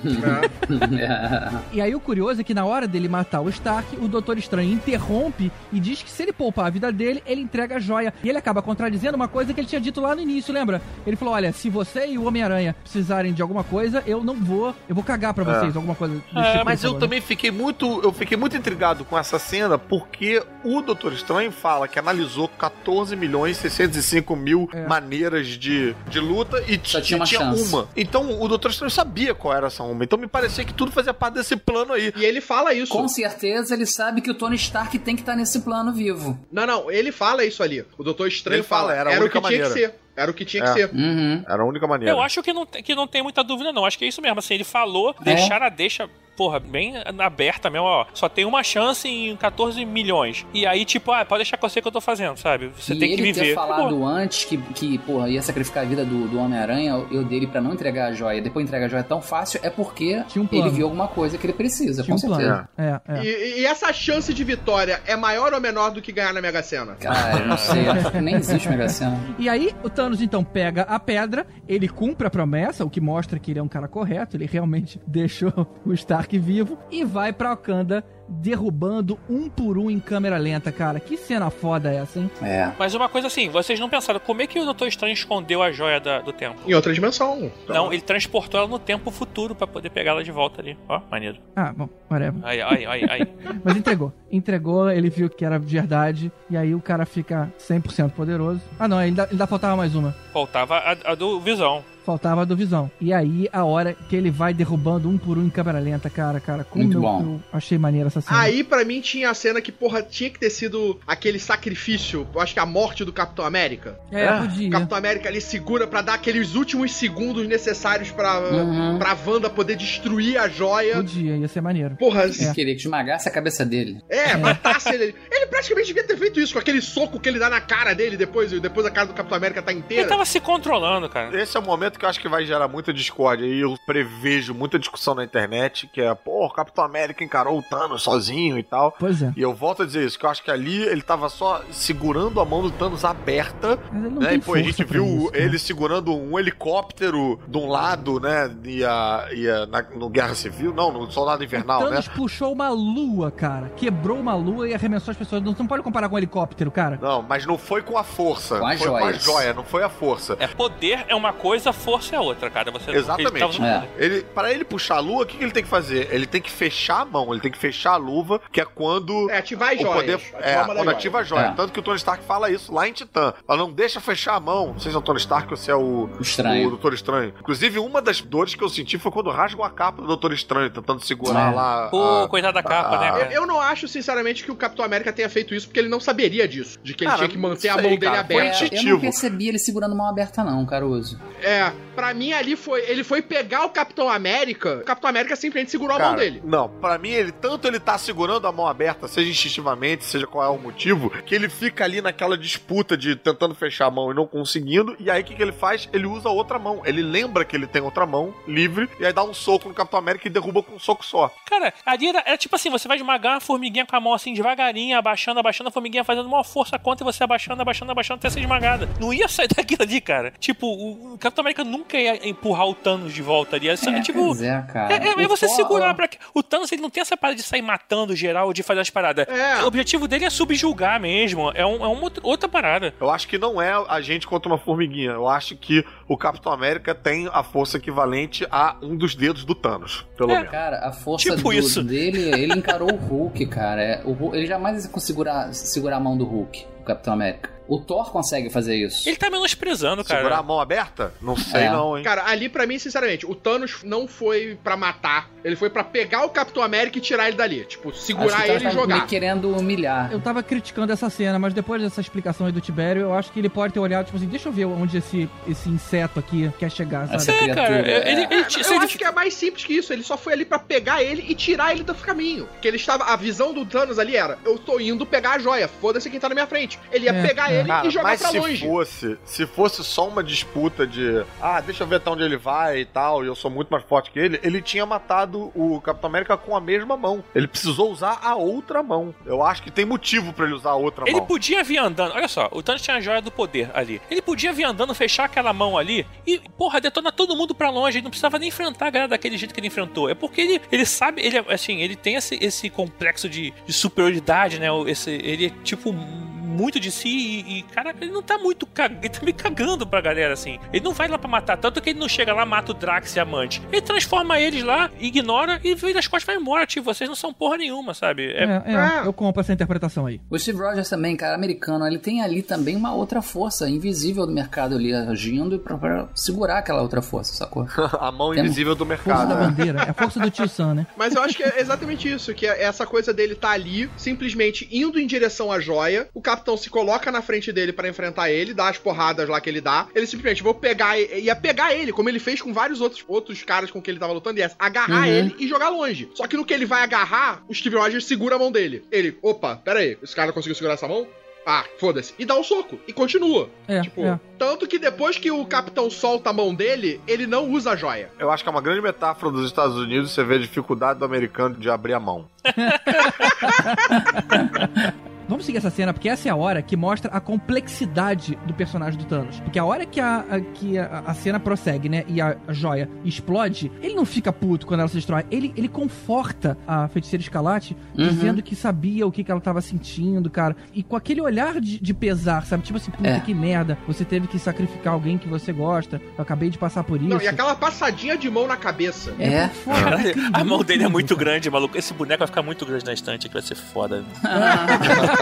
E aí o curioso é que na hora dele matar o Stark, o Doutor Estranho interrompe e diz que se ele poupar a vida dele, ele entrega a joia. E ele acaba contradizendo uma coisa que ele tinha dito lá no início, lembra? Ele falou: olha, se você e o Homem-Aranha precisarem de alguma coisa, eu não vou. Eu vou cagar pra vocês, alguma coisa desse É, tipo. Mas eu falou, né? também fiquei muito. Eu fiquei muito intrigado com essa cena, porque o Doutor Estranho fala que analisou 14 milhões e 605 mil É. maneiras de, de luta e Só tinha uma tinha uma. Então o Doutor Estranho sabia qual era essa uma. Então me parecia que tudo fazia parte desse plano aí. E ele fala isso. Com certeza ele sabe que o Tony Stark tem que estar nesse plano vivo. Não, não, ele fala isso ali. O Doutor Estranho Ele fala, fala, era era, o que tinha que maneira. ser. Era o que tinha É. que ser. Uhum. Era a única maneira. Eu acho que não, que não tem muita dúvida, não. Acho que é isso mesmo. Assim, ele falou, deixaram a deixa, porra, bem aberta mesmo, ó. Só tem uma chance em 14 milhões. E aí, tipo, ah, pode deixar sei o que eu tô fazendo, sabe? Você e tem que ele viver. ter falado antes que, que porra, ia sacrificar a vida do, do Homem-Aranha, eu dele pra não entregar a joia, depois entregar a joia tão fácil, é porque um ele viu alguma coisa que ele precisa, Tinha com um plano. certeza. É, é. E, e essa chance de vitória é maior ou menor do que ganhar na Mega Sena? Cara, eu não sei, acho que nem existe Mega Sena. E aí, o Thanos então pega a pedra, ele cumpre a promessa, o que mostra que ele é um cara correto, ele realmente deixou o Stark vivo, e vai pra Wakanda derrubando um por um em câmera lenta, cara. Que cena foda é essa, hein? É. Mas uma coisa assim, vocês não pensaram, como é que o Doutor Estranho escondeu a joia da- do tempo? Em outra dimensão. Não, ele transportou ela no tempo futuro pra poder pegar ela de volta ali. Ó, maneiro. Ah, bom, whatever. Ai, ai, ai, ai. Mas entregou. Entregou, ele viu que era verdade, e aí o cara fica 100% poderoso. Ah, não, ainda, ainda faltava mais uma. Faltava a, a do Visão. Faltava a do Visão. E aí, a hora que ele vai derrubando um por um em câmera lenta, cara, cara, como Muito eu, bom. eu achei maneira essa cena. Aí, pra mim, tinha a cena que, porra, tinha que ter sido aquele sacrifício. Eu acho que a morte do Capitão América. é, O podia. Capitão América ali segura pra dar aqueles últimos segundos necessários pra, Uhum. pra Wanda poder destruir a joia. Podia, ia ser maneiro. Porra, É. Queria que esmagasse a cabeça dele. é, matasse ele. Ele praticamente devia ter feito isso, com aquele soco que ele dá na cara dele depois, e depois a cara do Capitão América tá Ele inteira. tava se controlando, cara. Esse é o momento que eu acho que vai gerar muita discórdia. E eu prevejo muita discussão na internet, que é, pô, o Capitão América encarou o Thanos sozinho e tal. Pois é. E eu volto a dizer isso, que eu acho que ali ele tava só segurando a mão do Thanos aberta, Mas ele não né? tem E pô, a gente viu isso, né? ele segurando um helicóptero de um lado, né? Ia, ia na, no Guerra Civil, não, no Soldado Invernal, o né? Thanos puxou uma lua, cara. Quebrou uma lua e arremessou as pessoas. Não, não pode comparar com um helicóptero, cara. Não, mas não foi com a força. Com as foi com a joias. joia, não foi a força. É poder é uma coisa, força é outra, cara. Você Exatamente. ele tava É. Ele, para ele puxar a lua, o que, que ele tem que fazer? Ele tem que fechar a mão, ele tem que fechar a luva, que é quando É, ativar as o joias. poder. Ativar É, quando ativa a joia. É. Tanto que o Tony Stark fala isso lá em Titã. Ela não deixa fechar a mão. Não sei se é o Tony Stark ou se é o, O estranho. o Doutor Estranho. Inclusive, uma das dores que eu senti foi quando rasgam a capa do Doutor Estranho, tentando segurar É. lá. Pô, a- coitado da capa, né, Eu, cara? eu não acho, sinceramente, que o Capitão América tenha feito isso, porque ele não saberia disso. De que ele Cara, tinha que manter a não mão sei, dele cara. Aberta. É, eu não percebi ele segurando mão aberta, não, Caruso. É, pra mim ali foi. Ele foi pegar o Capitão América. O Capitão América simplesmente segurou a mão Cara, dele. Não, pra mim, ele tanto ele tá segurando a mão aberta, seja instintivamente, seja qual é o motivo, que ele fica ali naquela disputa de tentando fechar a mão e não conseguindo. E aí o que, que ele faz? Ele usa a outra mão. Ele lembra que ele tem outra mão livre, e aí dá um soco no Capitão América e derruba com um soco só. Cara, ali era, era tipo assim, você vai esmagar uma formiguinha com a mão assim, devagarinho, abaixando, abaixando, a formiguinha fazendo uma força contra e você abaixando, abaixando, abaixando até ser esmagada. Não ia sair daquilo ali, cara. Tipo, o, o Capitão América nunca ia empurrar o Thanos de volta ali. É, só- é tipo. É, cara. É, é, é O você Thor- segurar pra. O Thanos ele não tem essa parada de sair matando geral, de fazer as paradas. É. O objetivo dele é subjugar mesmo. É, um, é uma outra- parada. Eu acho que não é a gente contra uma formiguinha. Eu acho que o Capitão América tem a força equivalente a um dos dedos do Thanos, pelo É. menos. Cara, a força Tipo do- isso. dele, ele encarou o Hulk, cara. É, o Hulk- ele jamais conseguiu segurar, segurar a mão do Hulk, o Capitão América. O Thor consegue fazer isso. Ele tá menosprezando, cara. Segurar a mão aberta? Não sei É. não, hein? Cara, ali pra mim, sinceramente, o Thanos não foi pra matar. Ele foi pra pegar o Capitão América e tirar ele dali. Tipo, segurar ele e tava jogar. me querendo humilhar. Eu tava criticando essa cena, mas depois dessa explicação aí do Tibério, eu acho que ele pode ter olhado, tipo assim, deixa eu ver onde esse, esse inseto aqui quer chegar, sabe? Essa É, criatura. cara, é. ele, ele, É, se eu ele- acho que é mais simples que isso. Ele só foi ali pra pegar ele e tirar ele do caminho. Que ele estava. A visão do Thanos ali era: eu tô indo pegar a joia. Foda-se quem tá na minha frente. Ele ia É, pegar é. Ele Cara, e jogar mas pra se longe. fosse, se fosse só uma disputa de, ah, deixa eu ver até onde ele vai e tal, e eu sou muito mais forte que ele, ele tinha matado o Capitão América com a mesma mão. Ele precisou usar a outra mão. Eu acho que tem motivo pra ele usar a outra Ele mão. podia vir andando, olha só, o Thanos tinha a joia do poder ali. Ele podia vir andando, fechar aquela mão ali e, porra, detonar todo mundo pra longe. Ele não precisava nem enfrentar a galera daquele jeito que ele enfrentou. É porque ele, ele sabe, ele assim, ele tem esse, esse complexo de, de superioridade, né? Esse, ele é tipo muito de si e, e, cara, ele não tá muito cag... ele tá me cagando pra galera assim. Ele não vai lá pra matar, tanto que ele não chega lá, mata o Drax e a Amante. Ele transforma eles lá, ignora e vira as costas e vai embora. Tipo, vocês não são porra nenhuma, sabe? É, É, é, Ah. eu compro essa interpretação aí. O Steve Rogers também, cara, americano, ele tem ali também uma outra força invisível do mercado ali agindo pra, pra segurar aquela outra força, sacou? a mão Temos invisível do Força mercado. da né? bandeira, é a força do tio Sam, né? Mas eu acho que é exatamente isso, que é essa coisa dele tá ali, simplesmente indo em direção à joia, o capitão se coloca na frente dele pra enfrentar ele, dá as porradas lá que ele dá, ele simplesmente, vou pegar, e- ia pegar ele, como ele fez com vários outros, outros caras com que ele tava lutando, e é agarrar Uhum. ele e jogar longe. Só que no que ele vai agarrar, o Steve Rogers segura a mão dele. Ele, opa, pera aí, esse cara conseguiu segurar essa mão? Ah, foda-se. E dá um soco. E continua. É, Tipo, é. tanto que depois que o capitão solta a mão dele, ele não usa a joia. Eu acho que é uma grande metáfora dos Estados Unidos você vê a dificuldade do americano de abrir a mão. Vamos seguir essa cena, porque essa é a hora que mostra a complexidade do personagem do Thanos. Porque a hora que a, a- que a, a cena prossegue, né, e a, a joia explode, ele não fica puto quando ela se destrói. Ele, ele conforta a feiticeira Escalate, Uhum. dizendo que sabia o que, que ela tava sentindo, cara. E com aquele olhar de, de pesar, sabe? Tipo assim, puta É. que merda, você teve que sacrificar alguém que você gosta. Eu acabei de passar por isso. Não, e aquela passadinha de mão na cabeça. É. Caralho, incrível, a mão dele é muito grande, maluco. Esse boneco vai ficar muito grande na estante, que vai ser foda.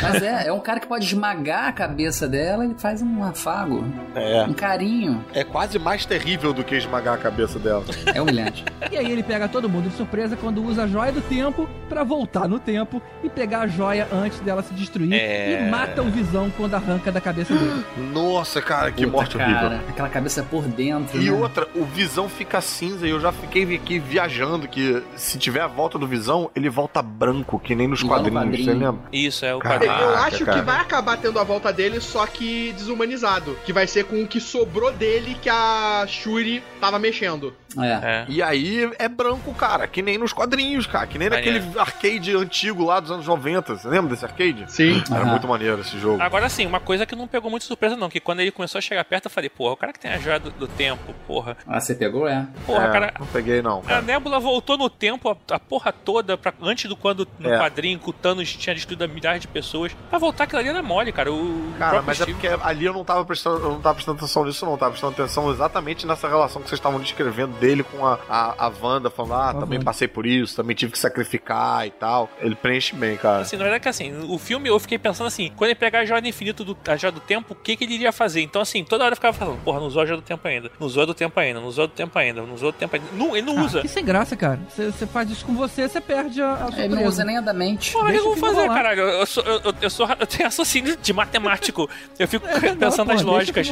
Mas é, é um cara que pode esmagar a cabeça dela e faz um afago, É. um carinho. É quase mais terrível do que esmagar a cabeça dela. É humilhante. E aí ele pega todo mundo de surpresa quando usa a joia do tempo pra voltar no tempo e pegar a joia antes dela se destruir É. e mata o Visão quando arranca da cabeça dele. Nossa, cara, que Puta, morte cara, horrível. Aquela cabeça por dentro. E né? outra, o Visão fica cinza e eu já fiquei aqui viajando que se tiver a volta do Visão, ele volta branco, que nem nos quadrinhos, quadrinho. você lembra? Isso, é o Caraca, quadrinho. Eu acho cara. que vai acabar tendo a volta dele, só que desumanizado. Que vai ser com o que sobrou dele que a Shuri tava mexendo. É. É. E aí é branco, cara, que nem nos quadrinhos, cara, que nem Maneiro. naquele arcade antigo lá dos anos 90. Você lembra desse arcade? Sim. Era Aham. muito maneiro esse jogo. Agora sim, uma coisa que não pegou muito surpresa, não, que quando ele começou a chegar perto, eu falei, porra, o cara que tem a joia do, do tempo, porra. Ah, você pegou? É. Porra, É, cara. Não peguei, não. A Cara. Nebula voltou no tempo, a, a porra toda, pra, antes do quando no É. quadrinho que o Thanos tinha destruído milhares de pessoas. Pra voltar aquilo ali era mole, cara. O Cara, mas é Steve- porque ali eu não tava prestando, eu não tava prestando atenção nisso, não. Eu tava prestando atenção exatamente nessa relação que vocês estavam descrevendo dele com a, a, a Wanda, falando, ah, também Wanda. passei por isso, também tive que sacrificar e tal. Ele preenche bem, cara. Assim, na verdade que assim, o filme eu fiquei pensando assim, quando ele pegar a joia do infinito, do, a joia do tempo, o que que ele iria fazer? Então assim, toda hora eu ficava falando, porra, não usou a joia do tempo ainda, não usou a do tempo ainda, não usou a do tempo ainda, não usou a do tempo ainda. Não, ele não usa. Ah, que sem graça, cara. Você faz isso com você, você perde a, a surpresa. Ele não usa nem a da mente. Porra, o vou fazer, rolar. caralho? Eu, sou, eu, eu- sou, eu tenho raciocínio de matemático. Eu fico É, pensando nas lógicas.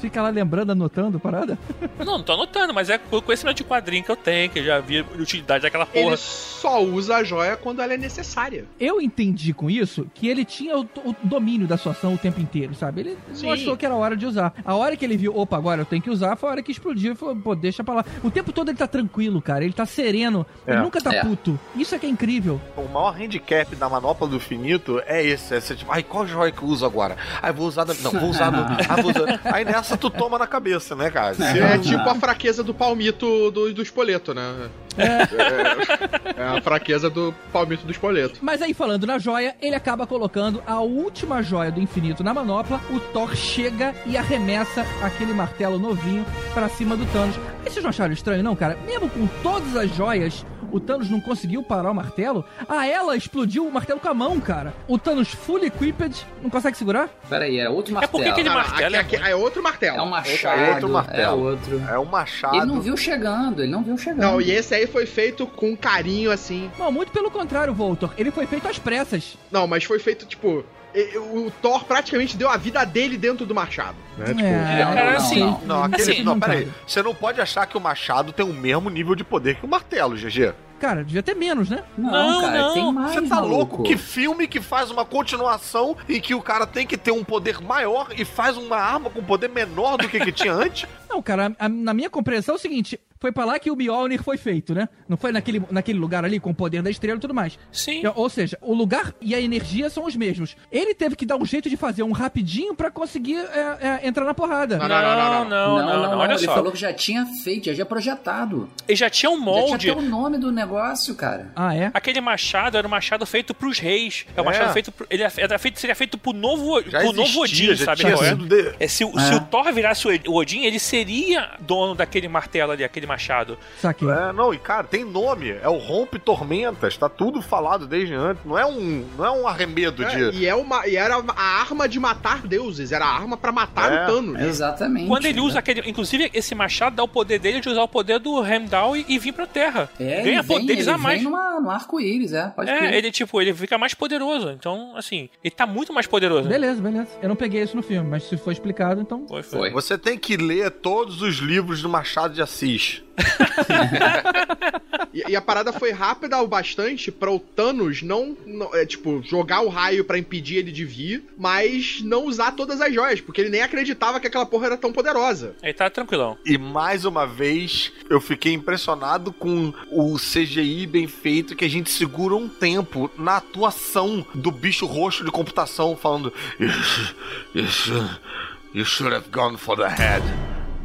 Fica lá lembrando, anotando, parada. Não, não tô anotando, mas é com conhecimento de quadrinho que eu tenho, que eu já vi a utilidade daquela porra. Ele só usa a joia quando ela é necessária. Eu entendi com isso que ele tinha o, o domínio da sua ação o tempo inteiro, sabe? Ele Sim. não achou que era hora de usar. A hora que ele viu, opa, agora eu tenho que usar, foi a hora que explodiu e falou, pô, deixa pra lá. O tempo todo ele tá tranquilo, cara. Ele tá sereno. Ele É. nunca tá É. puto. Isso é que é incrível. O maior handicap da manopla do infinito é esse. Aí você tipo, ai, qual joia que eu uso agora? Aí vou usar. da- Não, vou usar. Do... Ah, vou usar... Aí nessa tu toma na cabeça, né, cara? Se É eu- tipo a fraqueza do palmito do, do espoleto, né? É, é a fraqueza do palmito do espoleto. Mas aí, falando na joia, ele acaba colocando a última joia do infinito na manopla. O Thor chega e arremessa aquele martelo novinho pra cima do Thanos. Aí vocês não acharam estranho, não, cara? Mesmo com todas as joias, o Thanos não conseguiu parar o martelo. A ela explodiu o martelo com a mão, cara. O Thanos full equipped não consegue segurar? Pera aí, é outro martelo. porque aquele Ah, martelo aqui- aqui- é outro martelo. É um machado. É outro martelo. É outro. É um machado. Ele não viu chegando, ele não viu chegando. Não, e esse aí foi feito com carinho, assim. Não, muito pelo contrário, Voltor. Ele foi feito às pressas. Não, mas foi feito, tipo. E- O Thor praticamente deu a vida dele dentro do machado. Né? Tipo, É, não, cara, não, assim, não. Não, aquele. Sim, não, não, peraí. cara. Você não pode achar que o machado tem o mesmo nível de poder que o martelo, GG. Cara, devia ter menos, né? Não, Não, cara, não. tem mais, Você tá maluco. louco? Que filme que faz uma continuação em que o cara tem que ter um poder maior e faz uma arma com poder menor do que que tinha antes? Não, cara, a- na minha compreensão é o seguinte: foi pra lá que o Mjolnir foi feito, né? Não foi naquele, naquele lugar ali com o poder da estrela e tudo mais. Sim. Ou seja, o lugar e a energia são os mesmos. Ele teve que dar um jeito de fazer um rapidinho pra conseguir é, é, entrar na porrada. Não, Não, não, não, não, não, olha ele só. falou que já tinha feito, já tinha projetado. Ele já tinha um Já molde. tinha até o nome do negócio, cara. Ah, é? Aquele machado era um machado feito pros reis. É um É. machado feito. Pro, ele era feito, seria feito pro novo, Já pro novo existia, Odin, já sabe? tinha é? de- É, se, o- É. se o Thor virasse o o Odin, ele seria dono daquele martelo ali, aquele machado. Saquei. É, não, e cara, tem nome. É o Rompe Tormentas. Tá tudo falado desde antes. Não é um, não é um arremedo é, de. e, é uma, e era a arma de matar deuses. Era a arma pra matar É. o Thanos. Exatamente. Quando ele usa aquele. Inclusive, esse machado dá o poder dele de usar o poder do Heimdall e, e vir pra Terra. É, Ganha ele vem, poderes ele a mais. vem numa, no arco-íris, é. Pode É, ele tipo, ele fica mais poderoso. Então, assim, ele tá muito mais poderoso. Beleza, beleza. Eu não peguei isso no filme, mas se foi explicado, então. Foi, foi. Foi. Você tem que ler todos os livros do Machado de Assis. E, e a parada foi rápida o bastante pra o Thanos não, não- é, tipo, jogar o raio pra impedir ele de vir, mas não usar todas as joias, porque ele nem acreditava que aquela porra era tão poderosa. Ele tá tranquilão. E mais uma vez, eu fiquei impressionado com o CGI bem feito, que a gente segura um tempo na atuação do bicho roxo de computação, falando. You should have gone for the head.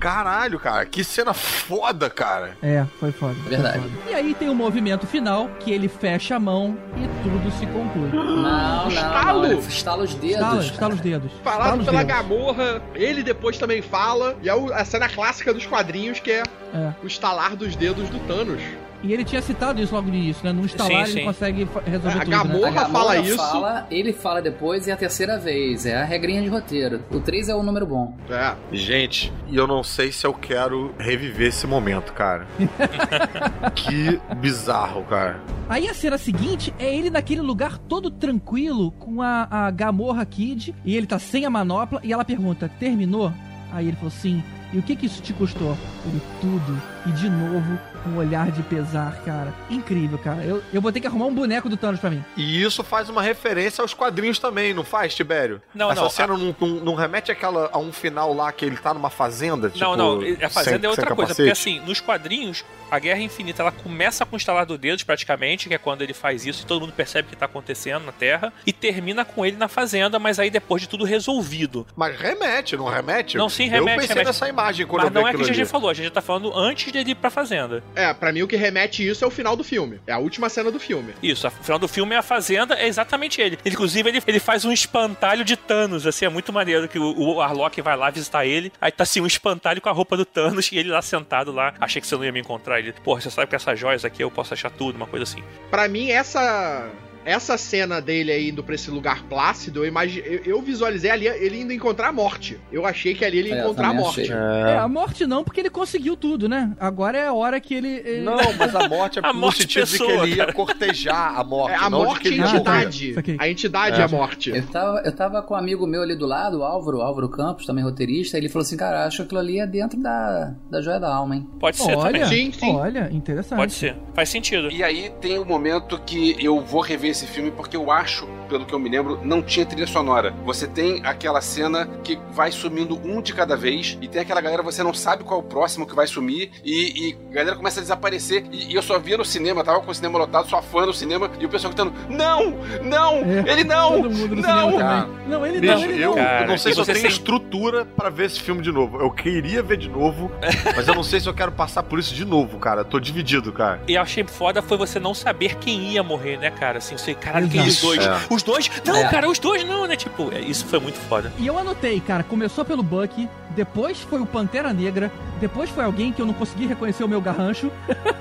Caralho, cara, que cena foda, cara. É, foi foda. foi Verdade. foda. E aí tem o movimento final, que ele fecha a mão e tudo se conclui. Não, não, Estalo? não. Estala os dedos. Estala, estala os dedos. Falado os pela dedos. Gamorra, ele depois também fala, e é a cena clássica dos quadrinhos, que é É. o estalar dos dedos do Thanos. E ele tinha citado isso logo no início, né? Num instalar Sim, ele sim. consegue resolver A tudo, né? Gamorra- A Gamora fala isso. fala, ele fala depois e é a terceira vez. É a regrinha de roteiro. O 3 é o número bom. É. Gente, e eu não sei se eu quero reviver esse momento, cara. que bizarro, cara. Aí a cena seguinte é ele naquele lugar todo tranquilo com a, a Gamorra Kid e ele tá sem a manopla e ela pergunta: terminou? Aí ele falou sim. E o que que isso te custou? Ele tudo. E de novo, um olhar de pesar, cara. Incrível, cara. Eu, eu vou ter que arrumar um boneco do Thanos pra mim. E isso faz uma referência aos quadrinhos também, não faz, Tibério? Não, Essa não, cena não, não- não remete àquela, a um final lá que ele tá numa fazenda? Tipo, não, não, a fazenda sem- é outra coisa. capacete? Porque assim, nos quadrinhos, a Guerra Infinita ela começa com o estalar do dedos, praticamente, que é quando ele faz isso e todo mundo percebe o que tá acontecendo na Terra, e termina com ele na fazenda, mas aí depois de tudo resolvido. Mas remete, não remete? Não, sim, Eu remete, pensei remete. nessa imagem quando Mas eu vi não é que a ali. falou, a gente tá falando antes dele ir pra fazenda. É, pra mim o que remete isso é o final do filme. É a última cena do filme. Isso, o final do filme é a fazenda, é exatamente ele. Inclusive, ele, ele faz um espantalho de Thanos, assim, é muito maneiro que o, o Arlok vai lá visitar ele, aí tá assim, um espantalho com a roupa do Thanos e ele lá sentado lá. Achei que você não ia me encontrar. Ele, porra, você sabe que essas joias aqui eu posso achar tudo, uma coisa assim. Pra mim, essa. Essa cena dele aí indo pra esse lugar plácido, eu, imagi... eu, eu visualizei ali ele indo encontrar a morte. Eu achei que ali ele ia É, encontrar a morte. achei. É, a morte não, porque ele conseguiu tudo, né? Agora é a hora que ele. ele- Não, mas a morte é A no morte sentido de que pessoa, ele ia cara. cortejar a morte. É, a morte que é ele ia a entidade. A entidade é a morte. Eu tava, eu tava com um amigo meu ali do lado, o Álvaro, Álvaro Campos, também roteirista, ele falou assim, cara, acho que aquilo ali é dentro da, da joia da alma, hein? Pode ser Olha, também. Sim, sim. olha, interessante. Pode ser. Faz sentido. E aí tem o momento que eu vou rever esse filme porque eu acho, pelo que eu me lembro, não tinha trilha sonora. Você tem aquela cena que vai sumindo um de cada vez e tem aquela galera, você não sabe qual é o próximo que vai sumir e, e a galera começa a desaparecer. E, e eu só via no cinema, tava com o cinema lotado, só fã no cinema e o pessoal gritando: Não! Não! É, ele não! Todo mundo no não! Não, ele Bicho, não, ele eu, não. Cara, eu não sei se eu tenho sem- estrutura pra ver esse filme de novo. Eu queria ver de novo, mas eu não sei se eu quero passar por isso de novo, cara. Tô dividido, cara. E eu achei foda foi você não saber quem ia morrer, né, cara? Assim, caralho, quem dos Exato. dois? É. Os dois? Não, É. cara, os dois não, né? Tipo, é, isso foi muito foda. E eu anotei, cara, começou pelo Bucky, depois foi o Pantera Negra, depois foi alguém que eu não consegui reconhecer o meu garrancho,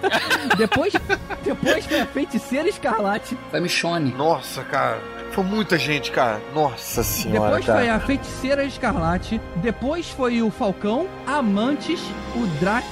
depois, depois foi a Feiticeira Escarlate, Foi Michonne. Nossa, cara. Foi muita gente, cara. Nossa senhora. depois cara. foi a Feiticeira Escarlate, depois foi o Falcão, Amantes, o Drax,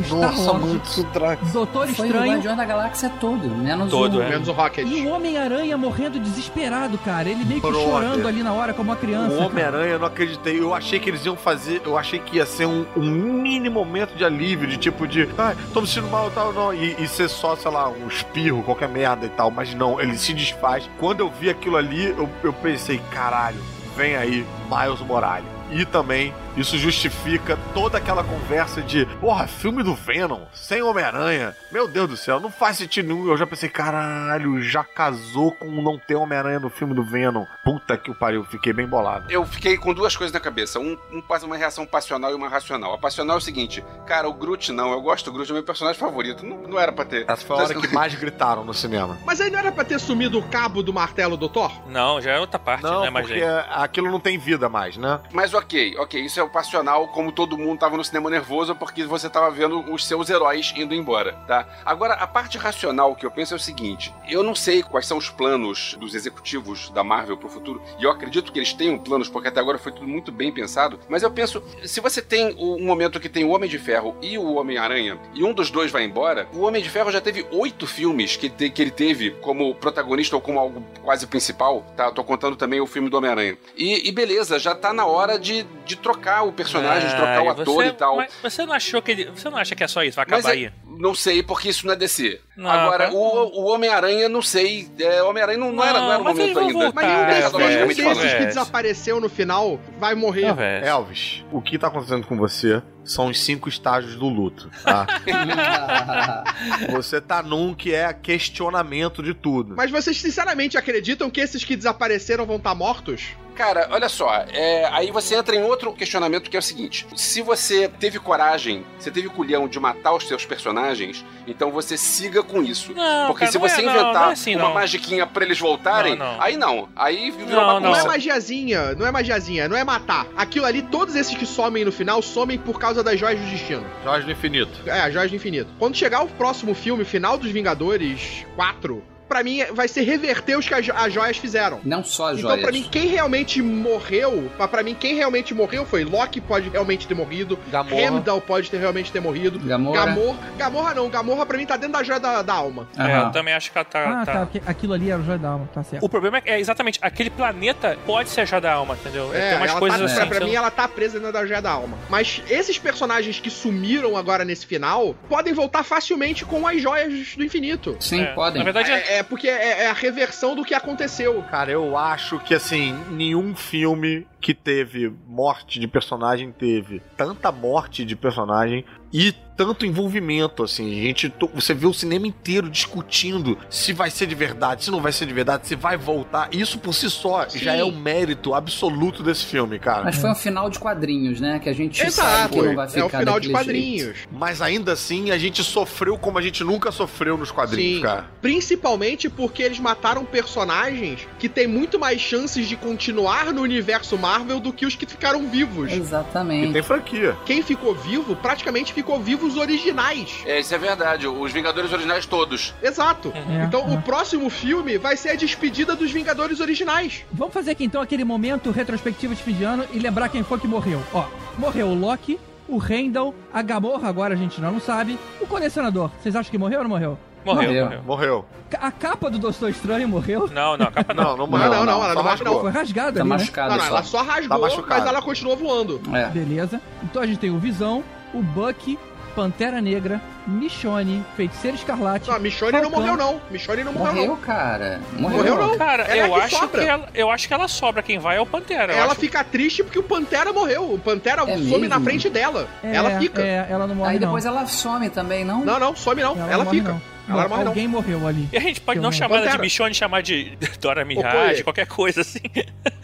o Star Nossa, muito Drax. Doutor Foi o Estranho Guardião da Galáxia todo, menos Todo, o... é. Menos o Rocket. e o Homem-Aranha morrendo desesperado, cara. Ele meio que Brother. chorando ali na hora como uma criança. O. Homem-Aranha, eu não acreditei. Eu achei que eles iam fazer. Eu achei que ia ser um, um mini momento de alívio, de tipo de. Ai, tô me sentindo mal e tal, não. E, e ser só, sei lá, um espirro, qualquer merda e tal. Mas não, ele se desfaz. Quando eu vi aquilo ali, eu, eu pensei, caralho, vem aí, Miles Morales. E também, isso justifica toda aquela conversa de, porra, filme do Venom, sem Homem-Aranha. Meu Deus do céu, não faz sentido nenhum. Eu já pensei, caralho, já casou com não ter Homem-Aranha no filme do Venom. Puta que o pariu, fiquei bem bolado. Eu fiquei com duas coisas na cabeça. Um, um faz uma reação passional e uma racional. A passional é o seguinte, cara, o Groot não, eu gosto do Groot, é o meu personagem favorito. Não, não era pra ter. Essa foi a hora que mais gritaram no cinema. Mas aí não era pra ter sumido o cabo do martelo do Thor? Não, já é outra parte, Não, né? Mas porque aquilo não tem vida mais, né? Mas ok, ok, isso é passional, como todo mundo tava no cinema nervoso, porque você tava vendo os seus heróis indo embora, tá? Agora, a parte racional que eu penso é o seguinte: eu não sei quais são os planos dos executivos da Marvel pro futuro, e eu acredito que eles tenham planos, porque até agora foi tudo muito bem pensado, mas eu penso, se você tem um momento que tem o Homem de Ferro e o Homem-Aranha, e um dos dois vai embora, o Homem de Ferro já teve oito filmes que, te- que ele teve como protagonista ou como algo quase principal, tá? Eu tô contando também o filme do Homem-Aranha. E, e beleza, já tá na hora de, de trocar o personagem, de trocar o ator você- e tal. Mas você não achou que ele. Você não acha que é só isso? Vai Mas acabar é- aí? não sei, porque isso não é DC. Não, Agora, cara. o, o Homem-Aranha, não sei. É, o Homem-Aranha não, não era, não era o mas momento ainda. voltar, Mas nenhum É, desses, que desapareceu no final vai morrer. Não. Elvis, o que tá acontecendo com você são os cinco estágios do luto, tá? você tá num que é questionamento de tudo. Mas vocês sinceramente acreditam que esses que desapareceram vão estar mortos? Cara, olha só, é, aí você entra em outro questionamento que é o seguinte: se você teve coragem, você teve culhão de matar os seus personagens, então você siga com isso. Não, Porque cara, se não é- você não, inventar não é assim, uma não. magiquinha pra eles voltarem, Não, não. aí não. Aí virou Não, Não bagunça. é magiazinha, não é magiazinha, não é matar. Aquilo ali, todos esses que somem no final, somem por causa das joias do destino. Jorge do Infinito. É, as joias do infinito. Quando chegar o próximo filme, final dos Vingadores 4, pra mim vai ser reverter os que as, jo- as joias fizeram. Não só as Então, joias. pra mim, quem realmente morreu, pra- pra mim, quem realmente morreu foi Loki pode realmente ter morrido, Gamorra. Heimdall pode ter realmente ter morrido, Gamora. Gamorra, Gamorra não, Gamorra pra mim tá dentro da joia da, da alma. É, Aham. eu também acho que ela tá. Ah, tá- tá. aquilo ali era o Joia da Alma, tá certo. O problema é exatamente, aquele planeta pode ser a joia da alma, entendeu? É, Tem umas ela coisas tá, assim. pra, pra que mim ela tá presa dentro da joia da alma. Mas esses personagens que sumiram agora nesse final podem voltar facilmente com as joias do infinito. Sim, É, podem. Na verdade, é. É, porque é, é a reversão do que aconteceu. Cara, eu acho que assim, nenhum filme que teve morte de personagem teve tanta morte de personagem e tanto envolvimento, assim, gente, você vê o cinema inteiro discutindo se vai ser de verdade, se não vai ser de verdade, se vai voltar. Isso por si só Sim. já é o mérito absoluto desse filme, cara. Mas foi um final de quadrinhos, né? Que a gente sabe Exato, que não vai ficar é o final de quadrinhos. jeito. Mas ainda assim, a gente sofreu como a gente nunca sofreu nos quadrinhos, Sim. cara. Principalmente porque eles mataram personagens que têm muito mais chances de continuar no universo Marvel do que os que ficaram vivos. E Exatamente. tem franquia. Quem ficou vivo, praticamente ficou vivo os originais. É, isso é verdade. Os Vingadores originais todos. Exato. É, Então é. o próximo filme vai ser a despedida dos Vingadores originais. Vamos fazer aqui então aquele momento retrospectivo de fim de ano e lembrar quem foi que morreu. Ó, morreu o Loki, o Heimdall, a Gamorra, agora a gente não sabe, o colecionador. Vocês acham que morreu ou não morreu? Morreu, Morreu. morreu. A capa do Doutor Estranho morreu. Não, não, a capa não. Não, não morreu. não, não, ela só não morre, rasgou. não. Foi rasgada Tá ali, né? machucado não, não, só. ela só rasgou, Tá mas ela continuou voando. É. Beleza. Então a gente tem o Visão, o Bucky, Pantera Negra, Michonne, Feiticeiro Escarlate. Não, Michonne não morreu, não. Michonne não morreu, Morreu, não. cara. Morreu, Morreu, não. Cara, Ela é eu que acho sobra. que ela, eu acho que ela sobra. Quem vai é o Pantera. Ela acho. fica triste porque o Pantera morreu. O Pantera É some mesmo? na frente dela. É, ela fica. É, ela não morre Aí depois não. ela some também, não? Não, não, some não. Ela Ela, não fica. não. Ela não morre, não. Alguém morreu ali. E a gente pode não não- chamar ela de bichone, chamar de Dora. Mirage, qualquer coisa assim.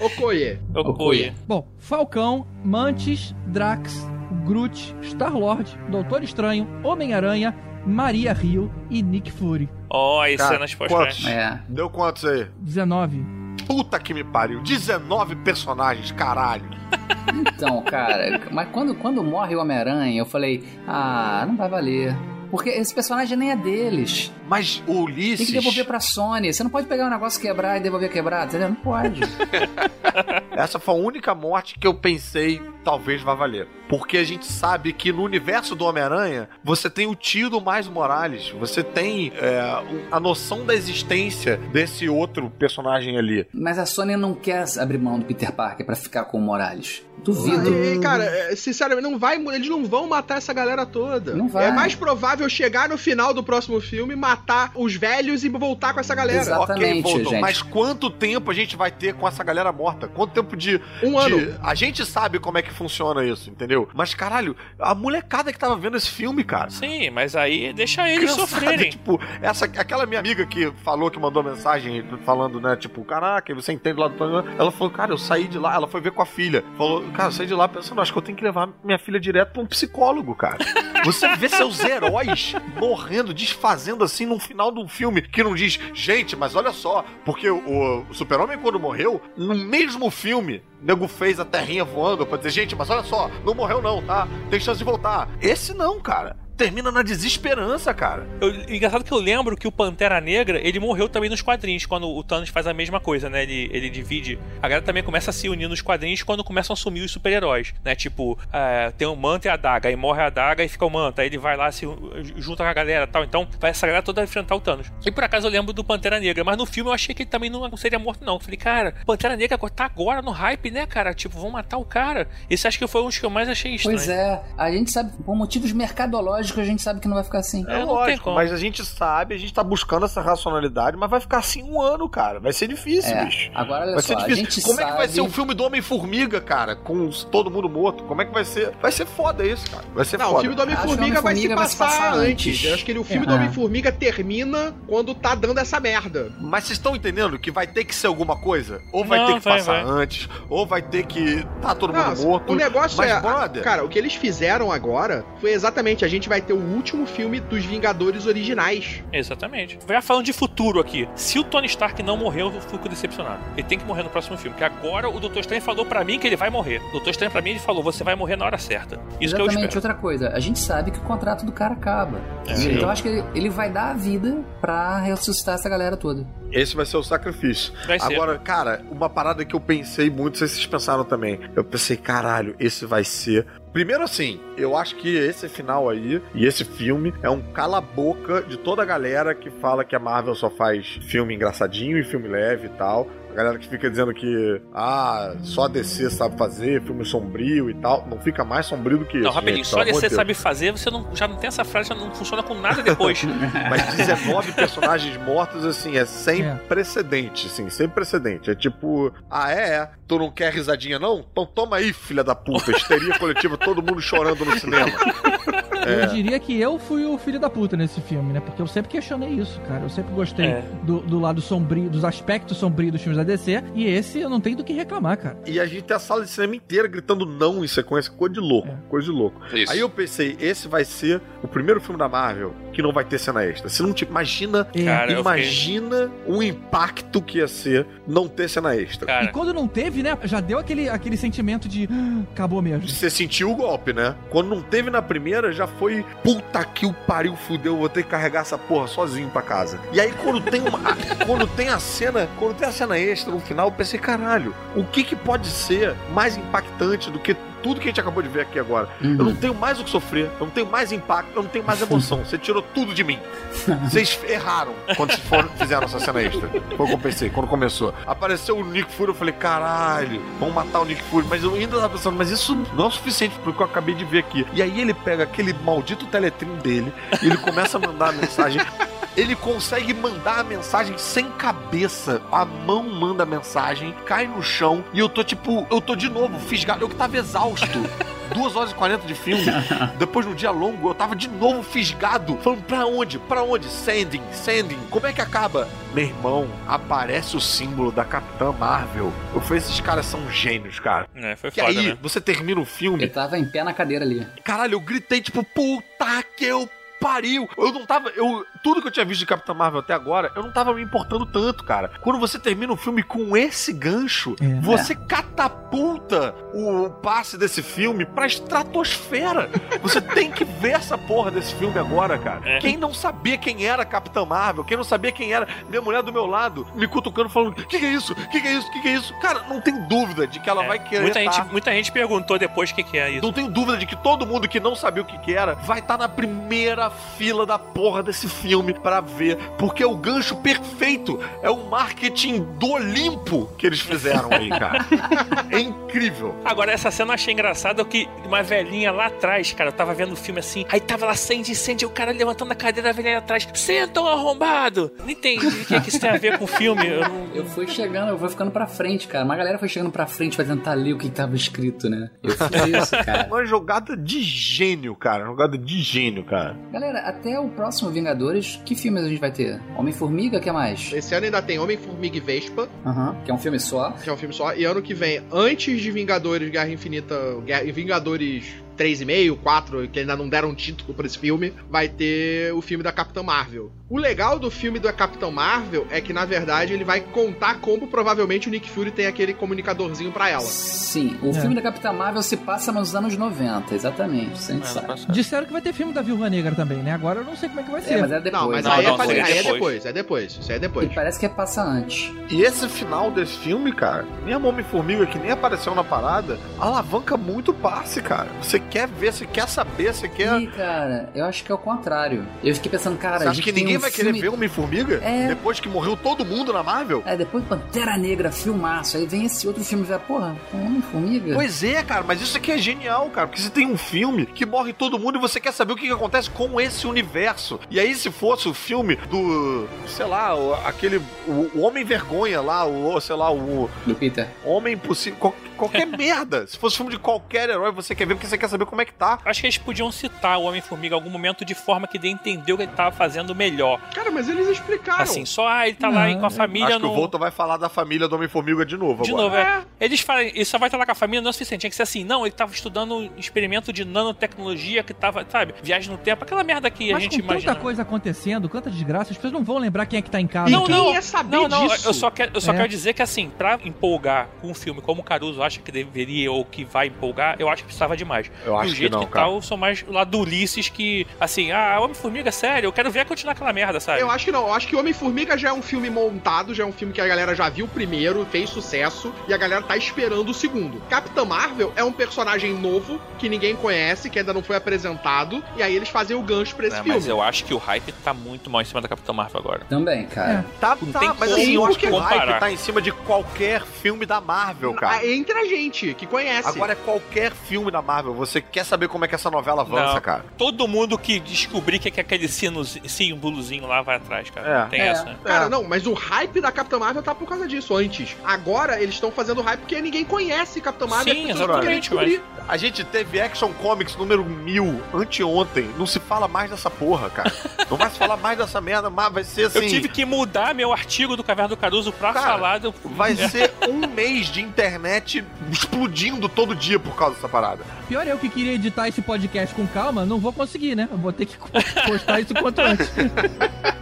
Okoye. Okoye. Bom, Falcão, Mantis, Drax, Groot, Star-Lord, Doutor Estranho, Homem-Aranha, Maria Rio e Nick Fury. Ó, as Cara, cenas pós-crédito. É. Deu quantos aí? 19. Puta que me pariu. 19 personagens, caralho. Então, cara, mas quando, quando morre o Homem-Aranha, eu falei, ah, não vai valer. Porque esse personagem nem é deles. Mas o Ulisses. Tem que devolver pra Sony. Você não pode pegar um negócio quebrar e devolver quebrado, entendeu? Não pode. Essa foi a única morte que eu pensei talvez vá valer. Porque a gente sabe que no universo do Homem-Aranha, você tem o tio do Miles Morales. Você tem é, a noção da existência desse outro personagem ali. Mas a Sony não quer abrir mão do Peter Parker pra ficar com o Morales. Duvido. E, cara, é, sinceramente, não vai, eles não vão matar essa galera toda. Não vai. É mais provável chegar no final do próximo filme, matar os velhos e voltar com essa galera. Exatamente, ok, Volton, gente. mas quanto tempo a gente vai ter com essa galera morta? Quanto tempo de. Um de- ano. A gente sabe como é que funciona isso, entendeu? Mas caralho, a molecada que tava vendo esse filme, cara. Sim, mas aí deixa eles Cansada, sofrerem. Tipo, essa, aquela minha amiga que falou, que mandou mensagem falando, né, tipo, caraca, você entende lá do Tony? Ela falou, cara, eu saí de lá, ela foi ver com a filha. Falou, cara, eu saí de lá pensando, acho que eu tenho que levar minha filha direto pra um psicólogo, cara. Você vê seus heróis morrendo, desfazendo assim no final de um filme que não diz, gente, mas olha só, porque o, o Super-Homem quando morreu, no mesmo filme, nego fez a terrinha voando pra dizer, gente, mas olha só, não morreu não, tá? Tem chance de voltar. Esse não, cara. Termina na desesperança, cara. Eu, engraçado que eu lembro que o Pantera Negra, ele morreu também nos quadrinhos, quando o Thanos faz a mesma coisa, né? Ele, ele divide. A galera também começa a se unir nos quadrinhos quando começam a sumir os super-heróis, né? Tipo, é, tem o Manta e a Daga, aí morre a Daga e fica o Manta, aí ele vai lá, se junta com a galera e tal. Então, vai essa galera toda enfrentar o Thanos. E por acaso eu lembro do Pantera Negra, mas no filme eu achei que ele também não seria morto, não. Eu Falei, cara, Pantera Negra tá agora no hype, né, cara? Tipo, vão matar o cara. Esse acho que foi um dos que eu mais achei estranho. Pois é, a gente sabe, por motivos mercadológicos, a gente sabe que não vai ficar assim. É, É, lógico, mas a gente sabe, a gente tá buscando essa racionalidade, mas vai ficar assim um ano, cara. Vai ser difícil, É, bicho. agora olha Vai só, ser a difícil. gente Como sabe... é que vai ser o filme do Homem-Formiga, cara? Com todo mundo morto? Como é que vai ser? Vai ser foda isso, cara. Vai ser Não, foda. o filme do Homem-Formiga vai se vai se passar passar antes. antes. Eu acho que ele- o filme É. do Homem-Formiga termina quando tá dando essa merda. Mas vocês estão entendendo que vai ter que ser alguma coisa? Ou vai Não, ter que vai, passar vai. antes, ou vai ter que tá todo mundo Não, morto. o negócio mas, é. brother, Cara, o que eles fizeram agora foi exatamente: a gente vai ter o último filme dos Vingadores originais. Exatamente. Já falando de futuro aqui, se o Tony Stark não morreu, eu fico decepcionado. Ele tem que morrer no próximo filme, porque agora o Doutor Estranho falou pra mim que ele vai morrer. O Doutor Estranho pra mim ele falou, você vai morrer na hora certa. Isso que eu Exatamente, espero. outra coisa. A gente sabe que o contrato do cara acaba. É. então acho que ele, ele vai dar a vida pra ressuscitar essa galera toda. Esse vai ser o sacrifício. Vai ser. Agora, cara, uma parada que eu pensei muito, não sei se vocês pensaram também. Eu pensei, caralho, esse vai ser. Primeiro assim, eu acho que esse final aí e esse filme é um cala-boca de toda a galera que fala que a Marvel só faz filme engraçadinho e filme leve e tal. A galera que fica dizendo que, ah, só a DC sabe fazer, filme sombrio e tal. Não fica mais sombrio do que isso. Não, rapidinho, gente, só amor DC de Deus. sabe fazer, você não, já não tem essa frase, já não funciona com nada depois. Mas 19 personagens mortos, assim, é sem É. precedente, assim, sem precedente. É tipo, ah, é, é? Tu não quer risadinha, não? Então toma aí, filha da puta. Histeria coletiva, todo mundo chorando no cinema. Eu diria que eu fui o filho da puta nesse filme, né? Porque eu sempre questionei isso, cara. Eu sempre gostei É. do, do lado sombrio, dos aspectos sombrios dos filmes da DC. E esse eu não tenho do que reclamar, cara. E a gente tem a sala de cinema inteira gritando não em sequência, coisa de louco, É. coisa de louco. Isso. Aí eu pensei, esse vai ser o primeiro filme da Marvel que não vai ter cena extra. Se não, tipo, imagina, É. Cara, imagina o impacto que ia ser não ter cena extra. E Cara, quando não teve, né? Já deu aquele, aquele sentimento de "Ah, acabou mesmo. Você sentiu o golpe, né? Quando não teve na primeira, já foi puta que o pariu, fudeu, vou ter que carregar essa porra sozinho pra casa. E aí quando tem uma. quando tem a cena. Quando tem a cena extra no final, eu pensei, caralho, o que que pode ser mais impactante do que tudo que a gente acabou de ver aqui agora. Eu não tenho mais o que sofrer, eu não tenho mais impacto, eu não tenho mais emoção. Você tirou tudo de mim. Vocês erraram quando foram, fizeram essa cena extra. Foi o que eu pensei, quando começou. Apareceu o Nick Fury, eu falei, caralho, vamos matar o Nick Fury. Mas eu ainda tava pensando, mas isso não é o suficiente pro que eu acabei de ver aqui. E aí ele pega aquele maldito teletrim dele, e ele começa a mandar a mensagem. Ele consegue mandar a mensagem sem cabeça. A mão manda a mensagem, cai no chão, e eu tô tipo, eu tô de novo fisgado. Eu que tava exausto. Duas horas e 40 de filme. Depois de um dia longo, eu tava de novo fisgado. Falando, pra onde? Pra onde? Sending, sending. Como é que acaba? Meu irmão, aparece o símbolo da Capitã Marvel. Eu falei, esses caras são gênios, cara. É, foi Que foda, aí, né? você termina o filme, Ele tava em pé na cadeira ali. Caralho, eu gritei, tipo, puta que eu pariu. Eu não tava. Eu, tudo que eu tinha visto de Capitã Marvel até agora, eu não tava me importando tanto, cara. Quando você termina o filme com esse gancho, É. você catapulta o passe desse filme pra estratosfera. Você tem que ver essa porra desse filme agora, cara. É. Quem não sabia quem era Capitã Marvel, quem não sabia quem era minha mulher do meu lado, me cutucando, falando: que que é isso? Que que é isso? Que que é isso? Cara, não tem dúvida de que ela É. vai querer. muita, gente, tá- muita gente perguntou depois o que, que é isso. não tenho dúvida de que todo mundo que não sabia o que, que era vai estar na primeira fila da porra desse filme pra ver, porque é o gancho perfeito. É o marketing do Olimpo que eles fizeram aí, cara. é incrível. Agora, essa cena eu achei engraçada que uma velhinha lá atrás, cara, eu tava vendo o filme assim, aí tava lá sente, sente, o cara levantando a cadeira, a velhinha atrás, sentam arrombado! Não entendi o que, que isso tem a ver com o filme. Eu não... Eu fui chegando, eu fui ficando pra frente, cara. Uma galera foi chegando pra frente pra tentar ler o que tava escrito, né? Eu fiz isso, cara. Uma jogada de gênio, cara. Jogada de gênio, cara. Galera, até o próximo Vingadores, que filmes a gente vai ter? Homem-Formiga, que mais? Esse ano ainda tem Homem-Formiga e Vespa, Aham. Que é um filme só. que é um filme só. E ano que vem, antes de Vingadores Guerra Infinita, Guerra, Vingadores 3,5, 4, que ainda não deram título pra esse filme, vai ter o filme da Capitã Marvel. O legal do filme da Capitã Marvel é que, na verdade, ele vai contar como provavelmente o Nick Fury tem aquele comunicadorzinho pra ela. Sim, o É. filme da Capitã Marvel se passa nos anos 90, exatamente. Gente É, sabe. passado. Disseram que vai ter filme da Viúva Negra também, né? Agora eu não sei como é que vai ser. É, mas é depois. Não, mas Não, aí, não, é, aí é depois. depois, é depois. Isso aí é depois. E parece que é passa antes. E esse final desse filme, cara, nem a Homem-Formiga, que nem apareceu na parada, alavanca muito o passe, cara. Você quer ver, você quer saber, você quer. Ih, cara, eu acho que é o contrário. Eu fiquei pensando, cara, Você a acha gente que ninguém um vai filme... querer ver Homem-Formiga? É. Depois que morreu todo mundo na Marvel? É, depois Pantera Negra, filmaço. Aí vem esse outro filme e vai, porra, Homem-Formiga? Pois é, cara, mas isso aqui é genial, cara, porque você tem um filme que morre todo mundo e você quer saber o que, que acontece com esse universo. E aí, se fosse o filme do, sei lá, o- aquele, o, o Homem-Vergonha lá, o, sei lá, o Do Peter. Homem Impossível, qual- qualquer merda. Se fosse filme de qualquer herói, você quer ver porque você quer saber como é que tá. Acho que eles podiam citar o Homem-Formiga em algum momento de forma que dê a entender o que ele tava fazendo melhor. Cara, mas eles explicaram. Assim, só, ah, ele tá lá Não, com a família Acho que no... o Volta vai falar da família do Homem-Formiga de novo De agora. novo, é. Eles falam, ele só vai estar lá com a família, não é o suficiente. Tinha que ser assim, não, ele tava estudando um experimento de nanotecnologia que tava, sabe, viagem no tempo, aquela merda que a Mas gente com imagina. tanta coisa acontecendo, tanta desgraça, as pessoas não vão lembrar quem é que tá em casa. E Não, quem não, ia saber não, não, disso? eu só, quero, eu só É. quero dizer que assim, pra empolgar com um filme como o Caruso acha que deveria ou que vai empolgar, eu acho que precisava demais. Eu acho Do que jeito não, que, cara. tá, eu sou mais lá do Ulisses que, assim, ah, Homem-Formiga, sério, eu quero ver continuar aquela merda, sabe? Eu acho que não, eu acho que Homem-Formiga já é um filme montado, já é um filme que a galera já viu o primeiro, fez sucesso, e a galera tá esperando o segundo. Capitã Marvel é um personagem novo, que ninguém conhece, que ainda não foi apresentado, e aí eles fazem o gancho pra esse É, filme. mas eu acho que o hype tá muito mal em cima da Capitã Marvel agora. Também, cara. Tá, Não tá, tem mas como assim, eu acho que o hype tá em cima de qualquer filme da Marvel, cara. Entre a gente, que conhece. Agora é qualquer filme da Marvel. Você quer saber como é que essa novela avança, Não. cara? Todo mundo que descobrir que é aquele sino, símbolozinho lá vai atrás, cara. É. Não tem É. essa, né? Cara, É. não, mas o hype da Capitã Marvel tá por causa disso antes. Agora eles estão fazendo hype porque ninguém conhece Capitã Marvel. Sim, exatamente. A gente teve Action Comics número 1000 anteontem. Não se fala mais dessa porra, cara. Não vai se falar mais dessa merda, mas vai ser assim. Eu tive que mudar meu artigo do Caverna do Caruso pra Cara, falar do... Vai ser um mês de internet explodindo todo dia por causa dessa parada. Pior eu que queria editar esse podcast com calma, não vou conseguir, né? Eu vou ter que postar isso quanto antes.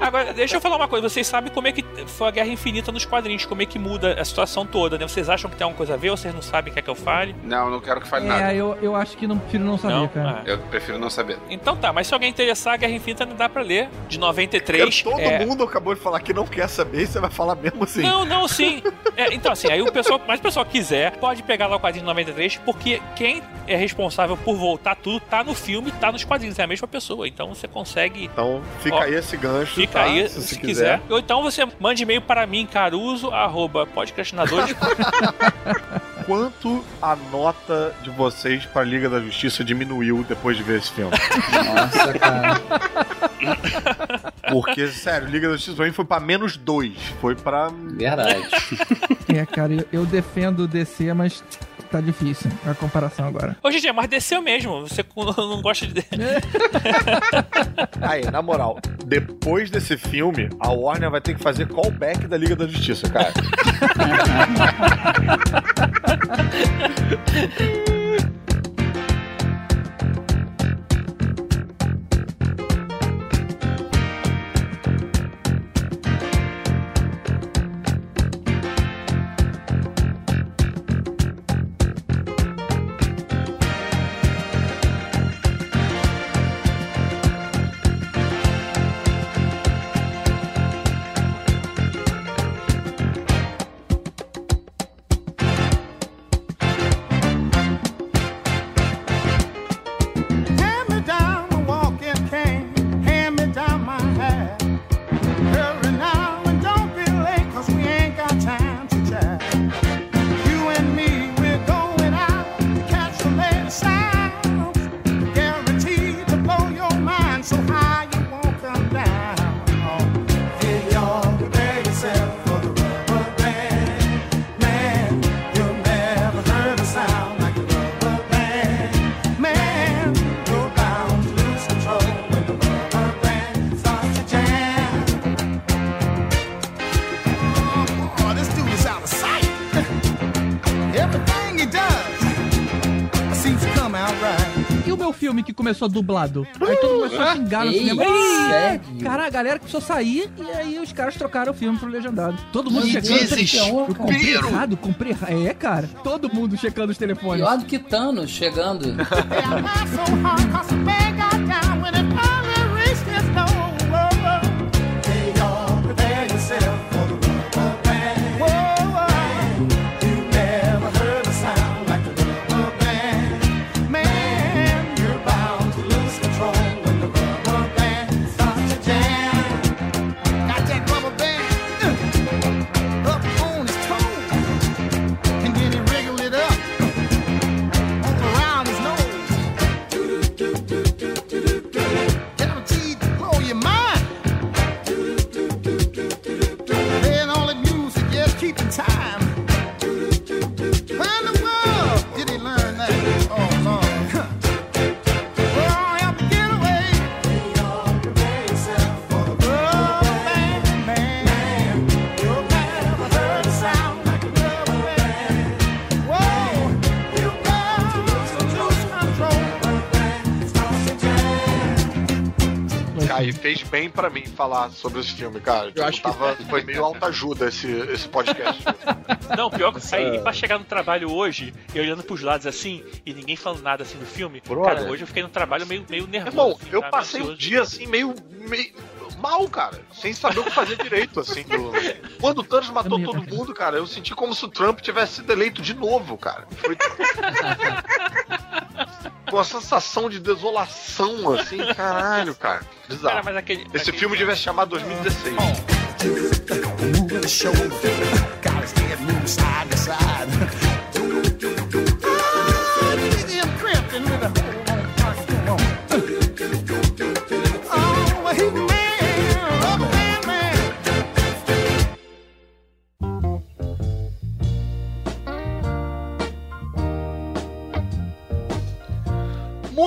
Agora, deixa eu falar uma coisa. Vocês sabem como é que foi a Guerra Infinita nos quadrinhos, como é que muda a situação toda, né? Vocês acham que tem alguma coisa a ver ou vocês não sabem o que é que eu fale? Não, não quero que fale nada. É, eu, eu acho que não prefiro não saber, Não? cara. Ah. Eu prefiro não saber. Então tá, mas se alguém interessar, a Guerra Infinita não dá pra ler. De 93. Porque todo é... mundo acabou de falar que não quer saber e você vai falar mesmo assim. Não, não, sim. É, então, assim, aí o pessoal, mas o pessoal quiser, pode pegar lá o quadrinho de 93, porque quem é responsável por voltar tudo tá no filme, tá nos quadrinhos, é a mesma pessoa. Então você consegue. Então fica Ó, aí esse gancho. Fica tá? aí, se, se, você quiser. Ou então você mande e-mail para mim, caruso, arroba podcastinadores. Quanto a nota de vocês pra Liga da Justiça diminuiu depois de ver esse filme? Nossa, cara. Porque, sério, Liga da Justiça foi pra menos dois. Foi pra. Verdade. É, cara, eu, eu defendo o DC, mas tá difícil a comparação agora. Ô, GG, mas desceu mesmo. Você não gosta de. Aí, na moral, depois desse filme, a Warner vai ter que fazer callback da Liga da Justiça, cara. começou dublado? Aí todo mundo começou a xingar no Ei, cinema. sério? Cara, a galera começou a sair e aí os caras trocaram o filme pro legendado. Todo mundo Que checando. desespero. Eu comprei errado, comprei errado. É, cara. Todo mundo checando os telefones. Pior do que Thanos chegando. fez bem pra mim falar sobre esse filme, cara. Eu acho que- tava, foi meio autoajuda esse, esse podcast. Não, pior que aí pra chegar no trabalho hoje, e olhando pros lados assim, e ninguém falando nada assim do filme, Brother. cara, hoje eu fiquei no trabalho meio, meio nervoso. Irmão, assim, eu sabe? passei um Ansioso. dia assim, meio, meio mal, cara. Sem saber o que fazer direito, assim. do- Quando o Thanos matou Também, todo mundo, cara, eu senti como se o Trump tivesse sido eleito de novo, cara. Foi... Com uma sensação de desolação, assim, caralho, cara. Cara, Bizarro. mas aquele. Esse aquele- filme devia se chamar 2016. Moving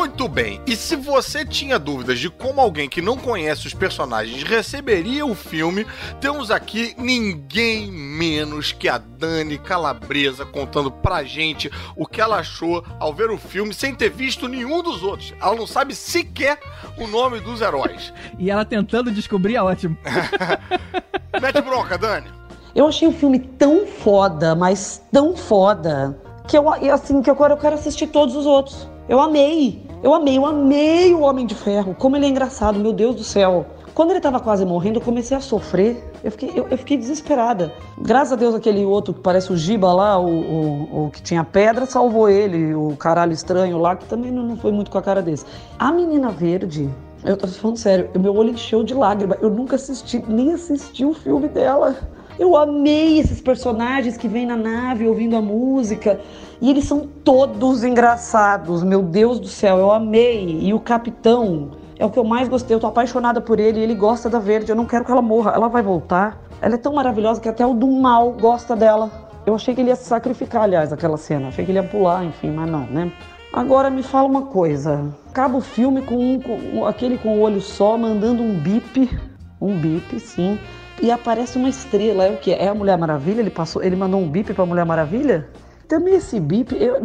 Muito bem, e se você tinha dúvidas de como alguém que não conhece os personagens receberia o filme, temos aqui ninguém menos que a Dani Calabresa contando pra gente o que ela achou ao ver o filme sem ter visto nenhum dos outros. Ela não sabe sequer o nome dos heróis. E ela tentando descobrir é ótimo. Mete bronca, Dani. Eu achei o filme tão foda, mas tão foda, que eu, assim, que agora eu quero assistir todos os outros. Eu amei, eu amei, eu amei o Homem de Ferro. Como ele é engraçado, meu Deus do céu. Quando ele tava quase morrendo, eu comecei a sofrer. Eu fiquei, eu, eu fiquei desesperada. Graças a Deus, aquele outro que parece o Giba lá, o, o, o que tinha pedra, salvou ele. O caralho estranho lá, que também não, foi muito com a cara desse. A menina verde, eu tô falando sério, meu olho encheu de lágrima. Eu nunca assisti, nem assisti o filme dela. Eu amei esses personagens que vêm na nave ouvindo a música. E eles são todos engraçados, meu Deus do céu, eu amei. E o capitão é o que eu mais gostei, eu tô apaixonada por ele. Ele gosta da Verde, eu não quero que ela morra. Ela vai voltar. Ela é tão maravilhosa que até o do mal gosta dela. Eu achei que ele ia se sacrificar, aliás, naquela cena. Achei que ele ia pular, enfim, mas não, né? Agora me fala uma coisa. Acaba o filme com, um, com aquele com o olho só mandando um bip. Um bip, sim e aparece uma estrela. É o que? É a Mulher Maravilha? Ele passou, ele mandou um bip para a Mulher Maravilha? Também esse bip, eu,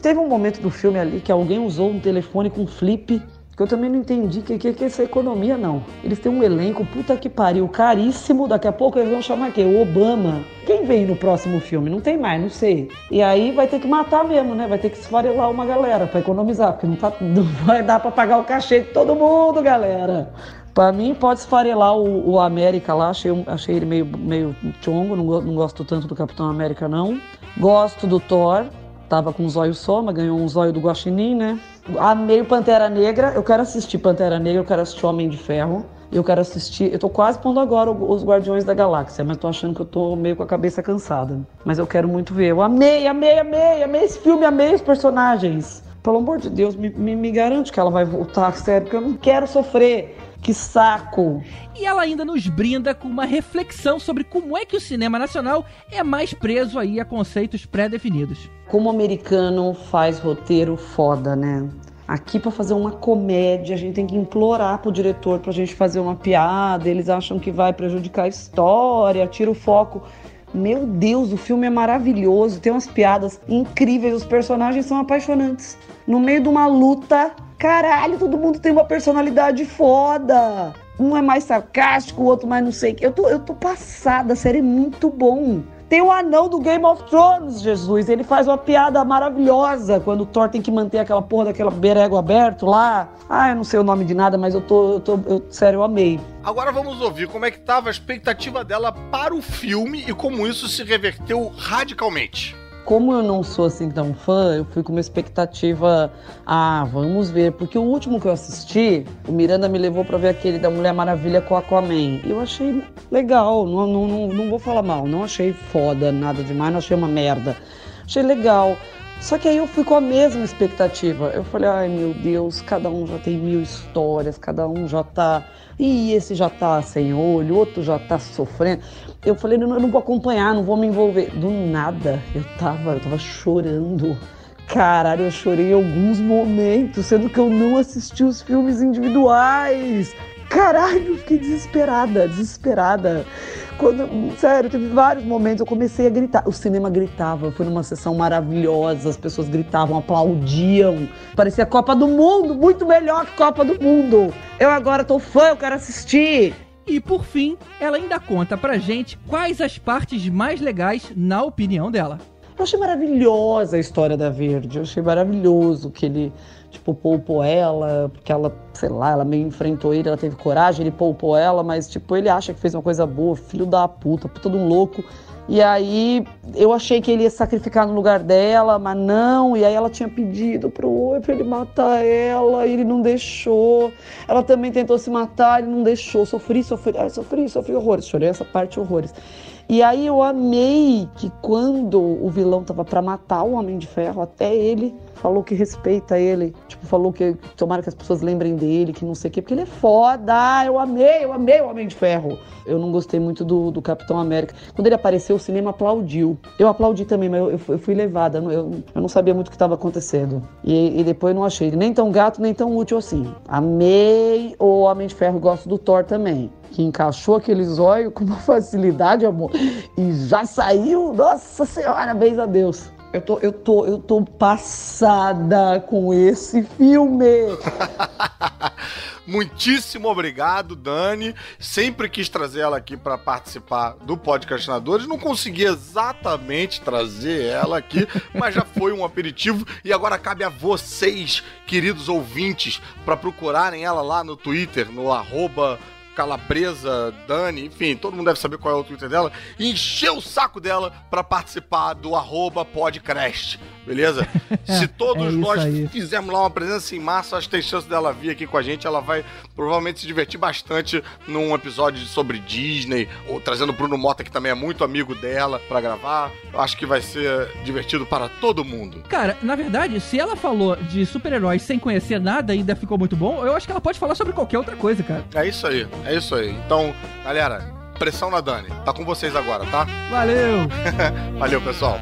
teve um momento do filme ali que alguém usou um telefone com flip, que eu também não entendi que que, que é essa economia não. Eles têm um elenco, puta que pariu, caríssimo. Daqui a pouco eles vão chamar quem? O Obama. Quem vem no próximo filme? Não tem mais, não sei. E aí vai ter que matar mesmo, né? Vai ter que esfarelar uma galera para economizar, porque não, tá, não vai dar para pagar o cachê de todo mundo, galera. Pra mim, pode esfarelar o, o América lá, achei, achei ele meio, meio chongo, não, não gosto tanto do Capitão América, não. Gosto do Thor, tava com um zóio só, mas ganhou um zóio do Guaxinim, né? Amei o Pantera Negra, eu quero assistir Pantera Negra, eu quero assistir Homem de Ferro. Eu quero assistir, eu tô quase pondo agora os Guardiões da Galáxia, mas tô achando que eu tô meio com a cabeça cansada. Mas eu quero muito ver. Eu amei, amei, amei, amei esse filme, amei os personagens. Pelo amor de Deus, me, me, me garante que ela vai voltar, sério, porque eu não quero sofrer. Que saco! E ela ainda nos brinda com uma reflexão sobre como é que o cinema nacional é mais preso aí a conceitos pré-definidos. Como o americano faz roteiro foda, né? Aqui para fazer uma comédia, a gente tem que implorar pro diretor pra gente fazer uma piada, eles acham que vai prejudicar a história, tira o foco. Meu Deus, o filme é maravilhoso, tem umas piadas incríveis, os personagens são apaixonantes. No meio de uma luta, Caralho, todo mundo tem uma personalidade foda. Um é mais sarcástico, o outro mais não sei o que. Eu tô, eu tô passada, a série é muito bom. Tem o anão do Game of Thrones, Jesus. Ele faz uma piada maravilhosa quando o Thor tem que manter aquela porra daquela berego aberto lá. Ah, eu não sei o nome de nada, mas eu tô. Eu tô eu, sério, eu amei. Agora vamos ouvir como é que tava a expectativa dela para o filme e como isso se reverteu radicalmente como eu não sou assim tão fã, eu fui com uma expectativa, ah, vamos ver, porque o último que eu assisti, o Miranda me levou para ver aquele da Mulher Maravilha com Aquaman. E eu achei legal, não, não, não, não vou falar mal, não achei foda, nada demais, não achei uma merda. Achei legal. Só que aí eu fui com a mesma expectativa. Eu falei, ai meu Deus, cada um já tem mil histórias, cada um já tá. E esse já tá sem olho, outro já tá sofrendo. Eu falei, não, eu não vou acompanhar, não vou me envolver. Do nada, eu tava, eu tava chorando. Caralho, eu chorei em alguns momentos, sendo que eu não assisti os filmes individuais. Caralho, fiquei desesperada, desesperada. Quando, sério, teve vários momentos, eu comecei a gritar. O cinema gritava, foi numa sessão maravilhosa, as pessoas gritavam, aplaudiam. Parecia Copa do Mundo, muito melhor que Copa do Mundo. Eu agora tô fã, eu quero assistir. E por fim, ela ainda conta pra gente quais as partes mais legais na opinião dela. Eu achei maravilhosa a história da Verde. Eu achei maravilhoso que ele, tipo, poupou ela, porque ela, sei lá, ela meio enfrentou ele, ela teve coragem, ele poupou ela, mas, tipo, ele acha que fez uma coisa boa, filho da puta, puta de um louco. E aí eu achei que ele ia sacrificar no lugar dela, mas não. E aí ela tinha pedido pro Oi pra ele matar ela, e ele não deixou. Ela também tentou se matar, ele não deixou. Sofri, sofri, ai, sofri, sofri horrores. Chorei essa parte horrores. E aí eu amei que quando o vilão tava pra matar o Homem de Ferro, até ele falou que respeita ele. Tipo, falou que tomara que as pessoas lembrem dele, que não sei o quê, porque ele é foda. Eu amei, eu amei o Homem de Ferro. Eu não gostei muito do, do Capitão América. Quando ele apareceu, o cinema aplaudiu. Eu aplaudi também, mas eu, eu fui- levada. Eu, eu, não sabia muito o que estava acontecendo. E, e depois não achei ele nem tão gato, nem tão útil assim. Amei o Homem de Ferro, gosto do Thor também. Que encaixou aquele zóio com uma facilidade, amor. E já saiu. Nossa Senhora, beijo a Deus. Eu tô, eu tô, eu tô passada com esse filme. Muitíssimo obrigado, Dani. Sempre quis trazer ela aqui para participar do Podcastinadores. Não consegui exatamente trazer ela aqui, mas já foi um aperitivo. E agora cabe a vocês, queridos ouvintes, para procurarem ela lá no Twitter, no arroba Calabresa, Dani, enfim, todo mundo deve saber qual é o Twitter dela, e encher o saco dela para participar do arroba podcast, beleza? Se todos É nós aí. fizermos lá uma presença em massa, acho que tem chance dela vir aqui com a gente, ela vai provavelmente se divertir bastante num episódio sobre Disney, ou trazendo o Bruno Mota, que também é muito amigo dela, para gravar. Eu acho que vai ser divertido para todo mundo. Cara, na verdade, se ela falou de super-heróis sem conhecer nada e ainda ficou muito bom, eu acho que ela pode falar sobre qualquer outra coisa, cara. É isso aí, é isso aí. Então, galera, pressão na Dani. Tá com vocês agora, tá? Valeu! Valeu, pessoal.